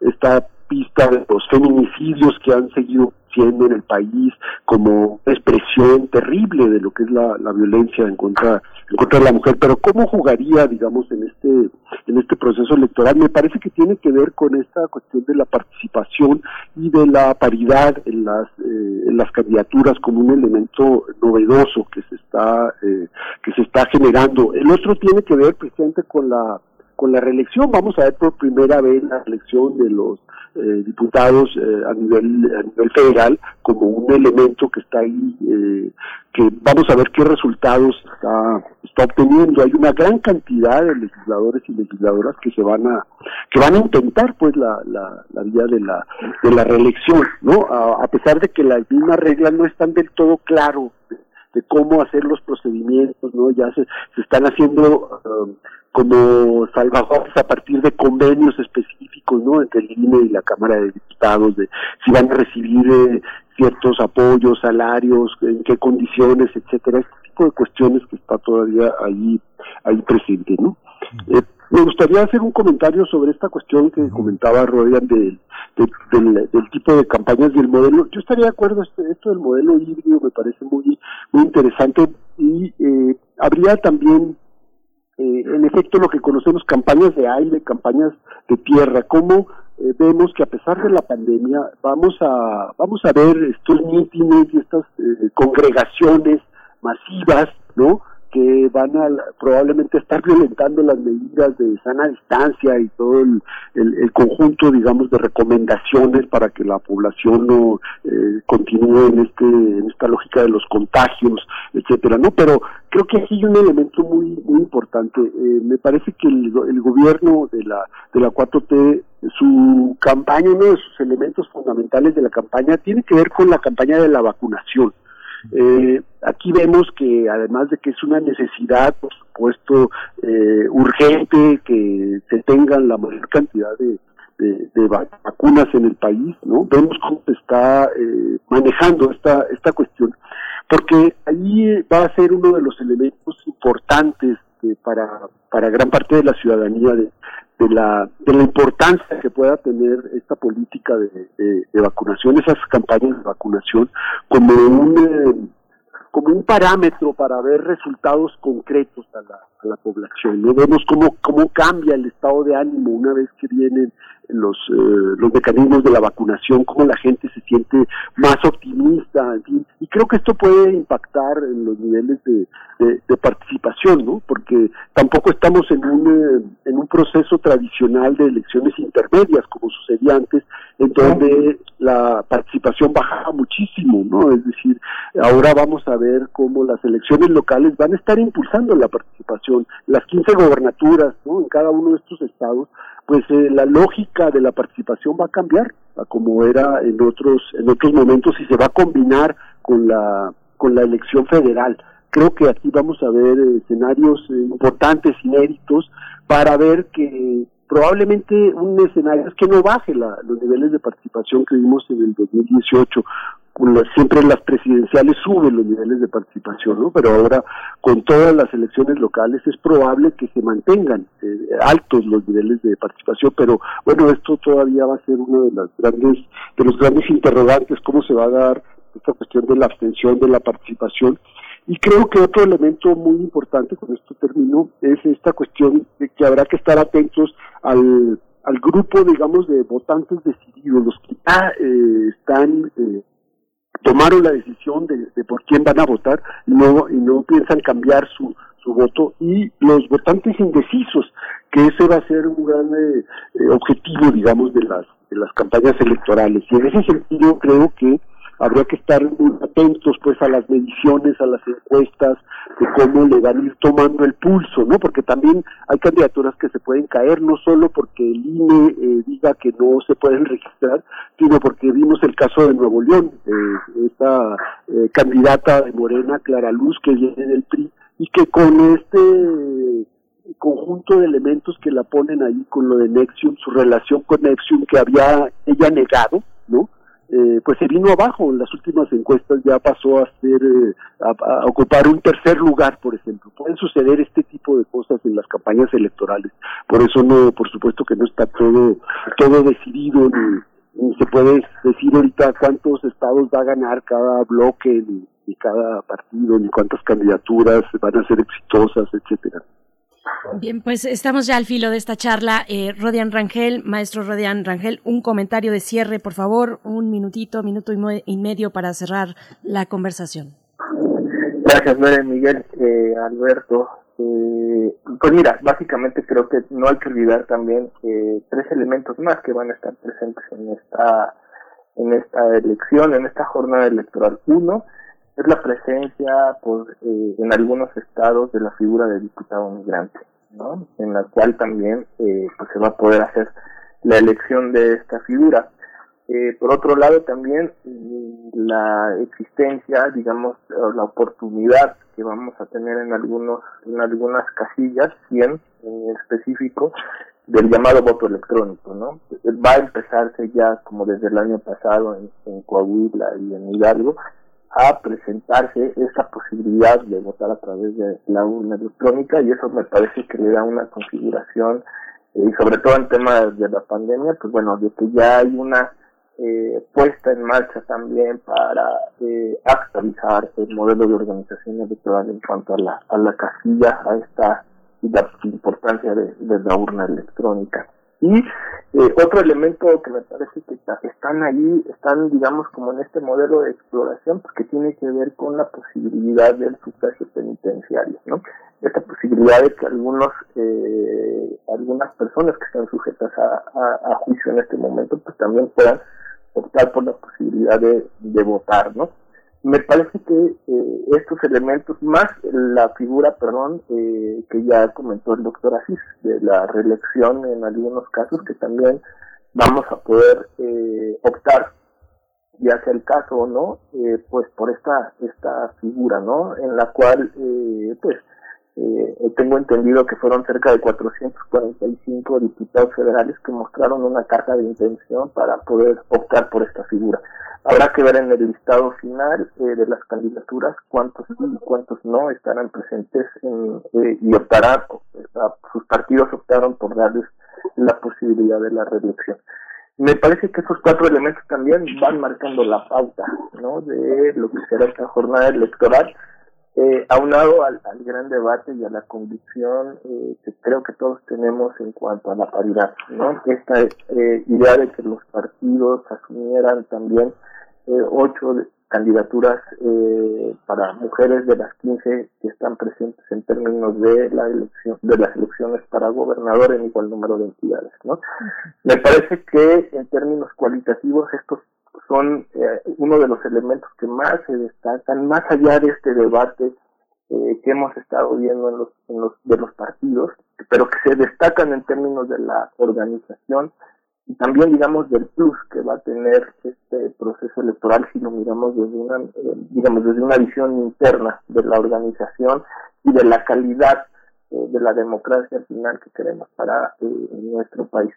esta pista de los feminicidios que han seguido siendo en el país como expresión terrible de lo que es la, la violencia en contra en contra de la mujer. Pero cómo jugaría digamos en este en este proceso electoral me parece que tiene que ver con esta cuestión de la participación y de la paridad en las eh, en las candidaturas como un elemento novedoso que se está eh, que se está generando. El otro tiene que ver precisamente con la con la reelección. Vamos a ver por primera vez la elección de los eh, diputados eh, a nivel a nivel federal como un elemento que está ahí eh, que vamos a ver qué resultados está, está obteniendo hay una gran cantidad de legisladores y legisladoras que se van a que van a intentar pues la, la, la vía de la de la reelección no a, pesar de que las mismas reglas no están del todo claro de, cómo hacer los procedimientos no ya se, se están haciendo um, como salvaguardas a partir de convenios específicos, ¿no? Entre el INE y la Cámara de Diputados, de si van a recibir eh, ciertos apoyos, salarios, en qué condiciones, etcétera, este tipo de cuestiones que está todavía ahí, ahí presente, ¿no? Eh, me gustaría hacer un comentario sobre esta cuestión que comentaba Rodian del, del, tipo de campañas y el modelo. Yo estaría de acuerdo, este, esto del modelo híbrido me parece muy, muy interesante y eh, habría también eh, en efecto lo que conocemos campañas de aire, campañas de tierra, cómo eh, vemos que a pesar de la pandemia vamos a vamos a ver estos mítines y estas eh, congregaciones masivas, ¿no? Que van a probablemente estar violentando las medidas de sana distancia y todo el, el, conjunto, digamos, de recomendaciones para que la población no eh, continúe en este en esta lógica de los contagios, etcétera, ¿no? Pero creo que aquí hay un elemento muy muy importante. Eh, me parece que el, gobierno de la de la 4T su campaña, uno de sus elementos fundamentales de la campaña tiene que ver con la campaña de la vacunación Eh, aquí vemos que además de que es una necesidad, por supuesto, eh, urgente que se tengan la mayor cantidad de, de, vacunas en el país, ¿no? Vemos cómo se está eh, manejando esta, esta cuestión, porque ahí va a ser uno de los elementos importantes para, para gran parte de la ciudadanía de, de la, de la importancia que pueda tener esta política de, vacunación, esas campañas de vacunación, como un, eh, como un parámetro para ver resultados concretos a la, a la población. ¿no? Vemos cómo, cómo cambia el estado de ánimo una vez que vienen los, eh, los mecanismos de la vacunación, cómo la gente se siente más optimista, y creo que esto puede impactar en los niveles de, de, participación, ¿no? Porque tampoco estamos en un, eh, en un proceso tradicional de elecciones intermedias, como sucedía antes, en donde la participación bajaba muchísimo, ¿no? Es decir, ahora vamos a ver cómo las elecciones locales van a estar impulsando la participación, las 15 gobernaturas, ¿no? En cada uno de estos estados pues eh, la lógica de la participación va a cambiar a como era en otros en otros momentos y se va a combinar con la con la elección federal. Creo que aquí vamos a ver escenarios eh, importantes inéditos para ver que probablemente un escenario es que no baje la, los niveles de participación que vimos en el 2018 siempre las presidenciales suben los niveles de participación, ¿no? Pero ahora con todas las elecciones locales es probable que se mantengan eh, altos los niveles de participación, pero bueno, esto todavía va a ser uno de las grandes de los grandes interrogantes cómo se va a dar esta cuestión de la abstención de la participación y creo que otro elemento muy importante, con esto termino, es esta cuestión de que habrá que estar atentos al, al grupo, digamos, de votantes decididos, los que ya eh, están eh, tomaron la decisión de, por quién van a votar y no, y no piensan cambiar su, su voto y los votantes indecisos, que ese va a ser un gran eh, eh, objetivo, digamos, de las, de las campañas electorales. Y en ese sentido creo que habría que estar muy atentos pues a las mediciones, a las encuestas, de cómo le van a ir tomando el pulso, ¿no? Porque también hay candidaturas que se pueden caer, no solo porque el INE eh, diga que no se pueden registrar, sino porque vimos el caso de Nuevo León, eh, esta eh, candidata de Morena, Clara Luz, que viene del PRI, y que con este conjunto de elementos que la ponen ahí con lo de Nexium, su relación con Nexium que había ella negado, ¿no? Eh, pues se vino abajo en las últimas encuestas ya pasó a ser eh, a, ocupar un tercer lugar por ejemplo. Pueden suceder este tipo de cosas en las campañas electorales. Por eso no por supuesto que no está todo todo decidido ni, se puede decir ahorita cuántos estados va a ganar cada bloque ni cada partido ni cuántas candidaturas van a ser exitosas etcétera Bien, pues estamos ya al filo de esta charla. Eh, Rodian Rangel, maestro Rodian Rangel, un comentario de cierre, por favor, un minutito, minuto y, medio para cerrar la conversación. Gracias, Miguel, eh, Alberto. Eh, pues mira, básicamente creo que no hay que olvidar también eh, tres elementos más que van a estar presentes en esta en esta elección, en esta jornada electoral. Uno, es la presencia por, eh, en algunos estados de la figura del diputado migrante, ¿no? En la cual también eh, pues se va a poder hacer la elección de esta figura. Eh, por otro lado, también mm, la existencia, digamos, la oportunidad que vamos a tener en algunos, en algunas casillas, 100 en específico, del llamado voto electrónico, ¿no? Va a empezarse ya, como desde el año pasado, en Coahuila y en Hidalgo, a presentarse esa posibilidad de votar a través de la urna electrónica y eso me parece que le da una configuración eh, y sobre todo en temas de la pandemia, pues bueno, de que ya hay una eh, puesta en marcha también para eh, actualizar el modelo de organización electoral en cuanto a la, a la casilla, a esta la importancia de la urna electrónica. Y eh, otro elemento que me parece que están ahí, están digamos como en este modelo de exploración, porque tiene que ver con la posibilidad del sufragio penitenciario, ¿no? Esta posibilidad de que algunos, eh, algunas personas que están sujetas a, juicio en este momento, pues también puedan optar por la posibilidad de votar, ¿no? Me parece que eh, estos elementos, más la figura, perdón, eh, que ya comentó el doctor Asís, de la reelección en algunos casos, que también vamos a poder eh, optar ya sea el caso o no, eh, pues por esta, esta figura, ¿no? En la cual, eh, pues, eh, tengo entendido que fueron cerca de 445 diputados federales que mostraron una carta de intención para poder optar por esta figura. Habrá que ver en el listado final eh, de las candidaturas cuántos sí y cuántos no estarán presentes eh, y optarán, sus partidos optaron por darles la posibilidad de la reelección. Me parece que esos cuatro elementos también van marcando la pauta ¿no? de lo que será esta jornada electoral eh, aunado al, al, gran debate y a la convicción eh, que creo que todos tenemos en cuanto a la paridad, ¿no? Esta eh, idea de que los partidos asumieran también eh, ocho candidaturas eh, para mujeres de las 15 que están presentes en términos de la elección de las elecciones para gobernador en igual número de entidades, ¿no? Me parece que en términos cualitativos estos son eh, uno de los elementos que más se destacan, más allá de este debate eh, que hemos estado viendo en los, en los, de los partidos, pero que se destacan en términos de la organización y también, digamos, del plus que va a tener este proceso electoral si lo miramos desde una, eh, digamos, desde una visión interna de la organización y de la calidad de la democracia final que queremos para nuestro país.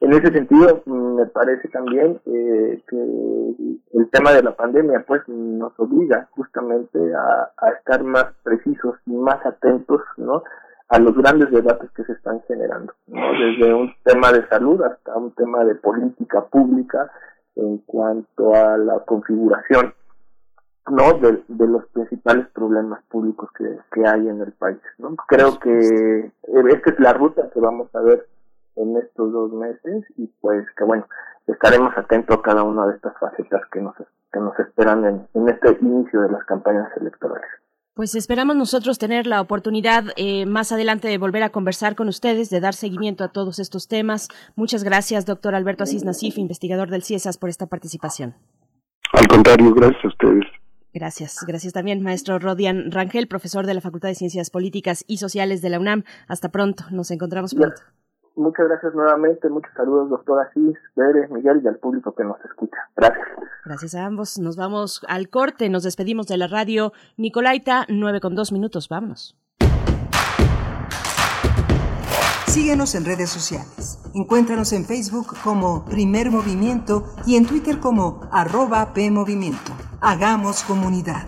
En ese sentido, me parece también eh, que el tema de la pandemia pues nos obliga justamente a, estar más precisos y más atentos ¿no? a los grandes debates que se están generando, ¿no? desde un tema de salud hasta un tema de política pública en cuanto a la configuración no de, los principales problemas públicos que, que hay en el país. ¿no? Creo que esta es la ruta que vamos a ver en estos dos meses y pues que bueno, estaremos atentos a cada una de estas facetas que nos, que nos esperan en, en este inicio de las campañas electorales. Pues esperamos nosotros tener la oportunidad eh, más adelante de volver a conversar con ustedes, de dar seguimiento a todos estos temas. Muchas gracias, doctor Alberto Asís Nasif, investigador del CIESAS, por esta participación. Al contrario, gracias a ustedes. Gracias, gracias también, maestro Rodian Rangel, profesor de la Facultad de Ciencias Políticas y Sociales de la UNAM. Hasta pronto, nos encontramos pronto. Muchas gracias nuevamente, muchos saludos, doctora Asís, Pérez, Miguel y al público que nos escucha. Gracias. Gracias a ambos. Nos vamos al corte, nos despedimos de la radio Nicolaita, nueve con dos minutos. Vámonos. Síguenos en redes sociales. Encuéntranos en Facebook como Primer Movimiento y en Twitter como arroba PMovimiento. Hagamos comunidad.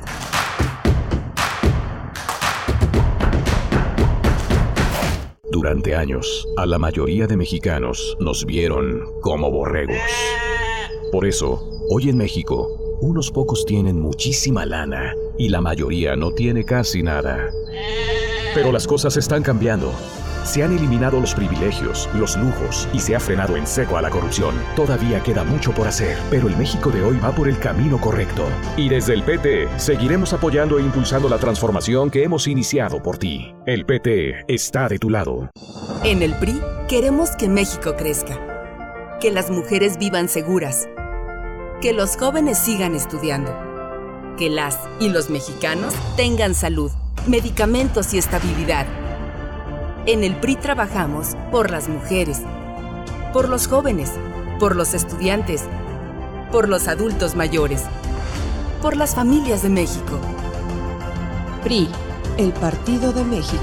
Durante años, a la mayoría de mexicanos nos vieron como borregos. Por eso, hoy en México, unos pocos tienen muchísima lana y la mayoría no tiene casi nada. Pero las cosas están cambiando. Se han eliminado los privilegios, los lujos y se ha frenado en seco a la corrupción. Todavía queda mucho por hacer, pero el México de hoy va por el camino correcto. Y desde el PT seguiremos apoyando e impulsando la transformación que hemos iniciado por ti. El PT está de tu lado. En el PRI queremos que México crezca, que las mujeres vivan seguras, que los jóvenes sigan estudiando, que las y los mexicanos tengan salud, medicamentos y estabilidad en el PRI trabajamos por las mujeres, por los jóvenes, por los estudiantes, por los adultos mayores, por las familias de México. PRI, el Partido de México.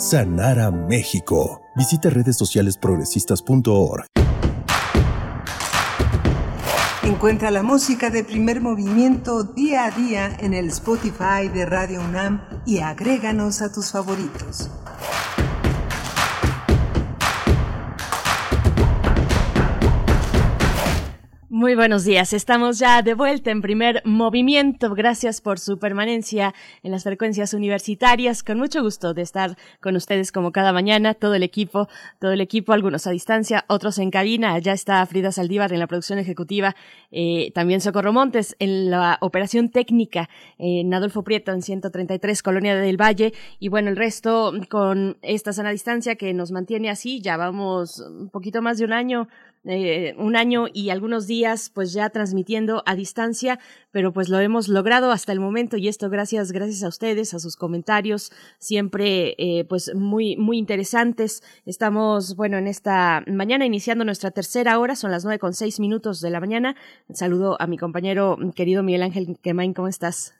sanar a México. Visita redes sociales progresistas.org. Encuentra la música de primer movimiento día a día en el Spotify de Radio UNAM y agréganos a tus favoritos. Muy buenos días, estamos ya de vuelta en primer movimiento. Gracias por su permanencia en las frecuencias universitarias. Con mucho gusto de estar con ustedes como cada mañana, todo el equipo, todo el equipo, algunos a distancia, otros en cabina. Ya está Frida Saldívar en la producción ejecutiva, eh, también Socorro Montes en la operación técnica, en Adolfo Prieto en 133, Colonia del Valle. Y bueno, el resto con esta sana distancia que nos mantiene así. Ya vamos un poquito más de un año eh, un año y algunos días pues ya transmitiendo a distancia, pero pues lo hemos logrado hasta el momento y esto gracias, gracias a ustedes, a sus comentarios, siempre eh, pues muy, muy interesantes. Estamos, bueno, en esta mañana iniciando nuestra tercera hora, son las nueve con seis minutos de la mañana. Saludo a mi compañero querido Miguel Ángel Quemain, ¿cómo estás?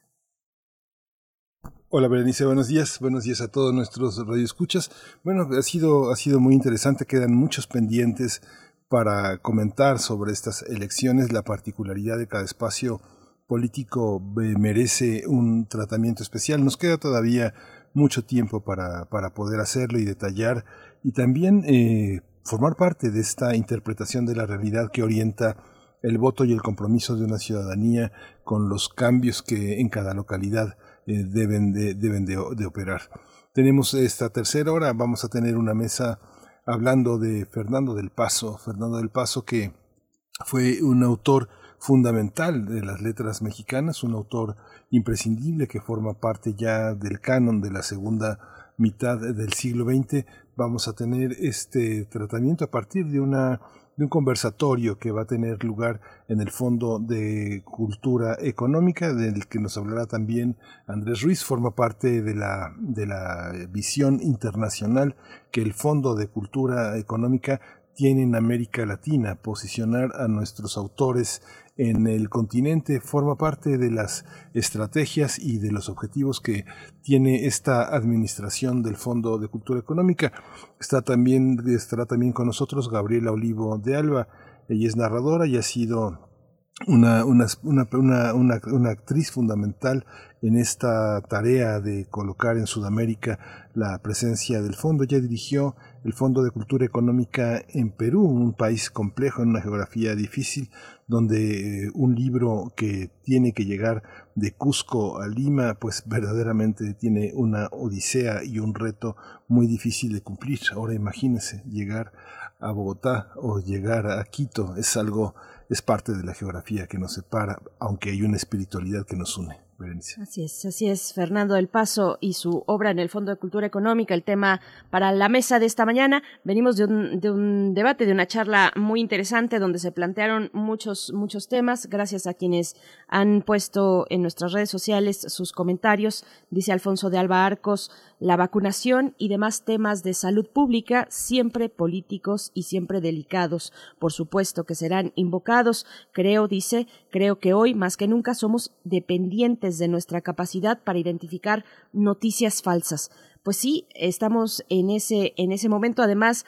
Hola Berenice, buenos días, buenos días a todos nuestros radioescuchas. Bueno, ha sido, ha sido muy interesante, quedan muchos pendientes para comentar sobre estas elecciones. La particularidad de cada espacio político eh, merece un tratamiento especial. Nos queda todavía mucho tiempo para, para poder hacerlo y detallar y también eh, formar parte de esta interpretación de la realidad que orienta el voto y el compromiso de una ciudadanía con los cambios que en cada localidad eh, deben, de, deben de, de operar. Tenemos esta tercera hora, vamos a tener una mesa hablando de Fernando del Paso, Fernando del Paso que fue un autor fundamental de las letras mexicanas, un autor imprescindible que forma parte ya del canon de la segunda mitad del siglo XX. Vamos a tener este tratamiento a partir de una de un conversatorio que va a tener lugar en el Fondo de Cultura Económica, del que nos hablará también Andrés Ruiz, forma parte de la, de la visión internacional que el Fondo de Cultura Económica tiene en América Latina, posicionar a nuestros autores en el continente forma parte de las estrategias y de los objetivos que tiene esta administración del Fondo de Cultura Económica. Está también, estará también con nosotros Gabriela Olivo de Alba. Ella es narradora y ha sido una, una, una, una, actriz fundamental en esta tarea de colocar en Sudamérica la presencia del fondo. Ya dirigió el Fondo de Cultura Económica en Perú, un país complejo, en una geografía difícil, donde eh, un libro que tiene que llegar de Cusco a Lima, pues verdaderamente tiene una odisea y un reto muy difícil de cumplir. Ahora imagínese llegar a Bogotá o llegar a Quito, es algo, es parte de la geografía que nos separa, aunque hay una espiritualidad que nos une. Así es, así es, Fernando del Paso y su obra en el Fondo de Cultura Económica, el tema para la mesa de esta mañana. Venimos de un, de un debate, de una charla muy interesante donde se plantearon muchos, muchos temas, gracias a quienes han puesto en nuestras redes sociales sus comentarios. Dice Alfonso de Alba Arcos, la vacunación y demás temas de salud pública, siempre políticos y siempre delicados. Por supuesto que serán invocados. Creo, dice, creo que hoy más que nunca somos dependientes desde nuestra capacidad para identificar noticias falsas. Pues sí, estamos en ese, en ese momento, además,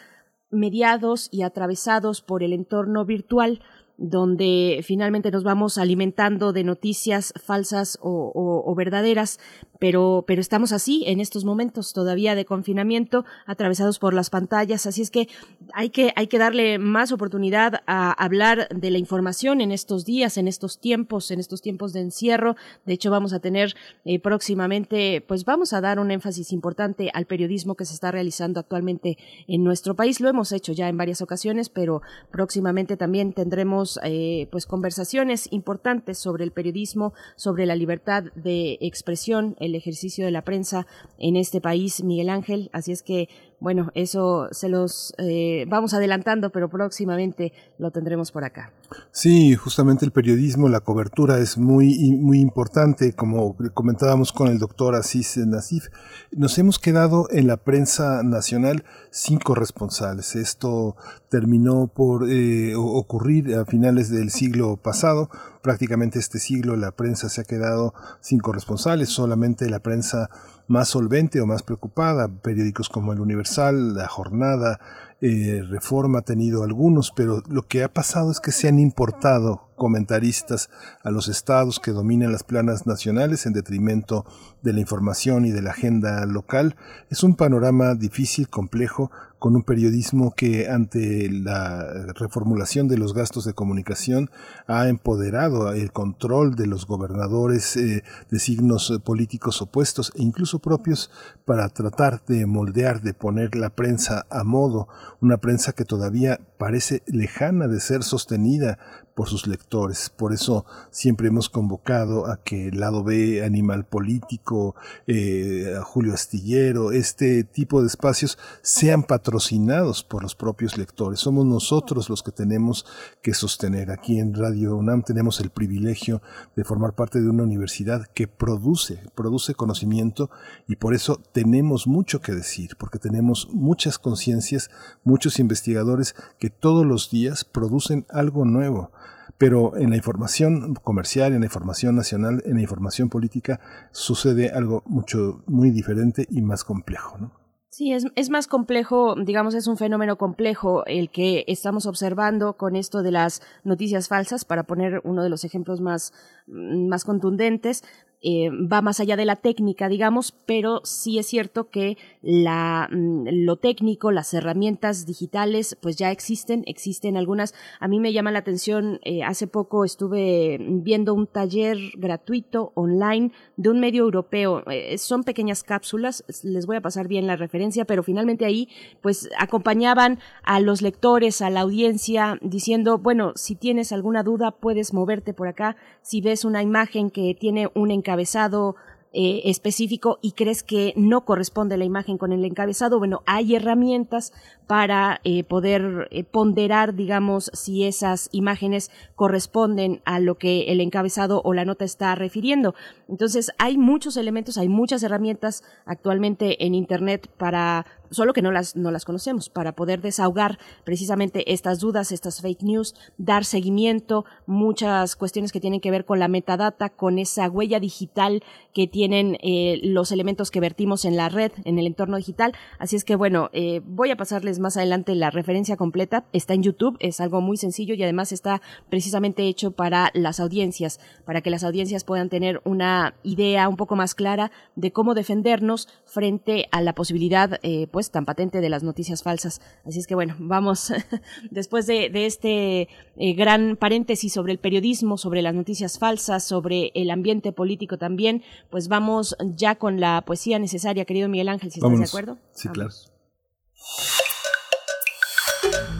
mediados y atravesados por el entorno virtual donde finalmente nos vamos alimentando de noticias falsas o, verdaderas, pero, pero estamos así en estos momentos todavía de confinamiento, atravesados por las pantallas, así es que hay que, hay que darle más oportunidad a hablar de la información en estos días, en estos tiempos, en estos tiempos de encierro. De hecho, vamos a tener eh, próximamente, pues vamos a dar un énfasis importante al periodismo que se está realizando actualmente en nuestro país. Lo hemos hecho ya en varias ocasiones, pero próximamente también tendremos eh, pues conversaciones importantes sobre el periodismo, sobre la libertad de expresión, el ejercicio de la prensa en este país, Miguel Ángel. Así es que, bueno, eso se los eh, vamos adelantando, pero próximamente lo tendremos por acá. Sí, justamente el periodismo, la cobertura es muy, muy importante, como comentábamos con el doctor Asís Nasif. Nos hemos quedado en la prensa nacional sin corresponsales. Esto terminó por eh, ocurrir a finales del siglo pasado. Prácticamente este siglo la prensa se ha quedado sin corresponsales, solamente la prensa más solvente o más preocupada, periódicos como El Universal, La Jornada, eh, Reforma ha tenido algunos, pero lo que ha pasado es que se han importado comentaristas a los estados que dominan las planas nacionales en detrimento de la información y de la agenda local. Es un panorama difícil, complejo, con un periodismo que ante la reformulación de los gastos de comunicación ha empoderado el control de los gobernadores eh, de signos políticos opuestos e incluso propios para tratar de moldear, de poner la prensa a modo, una prensa que todavía parece lejana de ser sostenida por sus lectores. Por eso siempre hemos convocado a que el lado B, Animal Político, eh, Julio Astillero, este tipo de espacios sean patrocinados por los propios lectores. Somos nosotros los que tenemos que sostener. Aquí en Radio UNAM tenemos el privilegio de formar parte de una universidad que produce, produce conocimiento y por eso tenemos mucho que decir, porque tenemos muchas conciencias, muchos investigadores que todos los días producen algo nuevo pero en la información comercial, en la información nacional, en la información política sucede algo mucho muy diferente y más complejo, ¿no? Sí, es, es más complejo, digamos, es un fenómeno complejo el que estamos observando con esto de las noticias falsas, para poner uno de los ejemplos más, más contundentes. Eh, va más allá de la técnica, digamos, pero sí es cierto que la, mm, lo técnico, las herramientas digitales, pues ya existen, existen algunas. A mí me llama la atención, eh, hace poco estuve viendo un taller gratuito online de un medio europeo. Eh, son pequeñas cápsulas, les voy a pasar bien la referencia, pero finalmente ahí, pues acompañaban a los lectores, a la audiencia, diciendo, bueno, si tienes alguna duda, puedes moverte por acá. Si ves una imagen que tiene un encabezado, encabezado eh, específico y crees que no corresponde la imagen con el encabezado, bueno, hay herramientas para eh, poder eh, ponderar, digamos, si esas imágenes corresponden a lo que el encabezado o la nota está refiriendo. Entonces, hay muchos elementos, hay muchas herramientas actualmente en Internet para solo que no las, no las conocemos, para poder desahogar precisamente estas dudas, estas fake news, dar seguimiento, muchas cuestiones que tienen que ver con la metadata, con esa huella digital que tienen eh, los elementos que vertimos en la red, en el entorno digital. Así es que bueno, eh, voy a pasarles más adelante la referencia completa. Está en YouTube, es algo muy sencillo y además está precisamente hecho para las audiencias, para que las audiencias puedan tener una idea un poco más clara de cómo defendernos frente a la posibilidad, eh, pues, tan patente de las noticias falsas. Así es que bueno, vamos, después de, este eh, gran paréntesis sobre el periodismo, sobre las noticias falsas, sobre el ambiente político también, pues vamos ya con la poesía necesaria, querido Miguel Ángel, si estás de acuerdo. Sí, claro.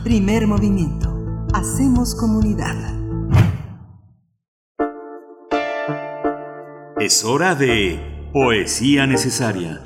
Primer movimiento. Hacemos comunidad. Es hora de poesía necesaria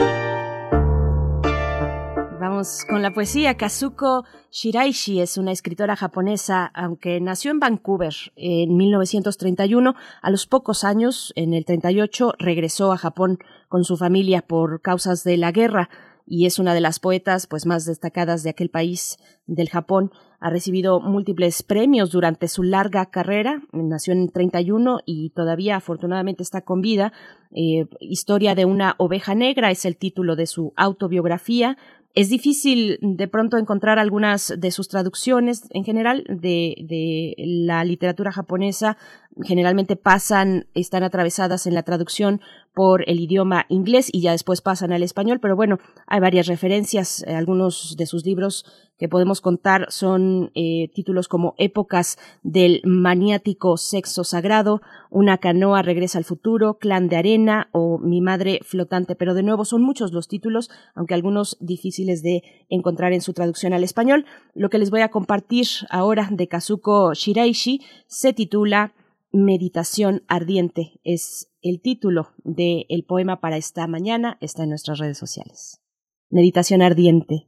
con la poesía. Kazuko Shiraishi es una escritora japonesa, aunque nació en Vancouver en 1931. A los pocos años, en el 38, regresó a Japón con su familia por causas de la guerra y es una de las poetas pues más destacadas de aquel país del Japón. Ha recibido múltiples premios durante su larga carrera. Nació en 31 y todavía afortunadamente está con vida. Eh, Historia de una oveja negra es el título de su autobiografía. Es difícil de pronto encontrar algunas de sus traducciones en general de, de, la literatura japonesa. Generalmente pasan, están atravesadas en la traducción por el idioma inglés y ya después pasan al español, pero bueno, hay varias referencias. Algunos de sus libros que podemos contar son eh, títulos como Épocas del maniático sexo sagrado, Una canoa regresa al futuro, Clan de arena o Mi madre flotante, pero de nuevo son muchos los títulos, aunque algunos difíciles de encontrar en su traducción al español. Lo que les voy a compartir ahora de Kazuko Shiraishi se titula Meditación ardiente. Es el título del poema para esta mañana, está en nuestras redes sociales. Meditación ardiente.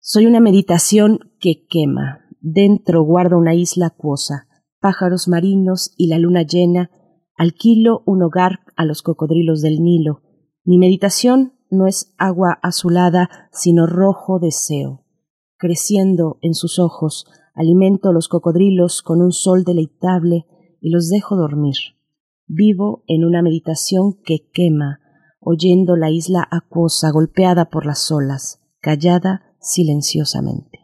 Soy una meditación que quema. Dentro guardo una isla acuosa, pájaros marinos y la luna llena. Alquilo un hogar a los cocodrilos del Nilo. Mi meditación no es agua azulada, sino rojo deseo. Creciendo en sus ojos, alimento los cocodrilos con un sol deleitable y los dejo dormir. Vivo en una meditación que quema, oyendo la isla acuosa golpeada por las olas, callada silenciosamente.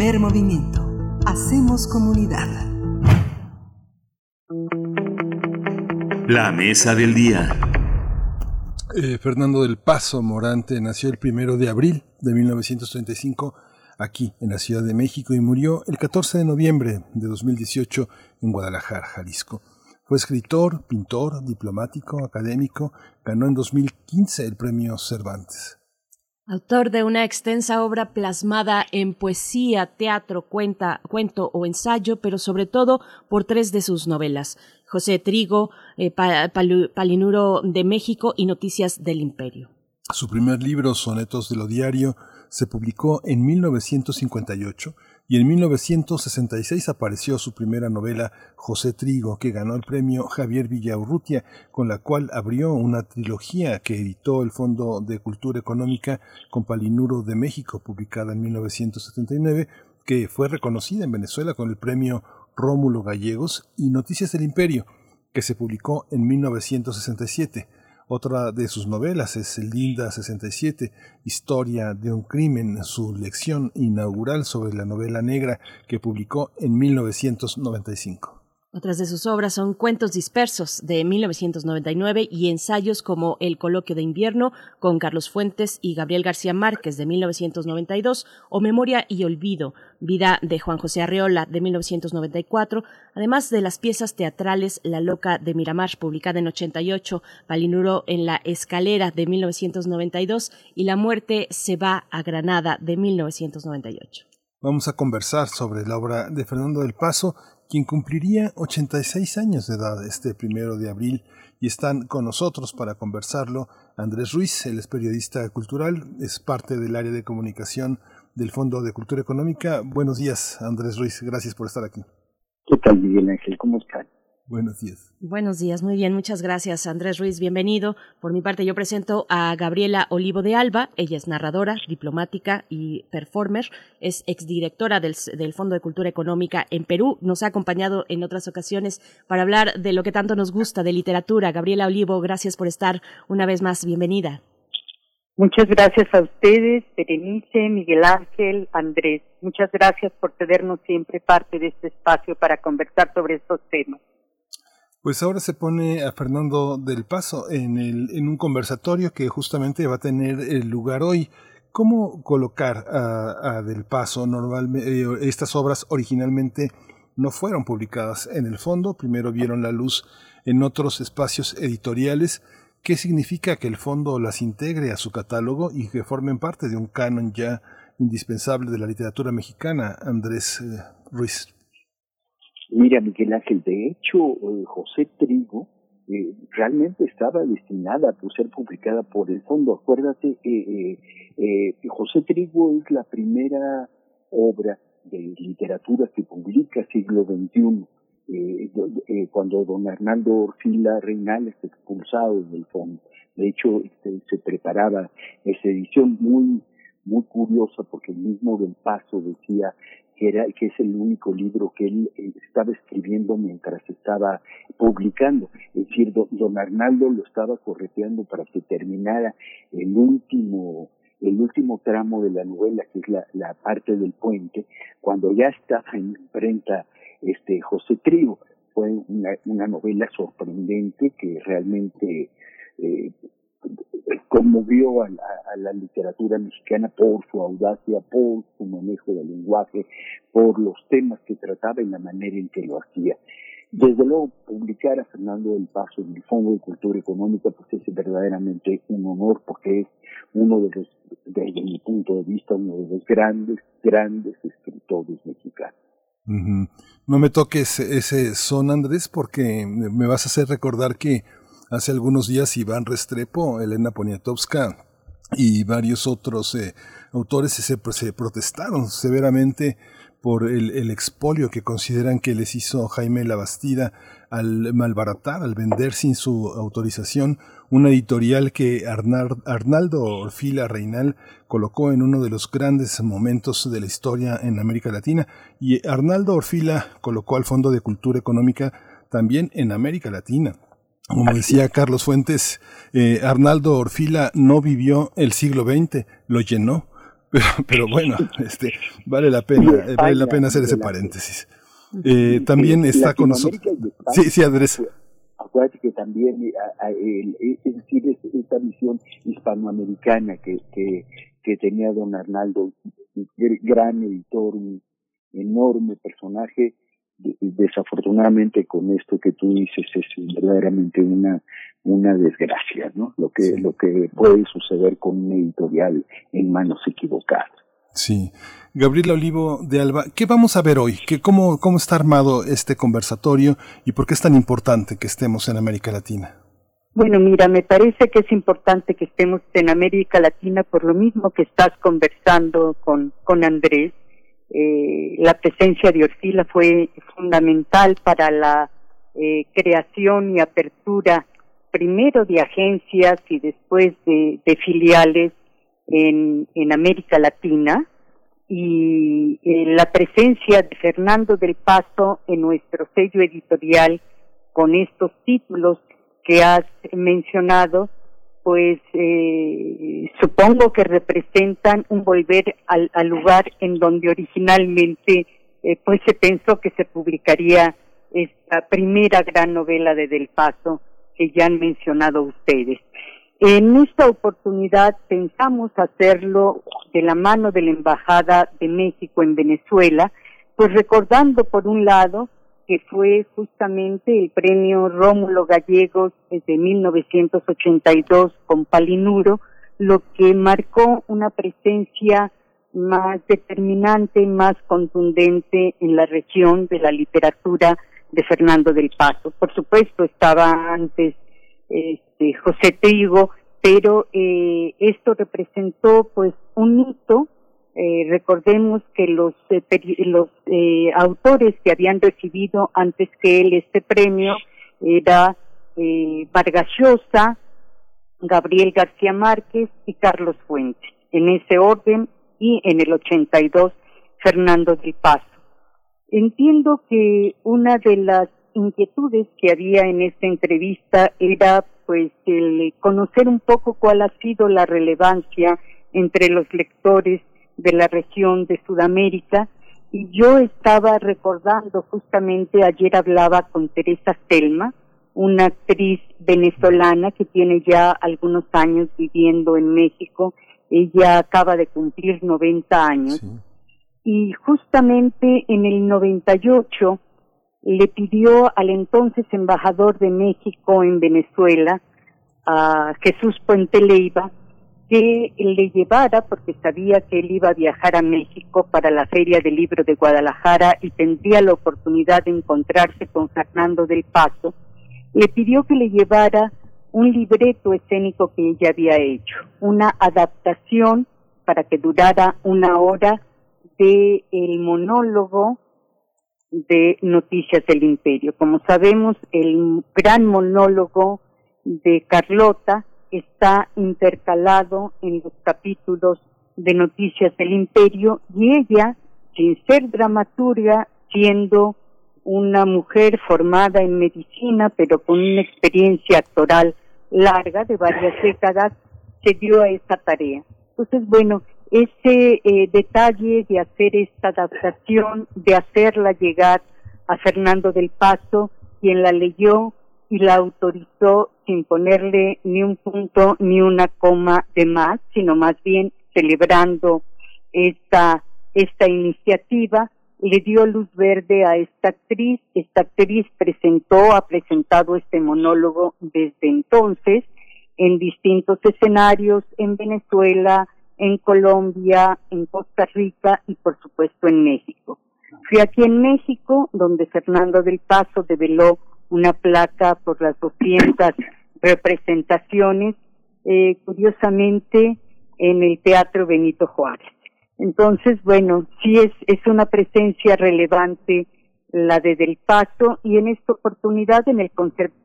Primer movimiento. Hacemos comunidad. La mesa del día. Eh, Fernando del Paso Morante nació el primero de abril de 1935 aquí en la Ciudad de México y murió el 14 de noviembre de 2018 en Guadalajara, Jalisco. Fue escritor, pintor, diplomático, académico, ganó en 2015 el premio Cervantes. Autor de una extensa obra plasmada en poesía, teatro, cuenta, cuento o ensayo, pero sobre todo por tres de sus novelas, José Trigo, eh, Palinuro de México y Noticias del Imperio. Su primer libro, Sonetos de lo Diario, se publicó en 1958 y en 1966 apareció su primera novela José Trigo, que ganó el premio Javier Villaurrutia, con la cual abrió una trilogía que editó el Fondo de Cultura Económica con Palinuro de México, publicada en 1979, que fue reconocida en Venezuela con el premio Rómulo Gallegos y Noticias del Imperio, que se publicó en 1967. Otra de sus novelas es Linda 67, Historia de un crimen, su lección inaugural sobre la novela negra que publicó en 1995. Otras de sus obras son Cuentos dispersos de 1999 y ensayos como El coloquio de invierno con Carlos Fuentes y Gabriel García Márquez de 1992 o Memoria y olvido, Vida de Juan José Arreola de 1994, además de las piezas teatrales La loca de Miramar publicada en 88, Palinuro en la escalera de 1992 y La muerte se va a Granada de 1998. Vamos a conversar sobre la obra de Fernando del Paso quien cumpliría 86 años de edad este primero de abril, y están con nosotros para conversarlo Andrés Ruiz, él es periodista cultural, es parte del área de comunicación del Fondo de Cultura Económica. Buenos días, Andrés Ruiz, gracias por estar aquí. ¿Qué tal, Miguel Ángel? ¿Cómo están? Buenos días. Buenos días, muy bien, muchas gracias Andrés Ruiz, bienvenido. Por mi parte yo presento a Gabriela Olivo de Alba, ella es narradora, diplomática y performer, es exdirectora del, del Fondo de Cultura Económica en Perú, nos ha acompañado en otras ocasiones para hablar de lo que tanto nos gusta, de literatura. Gabriela Olivo, gracias por estar una vez más, bienvenida. Muchas gracias a ustedes, Berenice, Miguel Ángel, Andrés. Muchas gracias por tenernos siempre parte de este espacio para conversar sobre estos temas. Pues ahora se pone a Fernando del Paso en, el, en un conversatorio que justamente va a tener lugar hoy. ¿Cómo colocar a, Del Paso? Normalmente, eh, estas obras originalmente no fueron publicadas en el fondo, primero vieron la luz en otros espacios editoriales. ¿Qué significa que el fondo las integre a su catálogo y que formen parte de un canon ya indispensable de la literatura mexicana, Andrés eh, Ruiz? Mira, Miguel Ángel, de hecho, eh, José Trigo eh, realmente estaba destinada a ser publicada por el fondo. Acuérdate, eh, eh, José Trigo es la primera obra de literatura que publica siglo XXI. cuando don Hernando Orfila Reinal es expulsado del fondo. De hecho, este, se preparaba esa edición muy muy curiosa porque el mismo del paso decía que, era, que es el único libro que él eh, estaba escribiendo mientras estaba publicando. Es decir, don, Arnaldo lo estaba correteando para que terminara el último el último tramo de la novela, que es la, parte del puente, cuando ya estaba en imprenta este José Trigo. Fue una, una novela sorprendente que realmente eh, conmovió a la, literatura mexicana por su audacia, por su manejo del lenguaje, por los temas que trataba y la manera en que lo hacía. Desde luego, publicar a Fernando del Paso en el Fondo de Cultura Económica pues es verdaderamente un honor porque es uno de los, desde mi punto de vista, uno de los grandes, grandes escritores mexicanos. No me toques ese son, Andrés, porque me vas a hacer recordar que Hace algunos días Iván Restrepo, Elena Poniatowska y varios otros eh, autores se, se, protestaron severamente por el, expolio que consideran que les hizo Jaime Labastida al malbaratar, al vender sin su autorización una editorial que Arnaldo Orfila Reinal colocó en uno de los grandes momentos de la historia en América Latina y Arnaldo Orfila colocó al Fondo de Cultura Económica también en América Latina. Como decía Carlos Fuentes, eh, Arnaldo Orfila no vivió el siglo XX, lo llenó. Pero, bueno, este, vale la pena, eh, vale la pena hacer ese paréntesis. Eh, también está con nosotros. Sí, sí, Andrés. acuérdate que también, es decir, esta visión hispanoamericana que, que, que tenía don Arnaldo, gran editor, un enorme personaje, desafortunadamente con esto que tú dices es verdaderamente una una desgracia, ¿no? Lo que lo que puede suceder con un editorial en manos equivocadas. Sí. Gabriela Olivo de Alba, ¿qué vamos a ver hoy? ¿Qué, cómo, ¿Cómo está armado este conversatorio y por qué es tan importante que estemos en América Latina? Bueno, mira, me parece que es importante que estemos en América Latina por lo mismo que estás conversando con, con Andrés. Eh, la presencia de Orfila fue fundamental para la eh, creación y apertura primero de agencias y después de, filiales en, América Latina. Y eh, la presencia de Fernando del Paso en nuestro sello editorial con estos títulos que has mencionado, pues eh, supongo que representan un volver al, lugar en donde originalmente eh, pues se pensó que se publicaría esta primera gran novela de Del Paso que ya han mencionado ustedes. En esta oportunidad pensamos hacerlo de la mano de la Embajada de México en Venezuela, pues recordando por un lado que fue justamente el premio Rómulo Gallegos desde 1982 con Palinuro, lo que marcó una presencia más determinante, más contundente en la región de la literatura de Fernando del Paso. Por supuesto, estaba antes este, José Trigo, pero eh, esto representó pues un hito. Eh, recordemos que los, eh, los eh, autores que habían recibido antes que él este premio era eh, Vargas Llosa, Gabriel García Márquez y Carlos Fuentes. En ese orden y en el 82 Fernando del Paso. Entiendo que una de las inquietudes que había en esta entrevista era pues el conocer un poco cuál ha sido la relevancia entre los lectores de la región de Sudamérica y yo estaba recordando justamente ayer hablaba con Teresa Selma, una actriz venezolana que tiene ya algunos años viviendo en México. Ella acaba de cumplir 90 años y justamente en el 98 le pidió al entonces embajador de México en Venezuela, a Jesús Puente Leiva, que le llevara, porque sabía que él iba a viajar a México para la Feria del Libro de Guadalajara y tendría la oportunidad de encontrarse con Fernando del Paso, le pidió que le llevara un libreto escénico que ella había hecho, una adaptación para que durara una hora de el monólogo de Noticias del Imperio. Como sabemos, el gran monólogo de Carlota está intercalado en los capítulos de Noticias del Imperio y ella, sin ser dramaturga, siendo una mujer formada en medicina, pero con una experiencia actoral larga de varias décadas, se dio a esa tarea. Entonces, bueno, ese eh, detalle de hacer esta adaptación, de hacerla llegar a Fernando del Paso, quien la leyó y la autorizó sin ponerle ni un punto ni una coma de más, sino más bien celebrando esta, esta iniciativa, le dio luz verde a esta actriz. Esta actriz presentó, ha presentado este monólogo desde entonces en distintos escenarios en Venezuela, en Colombia, en Costa Rica y por supuesto en México. Fui aquí en México, donde Fernando del Paso develó una placa por las 200 representaciones, eh, curiosamente en el Teatro Benito Juárez. Entonces, bueno, sí es, es una presencia relevante la de Del Paso y en esta oportunidad, en el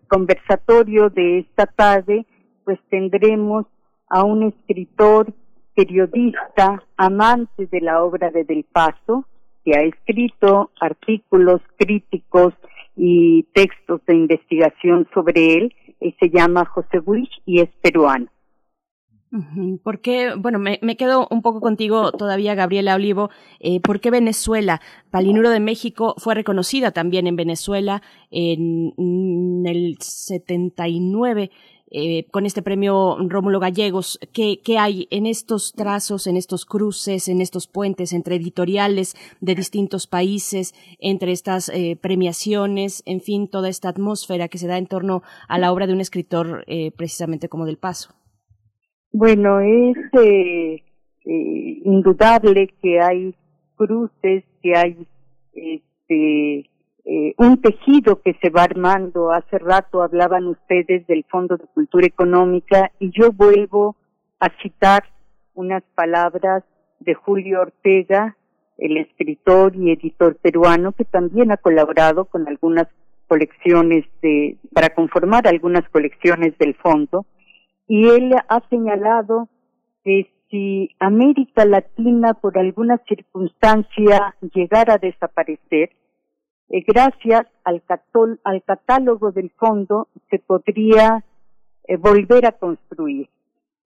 conversatorio de esta tarde, pues tendremos a un escritor periodista, amante de la obra de Del Paso, que ha escrito artículos críticos y textos de investigación sobre él. Se llama José Buich y es peruano. ¿Por qué? Bueno, me, quedo un poco contigo todavía, Gabriela Olivo. Eh, ¿Por qué Venezuela? Palinuro de México fue reconocida también en Venezuela en, en el 79. Eh, con este premio Rómulo Gallegos, ¿qué, ¿qué, hay en estos trazos, en estos cruces, en estos puentes entre editoriales de distintos países, entre estas eh, premiaciones, en fin, toda esta atmósfera que se da en torno a la obra de un escritor eh, precisamente como Del Paso? Bueno, es indudable que hay cruces, que hay este, eh, un tejido que se va armando. Hace rato hablaban ustedes del Fondo de Cultura Económica y yo vuelvo a citar unas palabras de Julio Ortega, el escritor y editor peruano que también ha colaborado con algunas colecciones de, para conformar algunas colecciones del fondo y él ha señalado que si América Latina por alguna circunstancia llegara a desaparecer, eh, gracias al, al, catálogo del fondo se podría eh, volver a construir.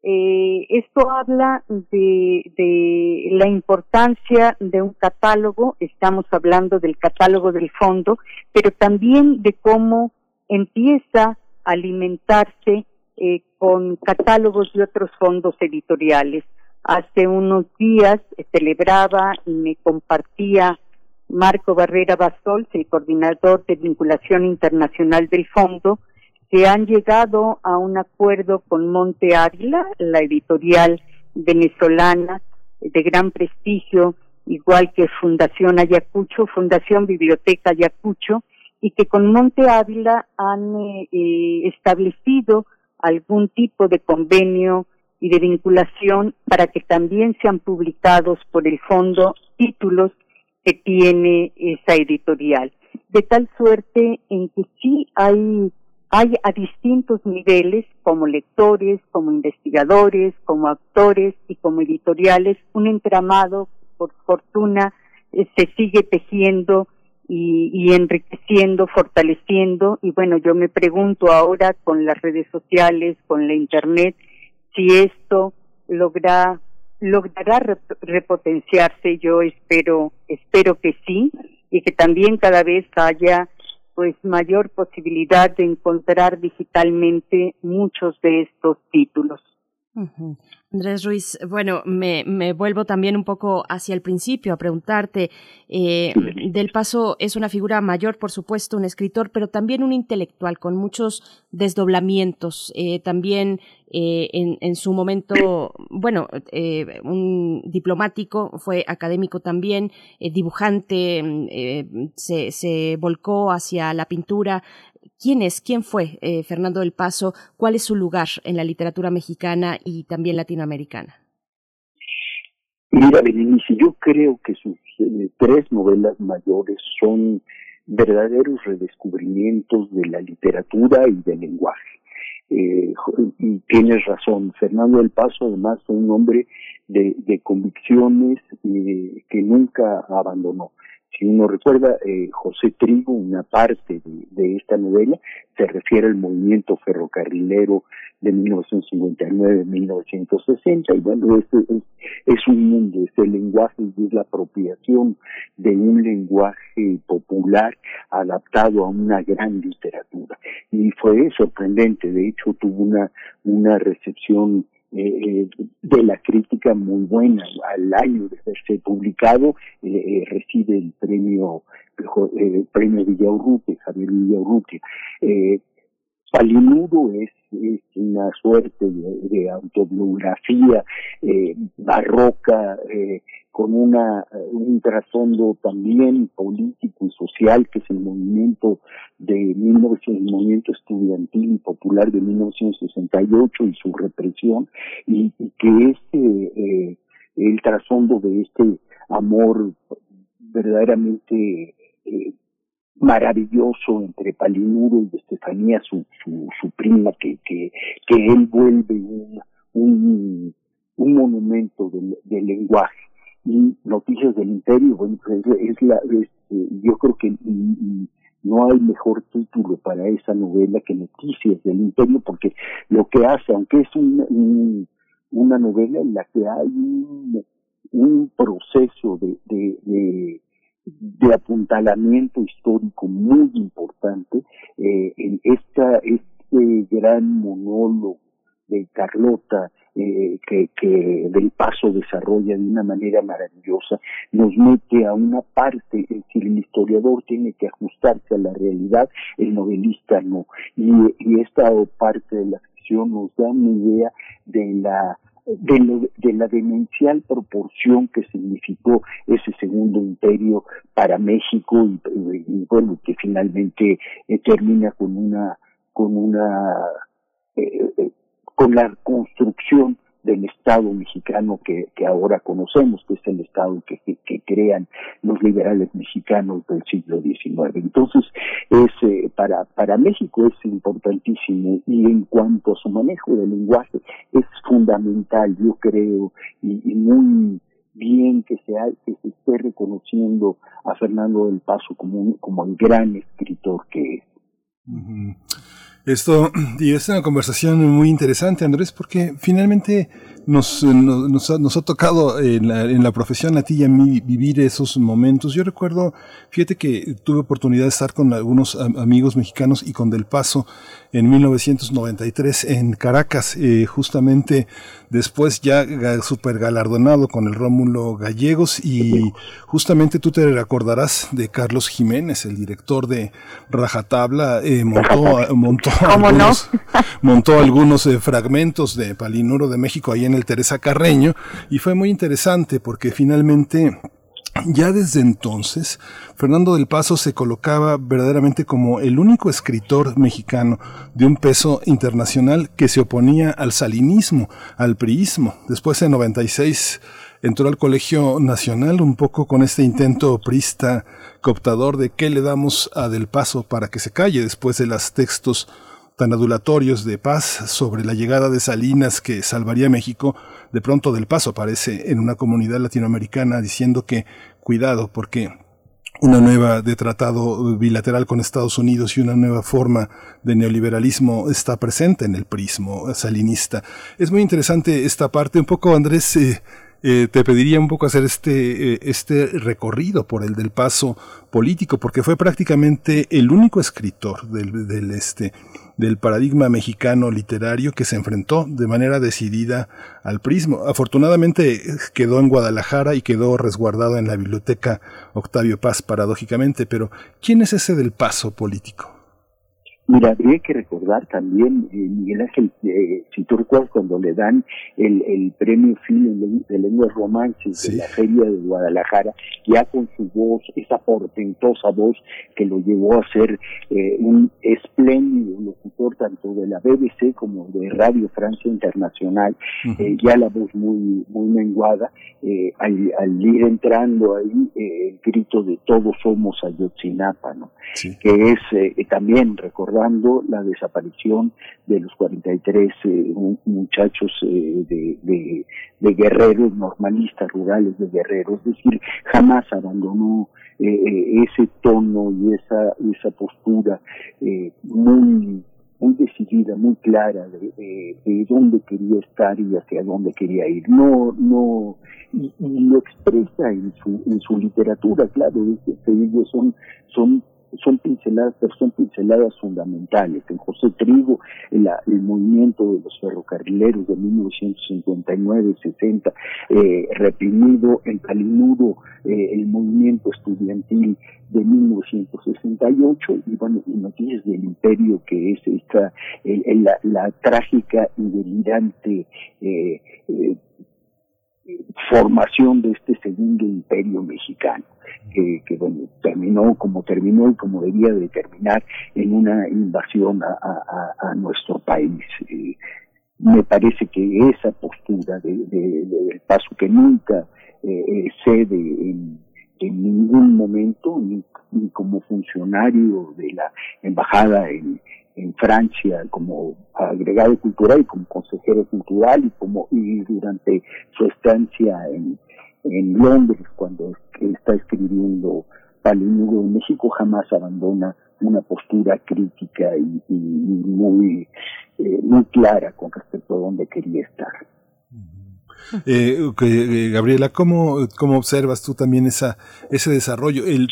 Eh, esto habla de, la importancia de un catálogo, estamos hablando del catálogo del fondo, pero también de cómo empieza a alimentarse con catálogos de otros fondos editoriales. Hace unos días celebraba y me compartía Marco Barrera Basols, el coordinador de vinculación internacional del fondo, que han llegado a un acuerdo con Monte Ávila, la editorial venezolana de gran prestigio, igual que Fundación Ayacucho, Fundación Biblioteca Ayacucho, y que con Monte Ávila han eh, establecido algún tipo de convenio y de vinculación para que también sean publicados por el fondo títulos que tiene esa editorial. De tal suerte en que sí hay, hay a distintos niveles, como lectores, como investigadores, como actores y como editoriales, un entramado, por fortuna, eh, se sigue tejiendo y, y, enriqueciendo, fortaleciendo. Y bueno, yo me pregunto ahora con las redes sociales, con la Internet, si esto logra logrará repotenciarse, yo espero, espero que sí, y que también cada vez haya pues mayor posibilidad de encontrar digitalmente muchos de estos títulos. Andrés Ruiz, bueno, me, me, vuelvo también un poco hacia el principio a preguntarte, eh, Del Paso es una figura mayor, por supuesto, un escritor, pero también un intelectual con muchos desdoblamientos, eh, también eh, en, en, su momento, bueno, un diplomático, fue académico también, dibujante, mm, se, se volcó hacia la pintura, ¿Quién es, quién fue eh, Fernando del Paso? ¿Cuál es su lugar en la literatura mexicana y también latinoamericana? Mira, Berenice, yo creo que sus eh, tres novelas mayores son verdaderos redescubrimientos de la literatura y del lenguaje. Eh, y tienes razón, Fernando del Paso además fue un hombre de, de convicciones que nunca abandonó. Si uno recuerda, eh, José Trigo, una parte de, esta novela, se refiere al movimiento ferrocarrilero de 1959-1960, y bueno, es, es, un mundo, es el lenguaje y es la apropiación de un lenguaje popular adaptado a una gran literatura. Y fue sorprendente, de hecho tuvo una, una recepción eh, de la crítica muy buena. Al año de haberse publicado, eh, eh recibe el premio, el premio Villaurrutia, Javier Villaurrutia. Palinudo es, es una suerte de, autobiografía eh, barroca, eh, con una, un trasfondo también político y social, que es el movimiento de 1900, el movimiento estudiantil y popular de 1968 y su represión, y, que es eh, el trasfondo de este amor verdaderamente eh, maravilloso entre Palinuro y Estefanía, su, su, su prima, que, que, que él vuelve un, un, un monumento del, del lenguaje. Y Noticias del Imperio, bueno, pues es, la, es, eh, yo creo que no hay mejor título para esa novela que Noticias del Imperio, porque lo que hace, aunque es un, un una novela en la que hay un, un proceso de, de, de, de, apuntalamiento histórico muy importante eh, en esta, este gran monólogo de Carlota eh, que, que del paso desarrolla de una manera maravillosa, nos mete a una parte, es decir, el historiador tiene que ajustarse a la realidad, el novelista no. Y, y esta parte de la ficción nos da una idea de la de, de, la demencial proporción que significó ese segundo imperio para México y, y, bueno que finalmente eh, termina con una con una eh, eh con la construcción del Estado mexicano que, que, ahora conocemos, que es el Estado que, que, crean los liberales mexicanos del siglo XIX. Entonces, es eh, para, para México es importantísimo y en cuanto a su manejo del lenguaje es fundamental, yo creo, y, muy bien que se, que se esté reconociendo a Fernando del Paso como, un, como el gran escritor que es. Esto, y es una conversación muy interesante, Andrés, porque finalmente nos, nos, nos, ha, tocado en la, en la, profesión a ti y a mí vivir esos momentos. Yo recuerdo, fíjate que tuve oportunidad de estar con algunos amigos mexicanos y con Del Paso en 1993 en Caracas, eh, justamente después ya super galardonado con el Rómulo Gallegos y justamente tú te recordarás de Carlos Jiménez, el director de Rajatabla, eh, montó, montó algunos, montó algunos eh, fragmentos de Palinuro de México ahí en el Teresa Carreño y fue muy interesante porque finalmente ya desde entonces, Fernando del Paso se colocaba verdaderamente como el único escritor mexicano de un peso internacional que se oponía al salinismo, al priismo. Después en 96 entró al Colegio Nacional un poco con este intento prista cooptador de qué le damos a Del Paso para que se calle después de los textos tan adulatorios de paz sobre la llegada de Salinas que salvaría a México, de pronto del paso aparece en una comunidad latinoamericana diciendo que cuidado porque una nueva de tratado bilateral con Estados Unidos y una nueva forma de neoliberalismo está presente en el prismo salinista. Es muy interesante esta parte. Un poco, Andrés, eh, eh, te pediría un poco hacer este, eh, este recorrido por el del paso político, porque fue prácticamente el único escritor del, del este, del paradigma mexicano literario que se enfrentó de manera decidida al prismo. Afortunadamente quedó en Guadalajara y quedó resguardado en la biblioteca Octavio Paz paradójicamente, pero ¿quién es ese del paso político? Mira, habría que recordar también, eh, Miguel Ángel, eh, si tú recuerdas cuando le dan el, el premio Phil de lenguas romances de la Feria de Guadalajara, ya con su voz, esa portentosa voz que lo llevó a ser eh, un espléndido locutor tanto de la BBC como de Radio Francia Internacional, eh, ya la voz muy, muy menguada, eh, al, al, ir entrando ahí el grito de todos somos Ayotzinapa, ¿no? Que es también recordar la desaparición de los 43 eh, muchachos eh, de, de, guerreros normalistas rurales de guerreros, es decir, jamás abandonó eh, ese tono y esa, esa postura muy muy decidida, muy clara de, de, dónde quería estar y hacia dónde quería ir. No, no, y, lo expresa en su, en su literatura, claro, ellos son, son son pinceladas, pero son pinceladas fundamentales. En José Trigo, el, movimiento de los ferrocarrileros de 1959-60, eh, reprimido, en Calinudo, eh, el movimiento estudiantil de 1968 y bueno, y noticias del imperio que es esta, la, la, trágica y delirante eh, eh, formación de este segundo imperio mexicano que, bueno, terminó como terminó y como debía de terminar en una invasión a, nuestro país. Me parece que esa postura de, de, del paso que nunca eh, eh, cede en, en ningún momento, ni, ni, como funcionario de la embajada en, en Francia como agregado cultural y como consejero cultural y como y durante su estancia en, en Londres cuando está escribiendo Palinuro en México jamás abandona una postura crítica y, muy eh, muy clara con respecto a dónde quería estar. Eh, eh, Gabriela, ¿cómo, ¿cómo, observas tú también esa, ese desarrollo? Eh,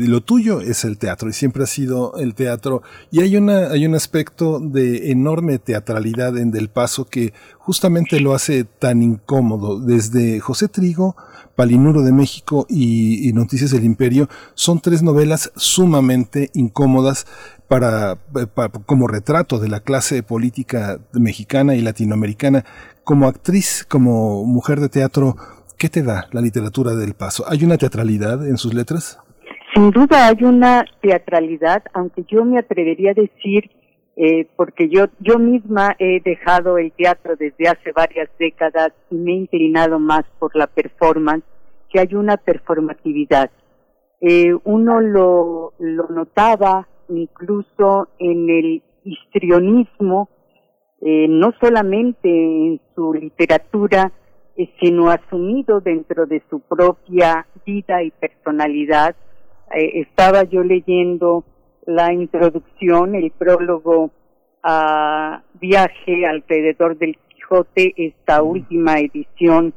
lo tuyo es el teatro y siempre ha sido el teatro. Y hay, una, hay un aspecto de enorme teatralidad en Del Paso que justamente lo hace tan incómodo. Desde José Trigo, Palinuro de México y Noticias del Imperio son tres novelas sumamente incómodas para, para, como retrato de la clase política mexicana y latinoamericana como actriz, como mujer de teatro, ¿qué te da la literatura del paso? ¿Hay una teatralidad en sus letras? Sin duda hay una teatralidad, aunque yo me atrevería a decir, eh, porque yo, yo misma he dejado el teatro desde hace varias décadas y me he inclinado más por la performance, que hay una performatividad. Eh, uno lo, lo notaba incluso en el histrionismo eh, no solamente en su literatura, eh, sino asumido dentro de su propia vida y personalidad. Eh, estaba yo leyendo la introducción, el prólogo a Viaje alrededor del Quijote, esta última edición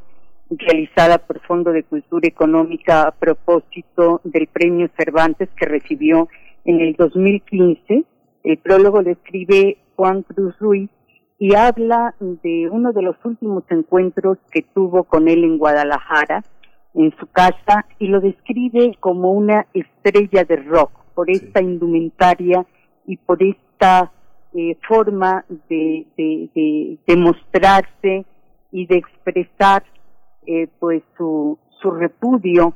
realizada por Fondo de Cultura Económica a propósito del Premio Cervantes que recibió en el 2015. El prólogo lo escribe Juan Cruz Ruiz y habla de uno de los últimos encuentros que tuvo con él en Guadalajara, en su casa, y lo describe como una estrella de rock, por esta indumentaria y por esta eh, forma de, de, mostrarse y de expresar eh, pues su, su repudio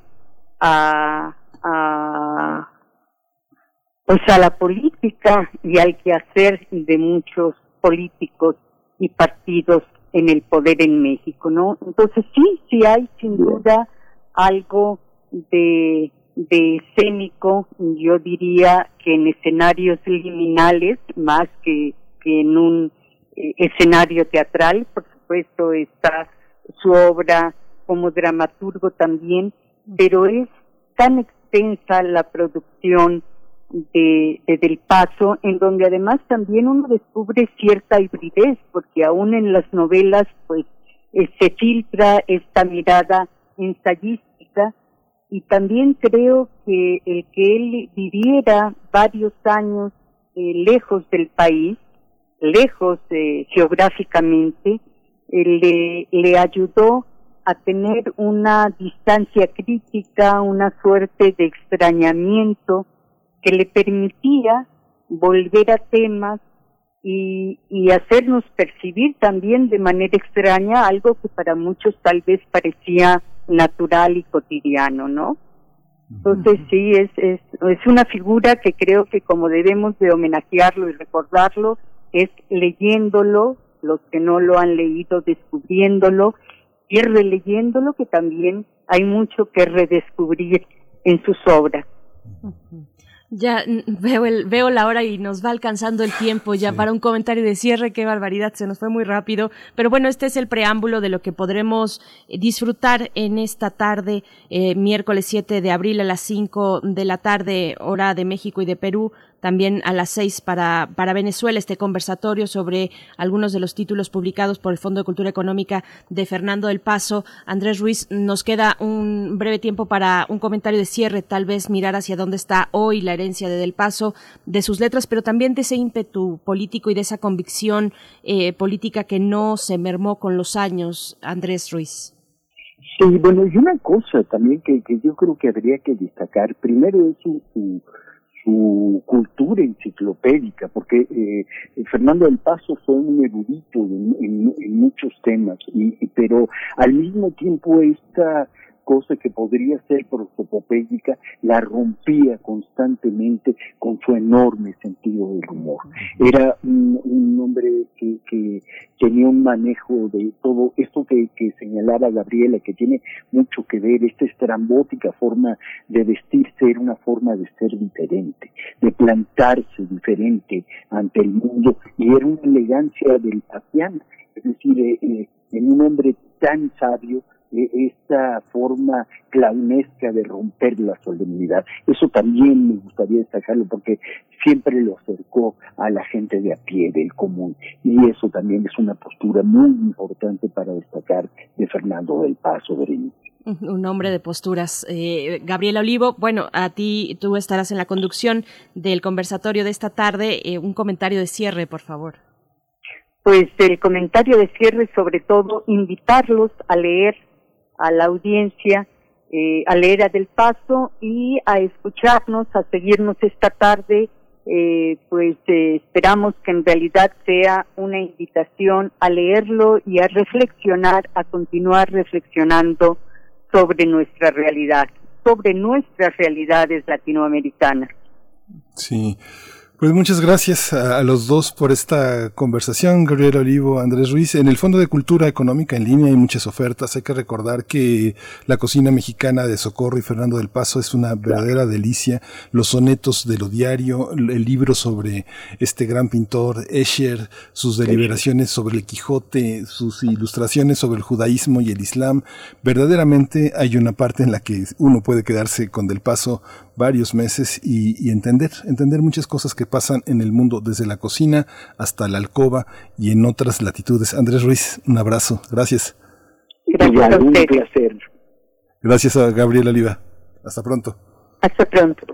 a, a pues a la política y al quehacer de muchos políticos y partidos en el poder en México, ¿no? Entonces sí, sí hay sin duda algo de, de escénico, yo diría que en escenarios liminales, más que, que en un eh, escenario teatral, por supuesto está su obra como dramaturgo también, pero es tan extensa la producción de, Del Paso, en donde además también uno descubre cierta hibridez, porque aún en las novelas pues eh, se filtra esta mirada ensayística. Y también creo que el que él viviera varios años eh, lejos del país, lejos eh, geográficamente, le, le ayudó a tener una distancia crítica, una suerte de extrañamiento que le permitía volver a temas y, y hacernos percibir también de manera extraña algo que para muchos tal vez parecía natural y cotidiano, ¿no? Entonces sí, es, es, es una figura que creo que como debemos de homenajearlo y recordarlo, es leyéndolo, los que no lo han leído, descubriéndolo y releyéndolo, que también hay mucho que redescubrir en sus obras. Ya veo, el, veo la hora y nos va alcanzando el tiempo ya para un comentario de cierre. Qué barbaridad, se nos fue muy rápido. Pero bueno, este es el preámbulo de lo que podremos eh, disfrutar en esta tarde, eh, miércoles 7 de abril a las 5 de la tarde, hora de México y de Perú también a las seis para, para Venezuela este conversatorio sobre algunos de los títulos publicados por el Fondo de Cultura Económica de Fernando del Paso. Andrés Ruiz, nos queda un breve tiempo para un comentario de cierre, tal vez mirar hacia dónde está hoy la herencia de Del Paso, de sus letras, pero también de ese ímpetu político y de esa convicción eh, política que no se mermó con los años, Andrés Ruiz. Sí, bueno, y una cosa también que, que yo creo que habría que destacar, primero es su, su cultura enciclopédica, porque eh, Fernando del Paso fue un erudito en, en, muchos temas, y, pero al mismo tiempo esta cosa que podría ser prosopopédica, la rompía constantemente con su enorme sentido del humor. Era un, hombre que, que, tenía un manejo de todo esto que, que, señalaba Gabriela, que tiene mucho que ver, esta estrambótica forma de vestirse era una forma de ser diferente, de plantarse diferente ante el mundo, y era una elegancia del pasiana, es decir, eh, eh, en un hombre tan sabio, esta forma clownesca de romper la solemnidad. Eso también me gustaría destacarlo porque siempre lo acercó a la gente de a pie, del común. Y eso también es una postura muy importante para destacar de Fernando del Paso Berenice. Un hombre de posturas. Eh, Gabriela Olivo, bueno, a ti tú estarás en la conducción del conversatorio de esta tarde. Eh, un comentario de cierre, por favor. Pues el comentario de cierre, sobre todo, invitarlos a leer a la audiencia, eh, a leer a Del Paso y a escucharnos, a seguirnos esta tarde. Eh, pues eh, esperamos que en realidad sea una invitación a leerlo y a reflexionar, a continuar reflexionando sobre nuestra realidad, sobre nuestras realidades latinoamericanas. Sí. Pues muchas gracias a, los dos por esta conversación, Gabriel Olivo, Andrés Ruiz. En el Fondo de Cultura Económica en línea hay muchas ofertas. Hay que recordar que la cocina mexicana de Socorro y Fernando del Paso es una verdadera delicia. Los sonetos de lo diario, el libro sobre este gran pintor Escher, sus deliberaciones sobre el Quijote, sus ilustraciones sobre el judaísmo y el islam. Verdaderamente hay una parte en la que uno puede quedarse con del Paso varios meses y, entender, entender muchas cosas que pasan en el mundo, desde la cocina hasta la alcoba y en otras latitudes. Andrés Ruiz, un abrazo. Gracias. Gracias a usted. Gracias a Gabriel Oliva. Hasta pronto. Hasta pronto.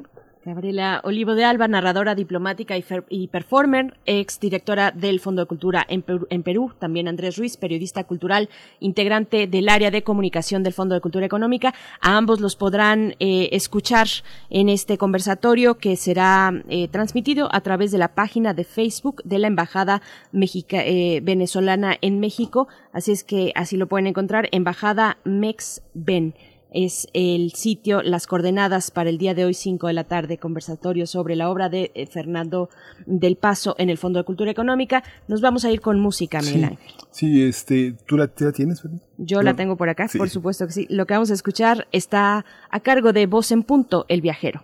Gabriela Olivo de Alba, narradora diplomática y, performer, ex directora del Fondo de Cultura en Perú, También Andrés Ruiz, periodista cultural, integrante del área de comunicación del Fondo de Cultura Económica. A ambos los podrán eh, escuchar en este conversatorio que será eh, transmitido a través de la página de Facebook de la Embajada eh, Venezolana en México. Así es que así lo pueden encontrar, Embajada MEXBEN es el sitio, las coordenadas para el día de hoy, 5 de la tarde, conversatorio sobre la obra de eh, Fernando del Paso en el Fondo de Cultura Económica. Nos vamos a ir con música, Miguel sí, este, ¿tú la, tienes? Yo la tengo por acá, por supuesto que sí. Lo que vamos a escuchar está a cargo de Voz en Punto, El Viajero.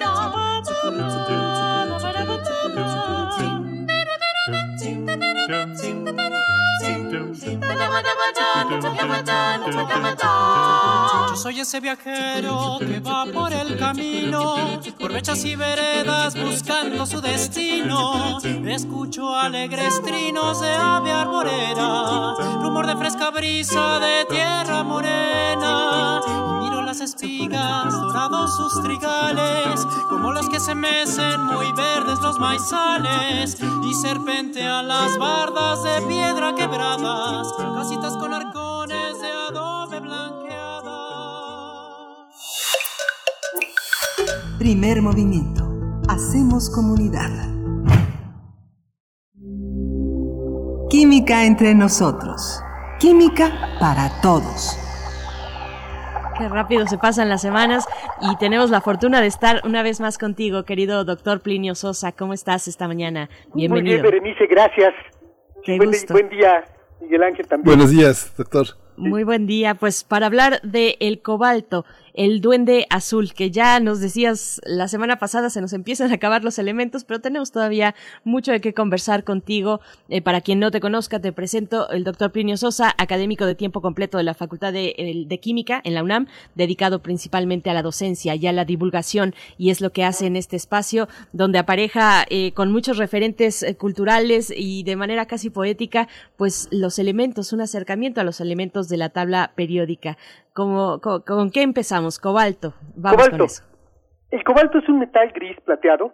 Yo soy ese viajero que va por el camino, por mechas y veredas buscando su destino. Escucho alegres trinos de ave arborera, rumor de fresca brisa de tierra morena. Las espigas, dorados sus trigales, como los que se mecen muy verdes los maizales. Y serpente a las bardas de piedra quebradas, casitas con arcones de adobe blanqueada. Primer movimiento. Hacemos comunidad. Química entre nosotros. Química para todos. Qué rápido se pasan las semanas y tenemos la fortuna de estar una vez más contigo, querido doctor Plinio Sosa. ¿Cómo estás esta mañana? Bienvenido. Muy bien, Berenice, gracias. Qué buen, gusto. buen día, Miguel Ángel también. Buenos días, doctor. Muy buen día. Pues para hablar de el cobalto, el duende azul, que ya nos decías la semana pasada, se nos empiezan a acabar los elementos, pero tenemos todavía mucho de qué conversar contigo. Eh, para quien no te conozca, te presento el doctor Plinio Sosa, académico de tiempo completo de la Facultad de, Química en la UNAM, dedicado principalmente a la docencia y a la divulgación, y es lo que hace en este espacio, donde apareja eh, con muchos referentes eh, culturales y de manera casi poética, pues los elementos, un acercamiento a los elementos de la tabla periódica. ¿Cómo, con, con qué empezamos? Cobalto. Vamos cobalto. con eso. El cobalto es un metal gris plateado,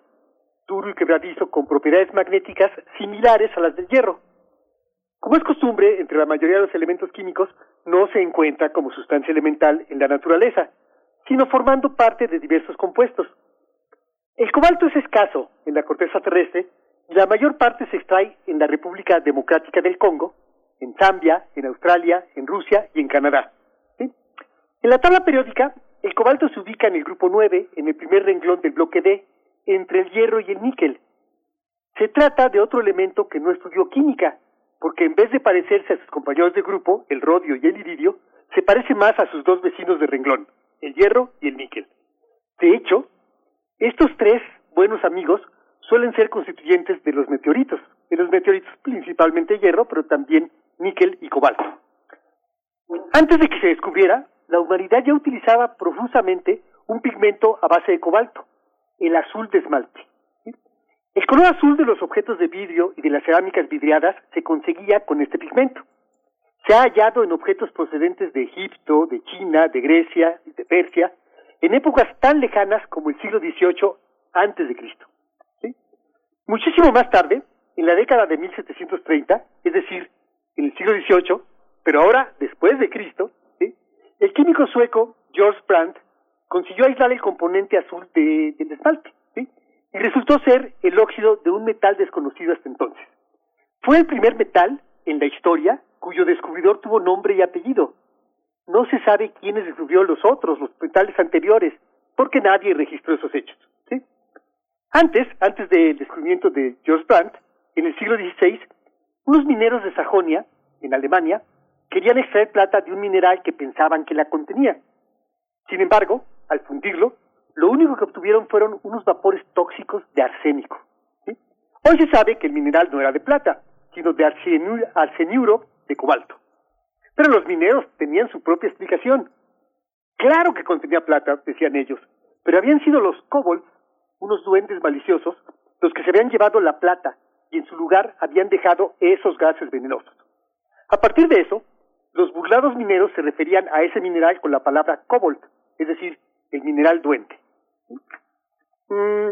duro y quebradizo con propiedades magnéticas similares a las del hierro. Como es costumbre, entre la mayoría de los elementos químicos no se encuentra como sustancia elemental en la naturaleza, sino formando parte de diversos compuestos. El cobalto es escaso en la corteza terrestre y la mayor parte se extrae en la República Democrática del Congo, en Zambia, en Australia, en Rusia y en Canadá. En la tabla periódica, el cobalto se ubica en el grupo 9, en el primer renglón del bloque D, entre el hierro y el níquel. Se trata de otro elemento que no estudió química, porque en vez de parecerse a sus compañeros de grupo, el rodio y el iridio, se parece más a sus dos vecinos de renglón, el hierro y el níquel. De hecho, estos tres buenos amigos suelen ser constituyentes de los meteoritos, de los meteoritos principalmente hierro, pero también níquel y cobalto. Antes de que se descubriera, la humanidad ya utilizaba profusamente un pigmento a base de cobalto, el azul de esmalte. El color azul de los objetos de vidrio y de las cerámicas vidriadas se conseguía con este pigmento. Se ha hallado en objetos procedentes de Egipto, de China, de Grecia y de Persia, en épocas tan lejanas como el siglo XVIII antes de Cristo. Muchísimo más tarde, en la década de 1730, es decir, en el siglo XVIII, pero ahora después de Cristo, el químico sueco George Brandt consiguió aislar el componente azul de, del esmalte y resultó ser el óxido de un metal desconocido hasta entonces. Fue el primer metal en la historia cuyo descubridor tuvo nombre y apellido. No se sabe quiénes descubrió los otros, los metales anteriores, porque nadie registró esos hechos. Antes, antes del descubrimiento de George Brandt, en el siglo XVI, unos mineros de Sajonia, en Alemania, querían extraer plata de un mineral que pensaban que la contenía. Sin embargo, al fundirlo, lo único que obtuvieron fueron unos vapores tóxicos de arsénico. Hoy se sabe que el mineral no era de plata, sino de arseniuro de cobalto. Pero los mineros tenían su propia explicación. Claro que contenía plata, decían ellos, pero habían sido los kobolds unos duendes maliciosos, los que se habían llevado la plata y en su lugar habían dejado esos gases venenosos. A partir de eso, los burlados mineros se referían a ese mineral con la palabra cobalt, es decir, el mineral duende. Mm,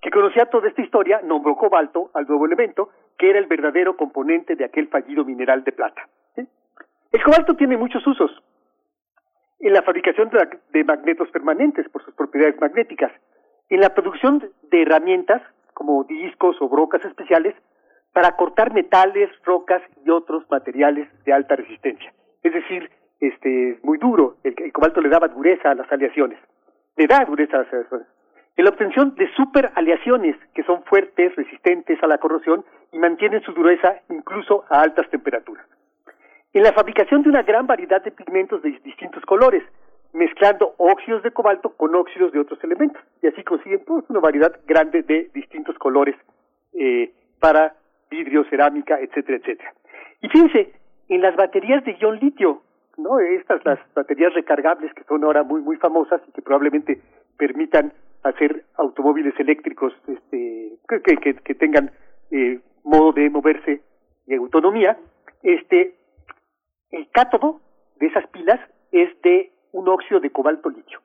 que conocía toda esta historia, nombró cobalto al nuevo elemento, que era el verdadero componente de aquel fallido mineral de plata. El cobalto tiene muchos usos. En la fabricación de magnetos permanentes por sus propiedades magnéticas, en la producción de herramientas como discos o brocas especiales para cortar metales, rocas y otros materiales de alta resistencia. Es decir, este es muy duro, el, cobalto le daba dureza a las aleaciones, le da dureza a las aleaciones. En la obtención de superaleaciones que son fuertes, resistentes a la corrosión y mantienen su dureza incluso a altas temperaturas. En la fabricación de una gran variedad de pigmentos de distintos colores, mezclando óxidos de cobalto con óxidos de otros elementos. Y así consiguen pues, una variedad grande de distintos colores eh, para vidrio, cerámica, etcétera, etcétera. Y fíjense, en las baterías de ion litio, ¿no? Estas, las baterías recargables que son ahora muy, muy famosas y que probablemente permitan hacer automóviles eléctricos este, que, que, que tengan eh, modo de moverse y autonomía, este, el cátodo de esas pilas es de un óxido de cobalto litio.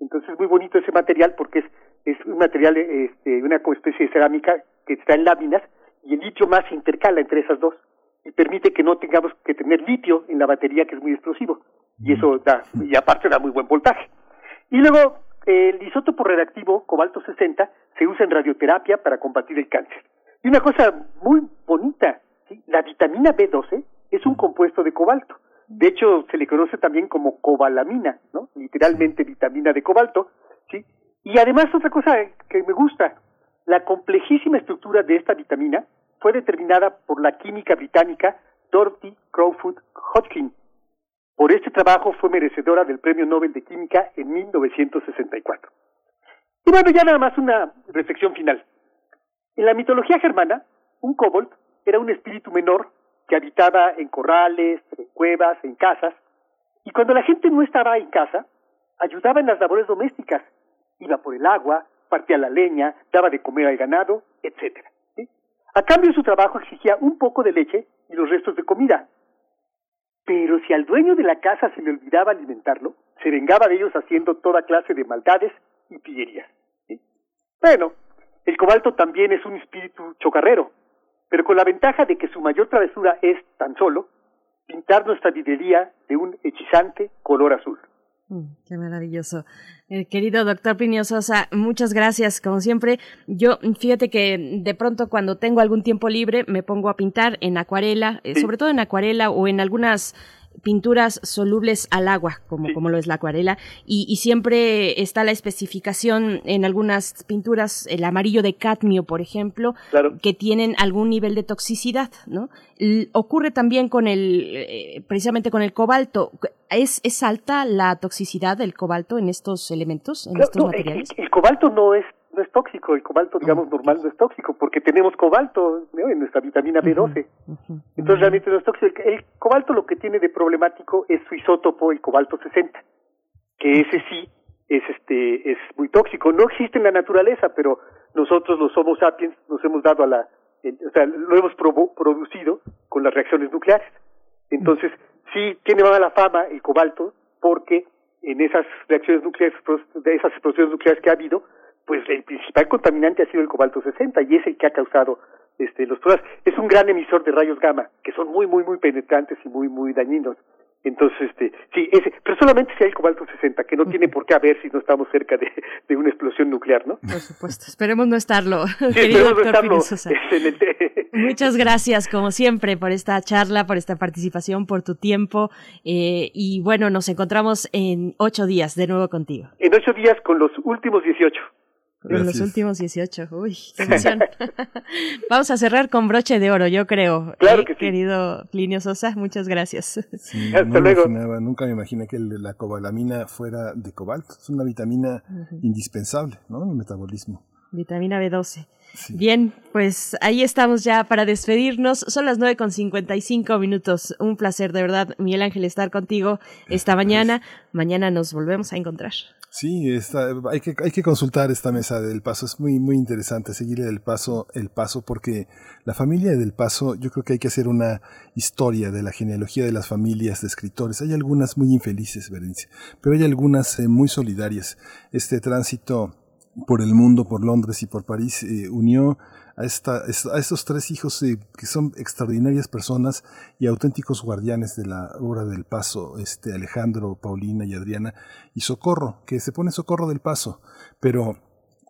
Entonces es muy bonito ese material porque es, es un material, este, una especie de cerámica que está en láminas y el litio más se intercala entre esas dos y permite que no tengamos que tener litio en la batería que es muy explosivo y eso da, y aparte da muy buen voltaje. Y luego el isótopo reactivo cobalto 60 se usa en radioterapia para combatir el cáncer. Y una cosa muy bonita, la vitamina B12 es un compuesto de cobalto de hecho, se le conoce también como cobalamina, ¿no? Literalmente vitamina de cobalto, ¿sí? Y además otra cosa que me gusta, la complejísima estructura de esta vitamina fue determinada por la química británica Dorothy Crowfoot Hodgkin. Por este trabajo fue merecedora del Premio Nobel de Química en 1964. Y bueno, ya nada más una reflexión final. En la mitología germana, un kobold era un espíritu menor que habitaba en corrales, en cuevas, en casas, y cuando la gente no estaba en casa, ayudaba en las labores domésticas, iba por el agua, partía la leña, daba de comer al ganado, etc. A cambio su trabajo exigía un poco de leche y los restos de comida. Pero si al dueño de la casa se le olvidaba alimentarlo, se vengaba de ellos haciendo toda clase de maldades y pillerías. Bueno, el cobalto también es un espíritu chocarrero, pero con la ventaja de que su mayor travesura es tan solo pintar nuestra vidrería de un hechizante color azul. Mm, qué maravilloso. Eh, querido doctor Plinio Sosa, muchas gracias, como siempre. Yo, fíjate que de pronto cuando tengo algún tiempo libre me pongo a pintar en acuarela, eh, sobre todo en acuarela o en algunas pinturas solubles al agua, como, como lo es la acuarela, y, y, siempre está la especificación en algunas pinturas, el amarillo de cadmio, por ejemplo, que tienen algún nivel de toxicidad, ¿no? ocurre también con el, eh, precisamente con el cobalto. ¿Es, ¿Es alta la toxicidad del cobalto en estos elementos, en estos materiales? el cobalto no es no es tóxico, el cobalto, digamos, normal no es tóxico, porque tenemos cobalto en nuestra vitamina B12. Entonces realmente no es tóxico. El, cobalto lo que tiene de problemático es su isótopo, el cobalto 60, que ese sí es este es muy tóxico. No existe en la naturaleza, pero nosotros los Homo sapiens nos hemos dado a la, o sea, lo hemos producido con las reacciones nucleares. Entonces, sí tiene mala fama el cobalto porque en esas reacciones nucleares, de esas explosiones nucleares que ha habido, pues el principal contaminante ha sido el cobalto 60 y es el que ha causado este, los problemas. Es un gran emisor de rayos gamma que son muy, muy, muy penetrantes y muy, muy dañinos. Entonces, este, sí, ese, pero solamente si hay cobalto 60, que no tiene por qué haber si no estamos cerca de, de una explosión nuclear, ¿no? Por supuesto, esperemos no estarlo. Sí, esperemos no estarlo Muchas gracias, como siempre, por esta charla, por esta participación, por tu tiempo. Eh, y bueno, nos encontramos en ocho días de nuevo contigo. En ocho días con los últimos 18. En los últimos 18. Uy, qué emoción. Vamos a cerrar con broche de oro, yo creo. Claro que sí. Querido Plinio Sosa, muchas gracias. Sí, Hasta luego. Imaginaba, nunca me imaginé que la cobalamina fuera de cobalto. Es una vitamina indispensable, ¿no? En el metabolismo. Vitamina B12. Bien, pues ahí estamos ya para despedirnos. Son las nueve con cincuenta y cinco minutos. Un placer, de verdad, Miguel Ángel, estar contigo esta mañana. Mañana nos volvemos a encontrar. Sí, hay, que, hay que consultar esta mesa del paso. Es muy, muy interesante seguirle del paso el paso porque la familia del paso, yo creo que hay que hacer una historia de la genealogía de las familias de escritores. Hay algunas muy infelices, Berencia, pero hay algunas eh, muy solidarias. Este tránsito por el mundo, por Londres y por París, eh, unió a, esta, a estos tres hijos que son extraordinarias personas y auténticos guardianes de la obra del Paso, este Alejandro, Paulina y Adriana, y Socorro, que se pone Socorro del Paso, pero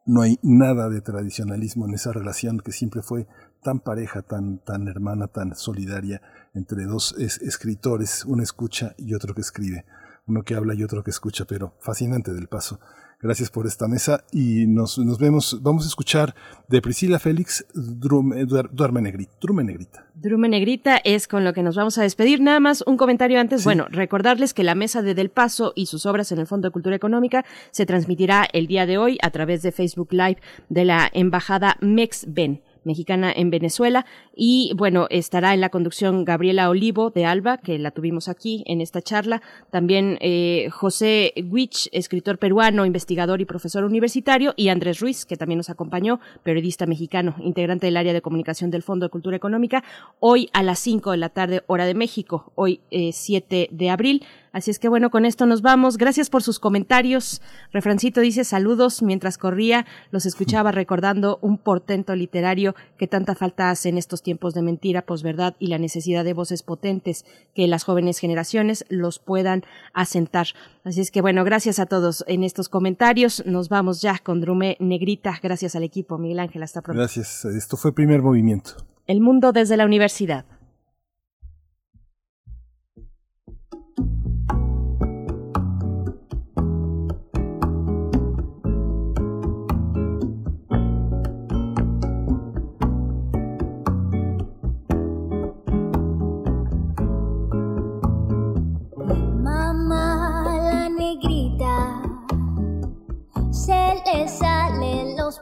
no hay nada de tradicionalismo en esa relación que siempre fue tan pareja, tan, tan hermana, tan solidaria entre dos escritores, uno escucha y otro que escribe, uno que habla y otro que escucha, pero fascinante del paso. Gracias por esta mesa y nos, nos vemos. Vamos a escuchar de Priscila Félix Drume, Duerme Negrita. Drume Negrita. Drume Negrita es con lo que nos vamos a despedir. Nada más un comentario antes. Bueno, recordarles que la mesa de Del Paso y sus obras en el Fondo de Cultura Económica se transmitirá el día de hoy a través de Facebook Live de la Embajada MEXBEN mexicana en Venezuela. Y bueno, estará en la conducción Gabriela Olivo de Alba, que la tuvimos aquí en esta charla. También eh, José Wich, escritor peruano, investigador y profesor universitario. Y Andrés Ruiz, que también nos acompañó, periodista mexicano, integrante del área de comunicación del Fondo de Cultura Económica. Hoy a las 5 de la tarde, hora de México, hoy eh, 7 de abril. Así es que bueno, con esto nos vamos. Gracias por sus comentarios. Refrancito dice saludos mientras corría, los escuchaba recordando un portento literario que tanta falta hace en estos tiempos de mentira, posverdad y la necesidad de voces potentes que las jóvenes generaciones los puedan asentar. Así es que bueno, gracias a todos en estos comentarios. Nos vamos ya con Drume Negrita. Gracias al equipo. Miguel Ángel, hasta pronto. Gracias. Esto fue primer movimiento. El mundo desde la universidad.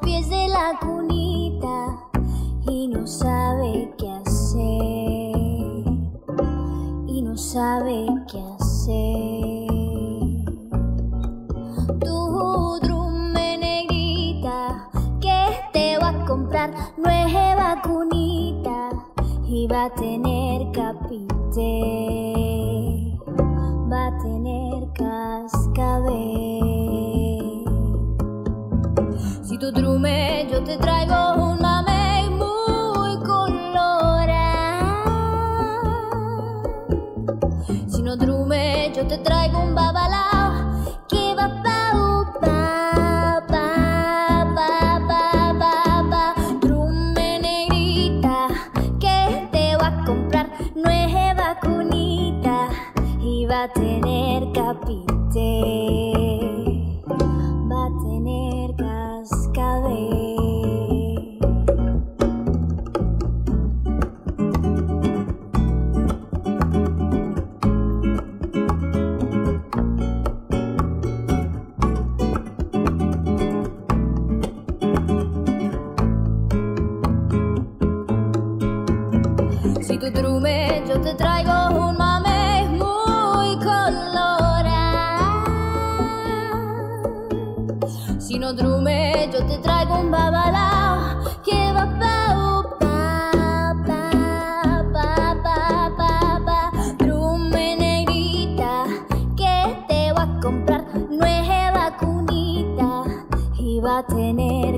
Pies de la cunita y no sabe qué hacer. Y no sabe qué hacer. Tu drume negrita que te va a comprar nueva cunita y va a tener capite. Va a tener cascabel. Drume yo te traigo un mamey muy colorado. Si no drume yo te traigo un babalao que va pa pa pa pa pa pa pa drume negrita que te va a comprar nueva cunita va a tener capite, no trume, yo te traigo un babalao que va pa pa pa pa pa pa pa. Trume negrita que te va a comprar nueva cunita y va a tener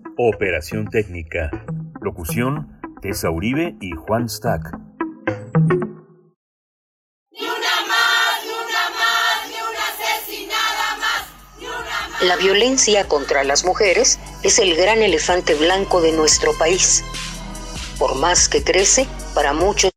operación técnica. Locución, Tessa Uribe y Juan Stack. La violencia contra las mujeres es el gran elefante blanco de nuestro país. Por más que crece, para muchos